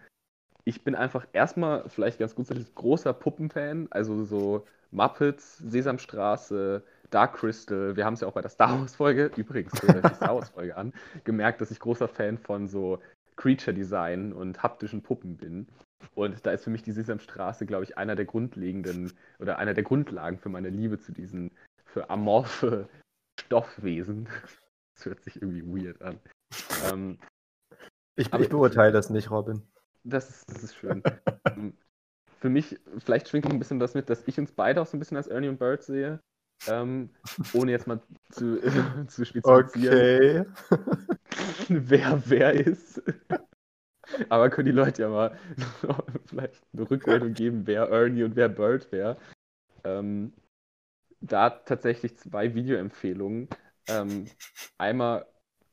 ich bin einfach erstmal vielleicht ganz gut großer Puppenfan, also so Muppets, Sesamstraße, Dark Crystal. Wir haben es ja auch bei der Star Wars Folge, übrigens die Star Wars Folge an, <laughs> gemerkt, dass ich großer Fan von so Creature Design und haptischen Puppen bin. Und da ist für mich die Sesamstraße, glaube ich, einer der grundlegenden oder einer der Grundlagen für meine Liebe zu diesen für amorphe Stoffwesen. <laughs> Das hört sich irgendwie weird an. Ähm, Ich, ich beurteile das nicht, Robin. Das ist, das ist schön. <laughs> Ähm, Für mich, vielleicht schwingt ein bisschen das mit, dass ich uns beide auch so ein bisschen als Ernie und Bert sehe. Ähm, ohne jetzt mal zu, <laughs> zu spezifizieren, Okay. wer wer ist. Aber können die Leute ja mal vielleicht eine Rückmeldung geben, wer Ernie und wer Bert wäre. Ähm, da tatsächlich zwei Videoempfehlungen. Ähm, einmal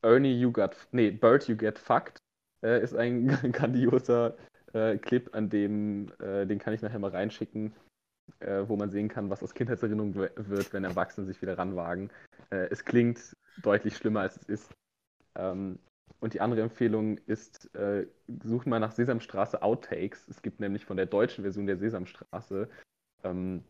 Ernie You Got, nee, Bert You Get Fucked äh, ist ein <laughs> grandioser äh, Clip, an dem, äh, den kann ich nachher mal reinschicken, äh, wo man sehen kann, was aus Kindheitserinnerung wird, wenn Erwachsene sich wieder ranwagen. Äh, es klingt deutlich schlimmer, als es ist. Ähm, und die andere Empfehlung ist, äh, sucht mal nach Sesamstraße Outtakes. Es gibt nämlich von der deutschen Version der Sesamstraße ähm,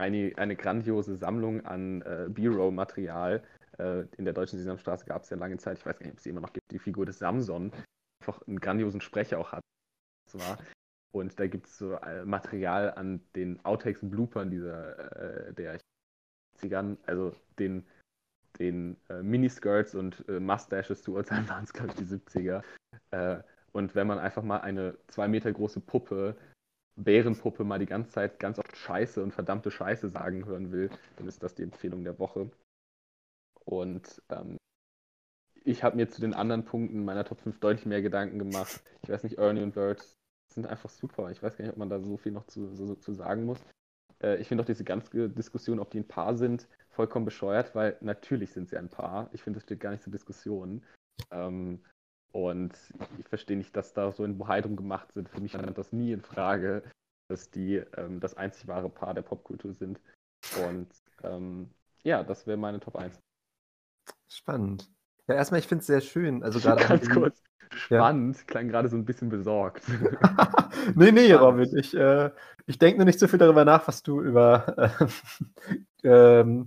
eine, eine grandiose Sammlung an äh, B-Roll-Material. Äh, in der deutschen Sesamstraße gab es ja lange Zeit, ich weiß gar nicht, ob es immer noch gibt, die Figur des Samson, einfach einen grandiosen Sprecher auch hat. Zwar. Und da gibt es so äh, Material an den Outtakes und Bloopern dieser äh, der 80ern, also den, den äh, Miniskirts und äh, Mustaches zu urteilen waren es, glaube ich, die 70er. Äh, und wenn man einfach mal eine zwei Meter große Puppe, Bärenpuppe, mal die ganze Zeit ganz oft Scheiße und verdammte Scheiße sagen hören will, dann ist das die Empfehlung der Woche. Und ähm, ich habe mir zu den anderen Punkten meiner Top 5 deutlich mehr Gedanken gemacht. Ich weiß nicht, Ernie und Bert sind einfach super. Ich weiß gar nicht, ob man da so viel noch zu, so zu sagen muss. Äh, ich finde auch diese ganze Diskussion, ob die ein Paar sind, vollkommen bescheuert, weil natürlich sind sie ein Paar. Ich finde, das steht gar nicht zur Diskussion. Ähm, und ich verstehe nicht, dass da so Bohai drum gemacht sind. Für mich stand das nie in Frage, dass die ähm, das einzig wahre Paar der Popkultur sind. Und ähm, ja, das wäre meine Top 1. Spannend. Ja, erstmal, ich finde es sehr schön. Also <laughs> gerade Ganz kurz. Spannend, klang gerade so ein bisschen besorgt. <laughs> nee, nee. Robin. Ich, äh, ich denke nur nicht so viel darüber nach, was du über äh, <laughs> ähm,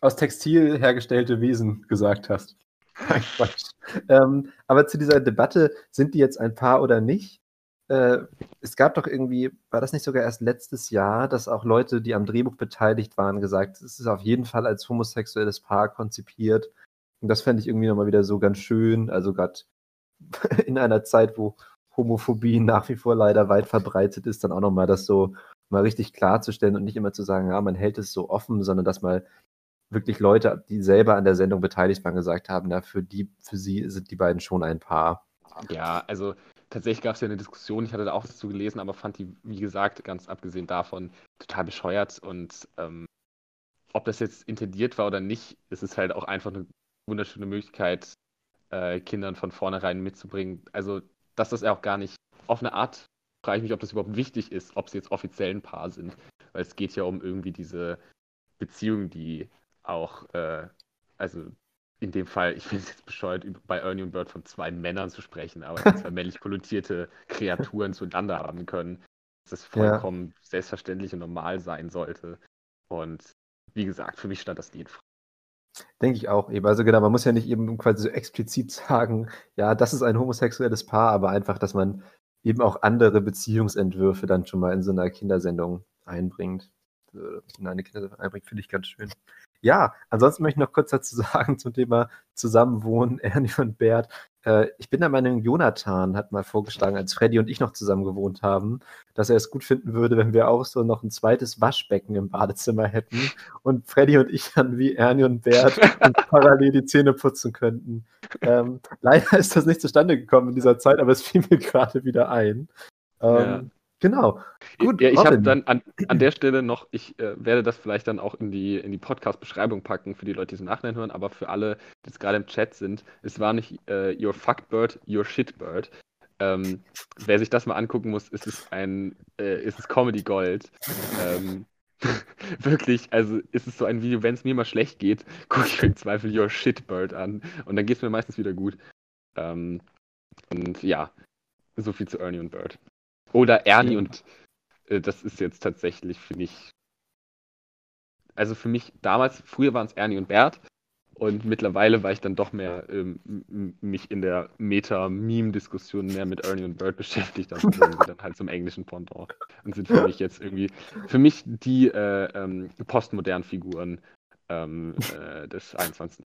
aus Textil hergestellte Wesen gesagt hast. Quatsch. Ähm, aber zu dieser Debatte, sind die jetzt ein Paar oder nicht? Äh, es gab doch irgendwie, war das nicht sogar erst letztes Jahr, dass auch Leute, die am Drehbuch beteiligt waren, gesagt, es ist auf jeden Fall als homosexuelles Paar konzipiert. Und das fände ich irgendwie nochmal wieder so ganz schön. Also gerade <laughs> in einer Zeit, wo Homophobie nach wie vor leider weit verbreitet ist, dann auch nochmal das so mal richtig klarzustellen und nicht immer zu sagen, ja, man hält es so offen, sondern dass mal wirklich Leute, die selber an der Sendung beteiligt waren, gesagt haben, na, für die, für sie sind die beiden schon ein Paar. Ja, also tatsächlich gab es ja eine Diskussion, ich hatte da auch was zu gelesen, aber fand die, wie gesagt, ganz abgesehen davon, total bescheuert und ähm, ob das jetzt intendiert war oder nicht, ist es halt auch einfach eine wunderschöne Möglichkeit, äh, Kindern von vornherein mitzubringen. Also, dass das auch gar nicht auf eine Art, frage ich mich, ob das überhaupt wichtig ist, ob sie jetzt offiziell ein Paar sind. Weil es geht ja um irgendwie diese Beziehung, die auch, äh, also in dem Fall, ich finde es jetzt bescheuert, bei Ernie und Bird von zwei Männern zu sprechen, aber <laughs> zwei männlich konnotierte Kreaturen zueinander haben können, dass das vollkommen ja. selbstverständlich und normal sein sollte. Und wie gesagt, für mich stand das nie in Frage. Denke ich auch eben. Also genau, man muss ja nicht eben quasi so explizit <laughs> sagen, ja, das ist ein homosexuelles Paar, aber einfach, dass man eben auch andere Beziehungsentwürfe dann schon mal in so einer Kindersendung einbringt. Äh, in eine Kindersendung einbringt, finde ich ganz schön. Ja, ansonsten möchte ich noch kurz dazu <laughs> sagen zum Thema Zusammenwohnen, Ernie und Bert. Äh, ich bin der Meinung, Jonathan hat mal vorgeschlagen, als Freddy und ich noch zusammen gewohnt haben, dass er es gut finden würde, wenn wir auch so noch ein zweites Waschbecken im Badezimmer hätten und Freddy und ich dann wie Ernie und Bert <laughs> parallel die Zähne putzen könnten. Ähm, leider <laughs> ist das nicht zustande gekommen in dieser Zeit, aber es fiel mir gerade wieder ein. Ähm, ja. Genau. Gut, ja, ich habe dann an, an der Stelle noch, ich äh, werde das vielleicht dann auch in die, in die Podcast-Beschreibung packen für die Leute, die es im Nachhinein hören, aber für alle, die jetzt gerade im Chat sind, es war nicht äh, Your Fuckbird, Your Shitbird. Ähm, wer sich das mal angucken muss, ist es ein, äh, ist es Comedy Gold. Ähm, <laughs> wirklich, also ist es so ein Video, wenn es mir mal schlecht geht, gucke ich im Zweifel Your Shitbird an und dann geht es mir meistens wieder gut. Ähm, und ja, so viel zu Ernie und Bird. Oder Ernie ja. und äh, das ist jetzt tatsächlich, finde ich. Also für mich damals, früher waren es Ernie und Bert und mittlerweile war ich dann doch mehr ähm, mich in der Meta-Meme-Diskussion mehr mit Ernie und Bert <laughs> beschäftigt, also dann halt zum englischen Pendant. Und sind für mich jetzt irgendwie, für mich die äh, ähm, postmodernen Figuren ähm, äh, des 21.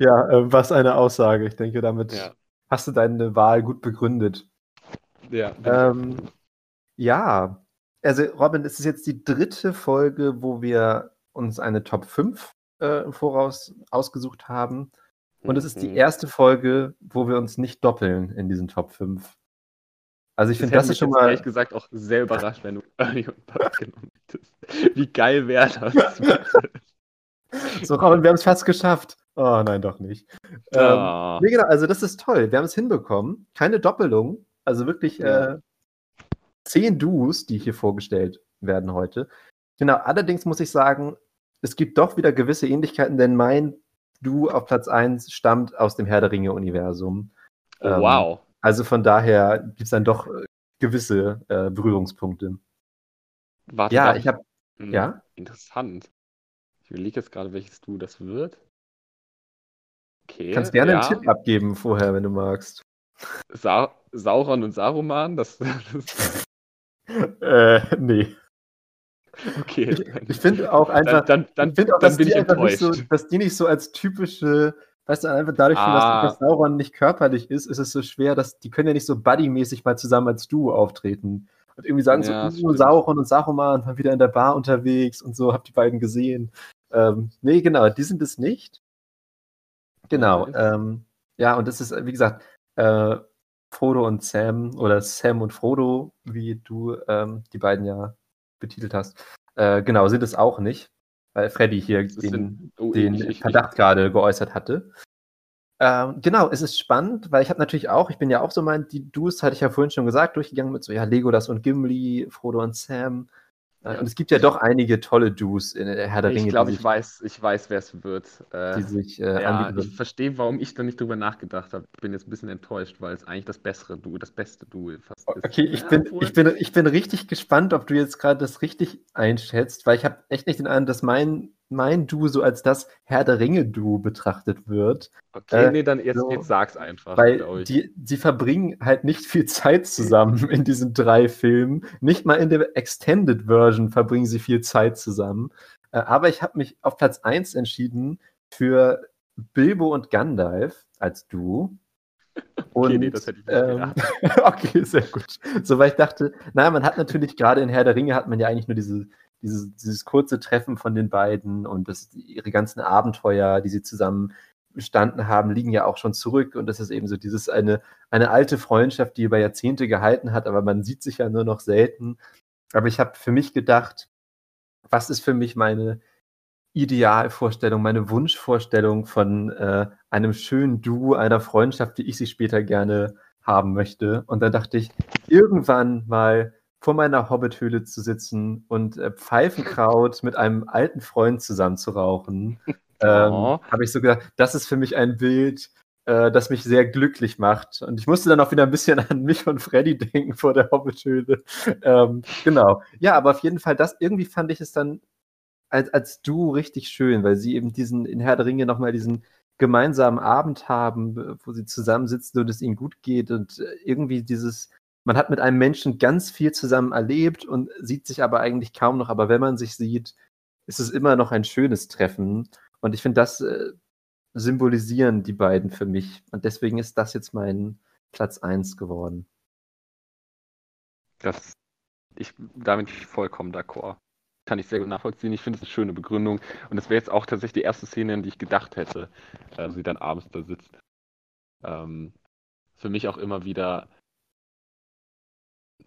Ja, äh, was eine Aussage. Ich denke, damit ja. hast du deine Wahl gut begründet. Ja. Ähm, ja, also Robin, es ist jetzt die dritte Folge, wo wir uns eine Top 5 äh, im Voraus ausgesucht haben. Und es ist die mhm. erste Folge, wo wir uns nicht doppeln in diesen Top 5. Also ich finde, das ist schon mal. ehrlich gesagt auch sehr überrascht, wenn du <laughs> Ernie und Bud genommen hättest. Wie geil wäre das? so, Robin, wir haben es fast geschafft. Oh, nein, doch nicht. Oh. Ähm, nee, genau, also das ist toll. Wir haben es hinbekommen. Keine Doppelung. Also wirklich ja. äh, zehn Duos, die hier vorgestellt werden heute. Genau, allerdings muss ich sagen, es gibt doch wieder gewisse Ähnlichkeiten, denn mein Duo auf Platz 1 stammt aus dem Herr der Ringe-Universum. Oh, ähm, wow. Also von daher gibt es dann doch äh, gewisse äh, Berührungspunkte. Warte, ja, ich habe. Hm, ja? Interessant. Ich überlege jetzt gerade, welches Duo das wird. Okay. Kannst gerne ja. einen Tipp abgeben vorher, wenn du magst. Sa Sauron und Saruman? Das, <laughs> das äh, nee. Okay. Ich, ich finde auch einfach, dann, dann, dann, auch, dann bin ich enttäuscht. So, dass die nicht so als typische, weißt du, einfach dadurch, ah. dass, Sauron nicht körperlich ist, ist es so schwer, dass die können ja nicht so buddymäßig mal zusammen als Duo auftreten. Und irgendwie sagen ja, so, uh, Sauron und Saruman waren wieder in der Bar unterwegs und so, habt die beiden gesehen. Ähm, nee, genau, die sind es nicht. Genau. Ähm, ja, und das ist, wie gesagt, äh, Frodo und Sam oder Sam und Frodo, wie du ähm, die beiden ja betitelt hast. Äh, genau, sind es auch nicht, weil Freddy hier den, sind, oh, den ich, ich, Verdacht ich, gerade geäußert hatte. Ähm, genau, es ist spannend, weil ich habe natürlich auch, ich bin ja auch so mein, die Duos hatte ich ja vorhin schon gesagt, durchgegangen mit so, ja, Legolas und Gimli, Frodo und Sam. Und es gibt ja doch einige tolle Duos in Herr der Ringe. Ich glaube, ich weiß, ich weiß, wer es wird. Äh, die sich äh, ja, Ich verstehe, warum ich da nicht drüber nachgedacht habe. Ich bin jetzt ein bisschen enttäuscht, weil es eigentlich das bessere Duo, das beste Duo fast ist. Okay, ich, ja, bin, ich, bin, ich bin richtig gespannt, ob du jetzt gerade das richtig einschätzt, weil ich habe echt nicht den Eindruck, dass mein mein Du so als das Herr der Ringe-Du betrachtet wird. Okay, äh, nee, dann jetzt, so, jetzt sag's einfach. Weil die, sie verbringen halt nicht viel Zeit zusammen in diesen drei Filmen. Nicht mal in der Extended Version verbringen sie viel Zeit zusammen. Äh, aber ich habe mich auf Platz 1 entschieden, für Bilbo und Gandalf als Duo. Und, <laughs> okay, nee, das hätte ich nicht ähm, <laughs> okay, sehr gut. So, weil ich dachte, naja, man hat natürlich gerade in Herr der Ringe hat man ja eigentlich nur diese, diese, dieses kurze Treffen von den beiden und das, ihre ganzen Abenteuer, die sie zusammen bestanden haben, liegen ja auch schon zurück. Und das ist eben so dieses eine, eine alte Freundschaft, die über Jahrzehnte gehalten hat, aber man sieht sich ja nur noch selten. Aber ich habe für mich gedacht, was ist für mich meine Idealvorstellung, meine Wunschvorstellung von äh, einem schönen Duo, einer Freundschaft, wie ich sie später gerne haben möchte. Und dann dachte ich, irgendwann mal vor meiner Hobbithöhle zu sitzen und äh, Pfeifenkraut mit einem alten Freund zusammen zu rauchen, <laughs> ähm, Oh. habe ich so gedacht, das ist für mich ein Bild, äh, das mich sehr glücklich macht. Und ich musste dann auch wieder ein bisschen an mich und Freddy denken vor der Hobbithöhle. Ähm, genau. Ja, aber auf jeden Fall, das irgendwie fand ich es dann als, als Duo richtig schön, weil sie eben diesen in Herr der Ringe nochmal diesen gemeinsamen Abend haben, wo sie zusammensitzen und es ihnen gut geht und äh, irgendwie dieses, man hat mit einem Menschen ganz viel zusammen erlebt und sieht sich aber eigentlich kaum noch, aber wenn man sich sieht, ist es immer noch ein schönes Treffen und ich finde, das äh, symbolisieren die beiden für mich und deswegen ist das jetzt mein Platz 1 geworden. Das, ich, damit bin ich vollkommen d'accord. Kann ich sehr gut nachvollziehen. Ich finde es eine schöne Begründung. Und das wäre jetzt auch tatsächlich die erste Szene, an die ich gedacht hätte, äh, sie dann abends da sitzt. Ähm, für mich auch immer wieder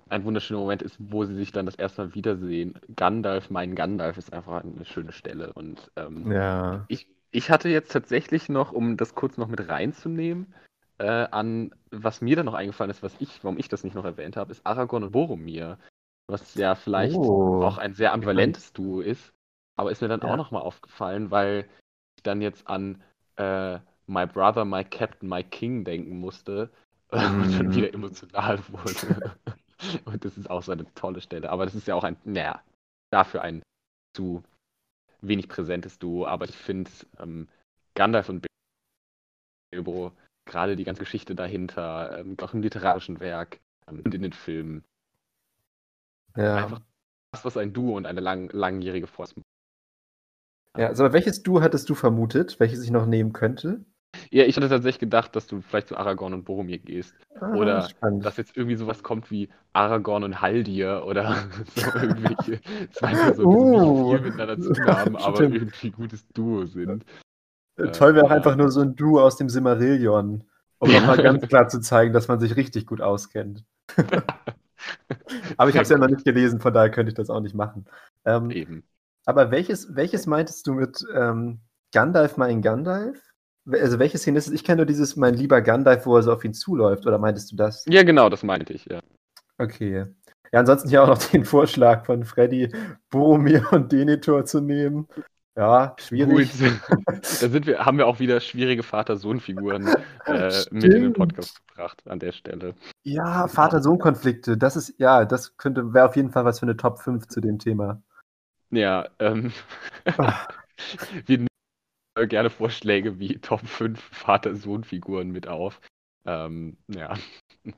ein wunderschöner Moment ist, wo sie sich dann das erste Mal wiedersehen. Gandalf, mein Gandalf, ist einfach eine schöne Stelle. Und ähm, Ja. ich, ich hatte jetzt tatsächlich noch, um das kurz noch mit reinzunehmen, äh, an was mir dann noch eingefallen ist, was ich, warum ich das nicht noch erwähnt habe, ist Aragorn und Boromir. Was ja vielleicht Oh. auch ein sehr ambivalentes Duo ist, aber ist mir dann Ja. auch nochmal aufgefallen, weil ich dann jetzt an äh, My Brother, My Captain, My King denken musste <laughs> und dann Mhm. wieder emotional <laughs> wurde. <laughs> und das ist auch so eine tolle Stelle. Aber das ist ja auch ein, naja, dafür ein zu wenig präsentes Duo, aber ich finde ähm, Gandalf und Bilbo, gerade die ganze Geschichte dahinter, ähm, auch im literarischen Werk ähm, und in den Filmen, Ja. einfach das, was ein Duo und eine lang, langjährige Force macht. Ja, also aber welches Duo hattest du vermutet, welches ich noch nehmen könnte? Ja, ich hatte tatsächlich gedacht, dass du vielleicht zu Aragorn und Boromir gehst. Ah, Oder spannend. Dass jetzt irgendwie sowas kommt wie Aragorn und Haldir oder <laughs> so irgendwelche zwei Personen, die Uh. nicht viel miteinander zu tun haben, <laughs> aber irgendwie ein gutes Duo sind. Äh, Toll wäre auch ja. einfach nur so ein Duo aus dem Silmarillion, um <laughs> nochmal ganz klar zu zeigen, dass man sich richtig gut auskennt. aber ich habe es ja noch nicht gelesen, von daher könnte ich das auch nicht machen. Ähm, Eben. aber welches, welches meintest du mit ähm, Gandalf mein Gandalf? Also welche Szene ist es? Ich kenne nur dieses mein lieber Gandalf, wo er so auf ihn zuläuft, oder meintest du das? Ja, genau, das meinte ich, ja. Okay. Ja, ansonsten hier auch noch <laughs> den Vorschlag von Freddy, Boromir und Denethor zu nehmen. Ja, schwierig. Gut. da sind wir, haben wir auch wieder schwierige Vater-Sohn-Figuren äh, mit in den. Podcast gebracht an der Stelle. Ja, Vater-Sohn-Konflikte, das ist, ja, das könnte, wäre auf jeden Fall was für eine Top 5 zu dem Thema. Ja, ähm, Ah. <laughs> wir gerne Vorschläge wie <laughs> Top 5 Vater-Sohn-Figuren mit auf. Ähm, ja. <laughs>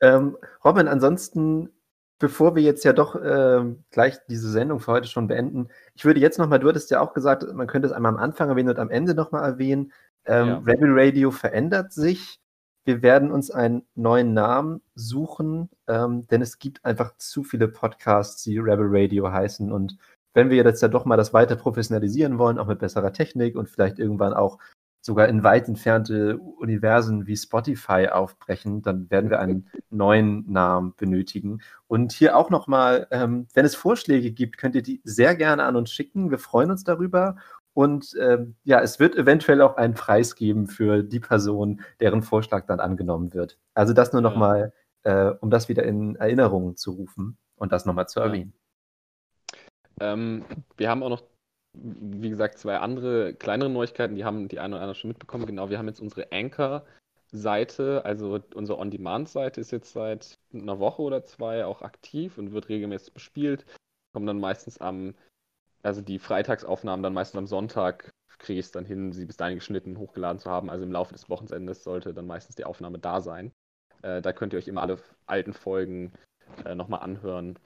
Ähm, Robin, ansonsten, bevor wir jetzt ja doch ähm, gleich diese Sendung für heute schon beenden, ich würde jetzt nochmal, du hattest ja auch gesagt, man könnte es einmal am Anfang erwähnen und am Ende nochmal erwähnen. Ähm, Ja. Rebel Radio verändert sich. Wir werden uns einen neuen Namen suchen, ähm, denn es gibt einfach zu viele Podcasts, die Rebel Radio heißen. Und wenn wir jetzt ja doch mal das weiter professionalisieren wollen, auch mit besserer Technik und vielleicht irgendwann auch sogar in weit entfernte Universen wie Spotify aufbrechen, dann werden wir einen neuen Namen benötigen. Und hier auch nochmal, ähm, wenn es Vorschläge gibt, könnt ihr die sehr gerne an uns schicken. Wir freuen uns darüber. Und ähm, ja, es wird eventuell auch einen Preis geben für die Person, deren Vorschlag dann angenommen wird. Also das nur nochmal, äh, um das wieder in Erinnerung zu rufen und das nochmal zu erwähnen. Ähm, wir haben auch noch, wie gesagt, zwei andere kleinere Neuigkeiten, die haben die eine oder andere schon mitbekommen. Genau, wir haben jetzt unsere Anchor-Seite, also unsere On-Demand-Seite ist jetzt seit einer Woche oder zwei auch aktiv und wird regelmäßig bespielt. Kommen dann meistens am, also die Freitagsaufnahmen dann meistens am Sonntag kriege ich es dann hin, sie bis dahin geschnitten, hochgeladen zu haben. Also im Laufe des Wochenendes sollte dann meistens die Aufnahme da sein. Äh, da könnt ihr euch immer alle alten Folgen äh, nochmal anhören.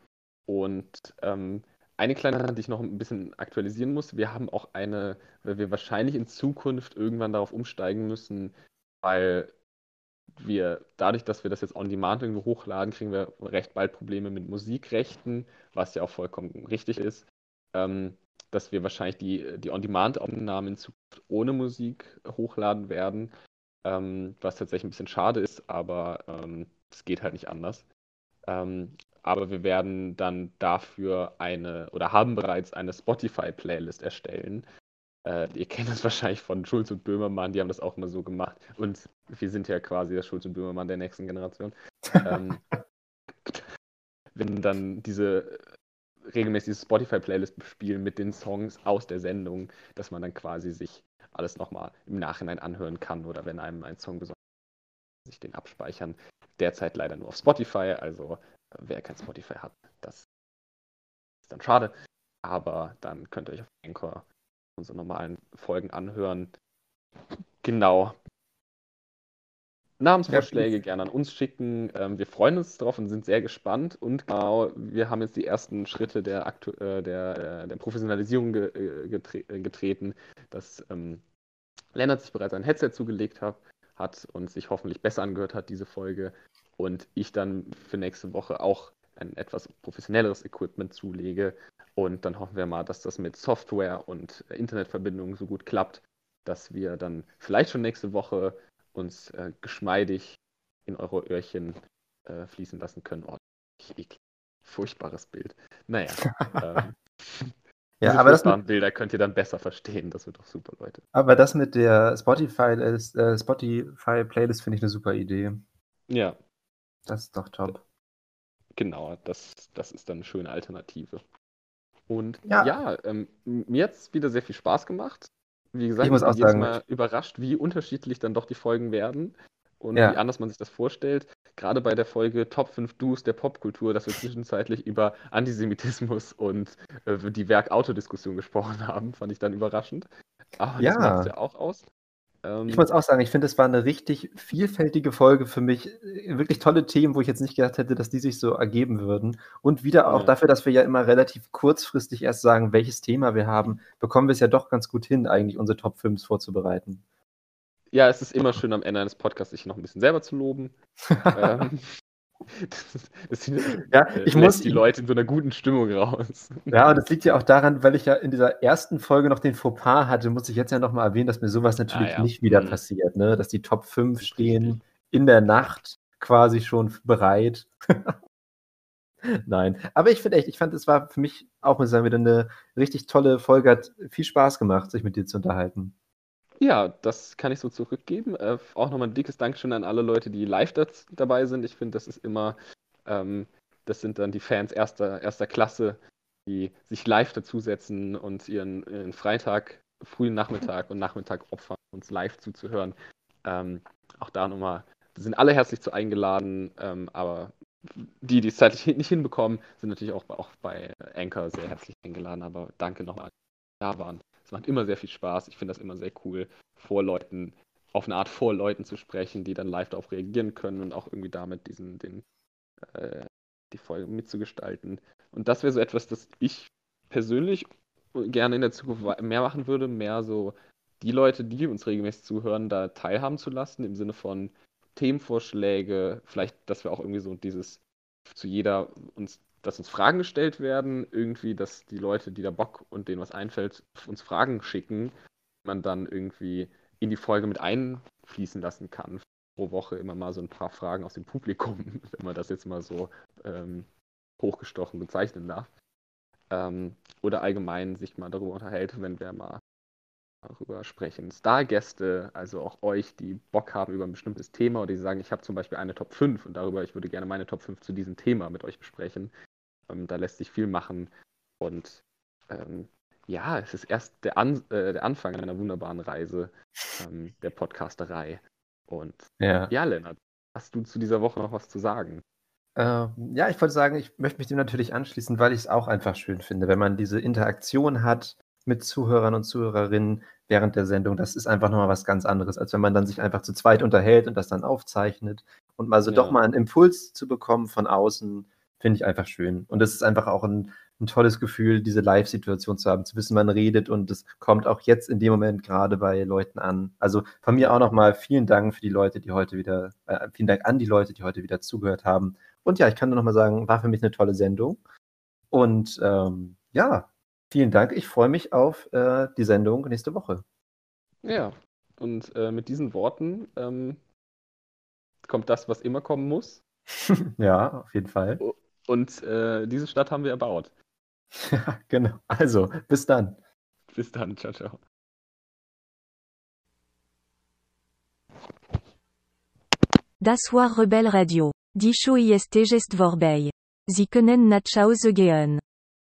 Und ähm, eine kleine Sache, die ich noch ein bisschen aktualisieren muss. Wir haben auch eine, weil wir wahrscheinlich in Zukunft irgendwann darauf umsteigen müssen, weil wir dadurch, dass wir das jetzt on demand irgendwo hochladen, kriegen wir recht bald Probleme mit Musikrechten, was ja auch vollkommen richtig ist. Ähm, dass wir wahrscheinlich die, die On-Demand-Aufnahmen in Zukunft ohne Musik hochladen werden, ähm, was tatsächlich ein bisschen schade ist, aber es ähm, geht halt nicht anders. Ähm, aber wir werden dann dafür eine oder haben bereits eine Spotify-Playlist erstellen. Äh, ihr kennt das <laughs> wahrscheinlich von Schulz und Böhmermann, die haben das auch immer so gemacht. Und wir sind ja quasi der Schulz und Böhmermann der nächsten Generation. ähm, <laughs> wenn dann diese regelmäßig diese Spotify-Playlist bespielen mit den Songs aus der Sendung, dass man dann quasi sich alles nochmal im Nachhinein anhören kann oder wenn einem ein Song besonders sich den abspeichern. Derzeit leider nur auf Spotify, also wer kein Spotify hat, das ist dann schade. Aber dann könnt ihr euch auf Anchor unsere normalen Folgen anhören. Genau. Namensvorschläge ja, gerne an uns schicken. Ähm, wir freuen uns darauf und sind sehr gespannt. Und genau, wir haben jetzt die ersten Schritte der, Aktu äh, der, äh, der Professionalisierung äh, getre getreten, dass ähm, Lennart sich bereits ein Headset zugelegt hat, hat und sich hoffentlich besser angehört hat, diese Folge. Und ich dann für nächste Woche auch ein etwas professionelleres Equipment zulege. Und dann hoffen wir mal, dass das mit Software und Internetverbindungen so gut klappt, dass wir dann vielleicht schon nächste Woche uns äh, geschmeidig in eure Öhrchen äh, fließen lassen können. Oh, eklig. Furchtbares Bild. Naja. <laughs> ähm, ja, aber das mit, Bilder könnt ihr dann besser verstehen. Das wird doch super, Leute. Aber das mit der Spotify, äh, Spotify Playlist finde ich eine super Idee. Ja. Das ist doch top. Genau, das, das ist dann eine schöne Alternative. Und ja, ja ähm, mir hat es wieder sehr viel Spaß gemacht. Wie gesagt, ich muss auch jedes sagen, Mal überrascht, wie unterschiedlich dann doch die Folgen werden und ja. wie anders man sich das vorstellt. Gerade bei der Folge Top 5 Do's der Popkultur, dass wir zwischenzeitlich über Antisemitismus und äh, die Werk-Autodiskussion gesprochen haben, fand ich dann überraschend. Aber ja. das macht es ja auch aus. Ähm, ich muss auch sagen, ich finde, es war eine richtig vielfältige Folge für mich. Wirklich tolle Themen, wo ich jetzt nicht gedacht hätte, dass die sich so ergeben würden. Und wieder auch ja. dafür, dass wir ja immer relativ kurzfristig erst sagen, welches Thema wir haben, bekommen wir es ja doch ganz gut hin, eigentlich unsere Top 5 vorzubereiten. Ja, es ist immer schön am Ende eines Podcasts, sich noch ein bisschen selber zu loben. <laughs> ähm, <laughs> das, das ja, äh, ich muss die Leute in so einer guten Stimmung raus. Ja, und das liegt ja auch daran, weil ich ja in dieser ersten Folge noch den Fauxpas hatte, muss ich jetzt ja nochmal erwähnen, dass mir sowas natürlich ah, ja. nicht wieder mhm. passiert, ne? Dass die Top 5 stehen in der Nacht quasi schon bereit. <laughs> Nein, aber ich finde echt, ich fand, es war für mich auch, muss ich sagen, wieder eine richtig tolle Folge. Hat viel Spaß gemacht, sich mit dir zu unterhalten. Ja, das kann ich so zurückgeben. Äh, auch nochmal ein dickes Dankeschön an alle Leute, die live dabei sind. Ich finde, das ist immer, ähm, das sind dann die Fans erster, erster Klasse, die sich live dazusetzen und ihren, ihren Freitag, frühen Nachmittag und Nachmittag opfern, uns live zuzuhören. Ähm, auch da nochmal, sind alle herzlich zu eingeladen, ähm, aber die, die es zeitlich nicht hinbekommen, sind natürlich auch, auch bei Anchor sehr herzlich eingeladen. Aber danke nochmal, da waren. Es macht immer sehr viel Spaß. Ich finde das immer sehr cool, vor Leuten, auf eine Art vor Leuten zu sprechen, die dann live darauf reagieren können und auch irgendwie damit diesen, den, äh, die Folge mitzugestalten. Und das wäre so etwas, das ich persönlich gerne in der Zukunft mehr machen würde, mehr so die Leute, die uns regelmäßig zuhören, da teilhaben zu lassen, im Sinne von Themenvorschläge, vielleicht, dass wir auch irgendwie so dieses zu jeder uns dass uns Fragen gestellt werden, irgendwie, dass die Leute, die da Bock und denen was einfällt, uns Fragen schicken, man dann irgendwie in die Folge mit einfließen lassen kann. Pro Woche immer mal so ein paar Fragen aus dem Publikum, <laughs> wenn man das jetzt mal so ähm, hochgestochen bezeichnen darf. Ähm, oder allgemein sich mal darüber unterhält, wenn wir mal darüber sprechen. Stargäste, also auch euch, die Bock haben über ein bestimmtes Thema oder die sagen, ich habe zum Beispiel eine Top 5 und darüber, ich würde gerne meine Top 5 zu diesem Thema mit euch besprechen. Ähm, da lässt sich viel machen. Und ähm, ja, es ist erst der, An äh, der Anfang einer wunderbaren Reise ähm, der Podcasterei. Und ja. ja, Lennart, hast du zu dieser Woche noch was zu sagen? Äh, ja, ich wollte sagen, ich möchte mich dem natürlich anschließen, weil ich es auch einfach schön finde, wenn man diese Interaktion hat mit Zuhörern und Zuhörerinnen während der Sendung. Das ist einfach nochmal was ganz anderes, als wenn man dann sich einfach zu zweit unterhält und das dann aufzeichnet und mal so ja. doch mal einen Impuls zu bekommen von außen, finde ich einfach schön. Und es ist einfach auch ein ein tolles Gefühl, diese Live-Situation zu haben, zu wissen, man redet und es kommt auch jetzt in dem Moment gerade bei Leuten an. Also von mir auch nochmal vielen Dank für die Leute, die heute wieder, äh, vielen Dank an die Leute, die heute wieder zugehört haben. Und ja, ich kann nur nochmal sagen, war für mich eine tolle Sendung. Und ähm, ja, vielen Dank. Ich freue mich auf äh, die Sendung nächste Woche. Ja, und äh, mit diesen Worten ähm, kommt das, was immer kommen muss. <laughs> ja, auf jeden Fall. Und äh, diese Stadt haben wir erbaut. <laughs> Ja, genau. Also, bis dann. Bis dann. Ciao, ciao. Das war Rebel Radio. Die Show ist Gest vorbei. Sie können nach Hause gehen.